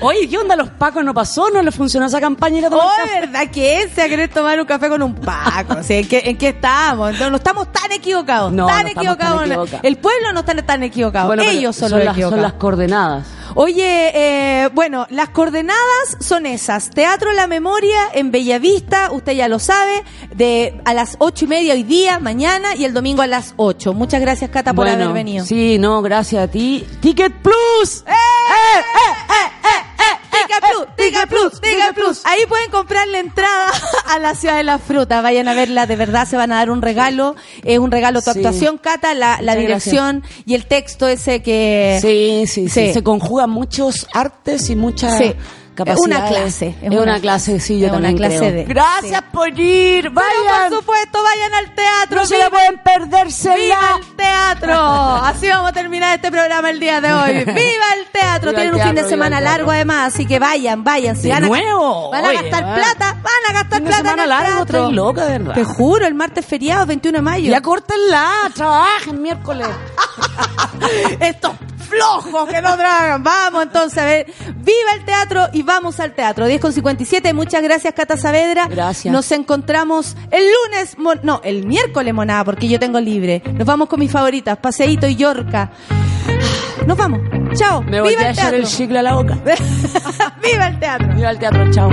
Oye, ¿qué onda? ¿Los Pacos no pasó? ¿No le funcionó esa campaña? Ir a tomar Oh? ¿verdad que se a querer tomar un café con un Paco? O sea, ¿en, qué, ¿En qué estamos? No, no estamos tan equivocados. No, tan no estamos tan equivocados. equivocados. El pueblo no está tan equivocado. Bueno, Ellos son, son los las, son equivocados. las coordenadas. Oye, eh, bueno, las coordenadas son esas. Teatro La Memoria en Bellavista, usted ya lo sabe, de a las ocho y media hoy día, mañana y el domingo a las ocho. Muchas gracias, Cata, por Bueno, haber venido. Sí, no, gracias a ti. Ticket Plus. ¡Eh, Ticket Plus, Ticket Plus, Ticket Plus. Ahí pueden comprar la entrada a la ciudad de la fruta. Vayan a verla, de verdad se van a dar un regalo. Es un regalo tu actuación, Cata, la, la dirección y el texto ese que. Sí, sí, sí, Sí. Se conjugan muchos artes y muchas Sí. Capacidades. Una clase, es Es, una una, clase, sí, yo Es una también clase creo. de- Gracias por ir. Pero Vayan. por supuesto, vayan al teatro. No se la pueden perderse ¡Viva el teatro! Así vamos a terminar este programa el día de hoy. ¡Viva el teatro! Viva Tienen el un fin de semana largo además, así que vayan, vayan. Si De van a, nuevo. Van a Oye, gastar va. plata, van a gastar plata en semana el largo, teatro. estoy loca, de verdad. Te juro, el martes feriado, 21 de mayo. Ya córtenla, trabajen miércoles. Estos flojos que no tragan. Vamos entonces a ver. Viva el teatro y vamos al teatro. 10 con 57. Muchas gracias, Cata Saavedra. Gracias. Nos encontramos el lunes, mon- no, el miércoles, monada, porque yo tengo libre. Nos vamos con mis favoritas, Paseíto y Yorca. Nos vamos. Chao. Me voy Viva a echar el chicle a la boca. Viva el teatro. Viva el teatro, chao.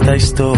Esta historia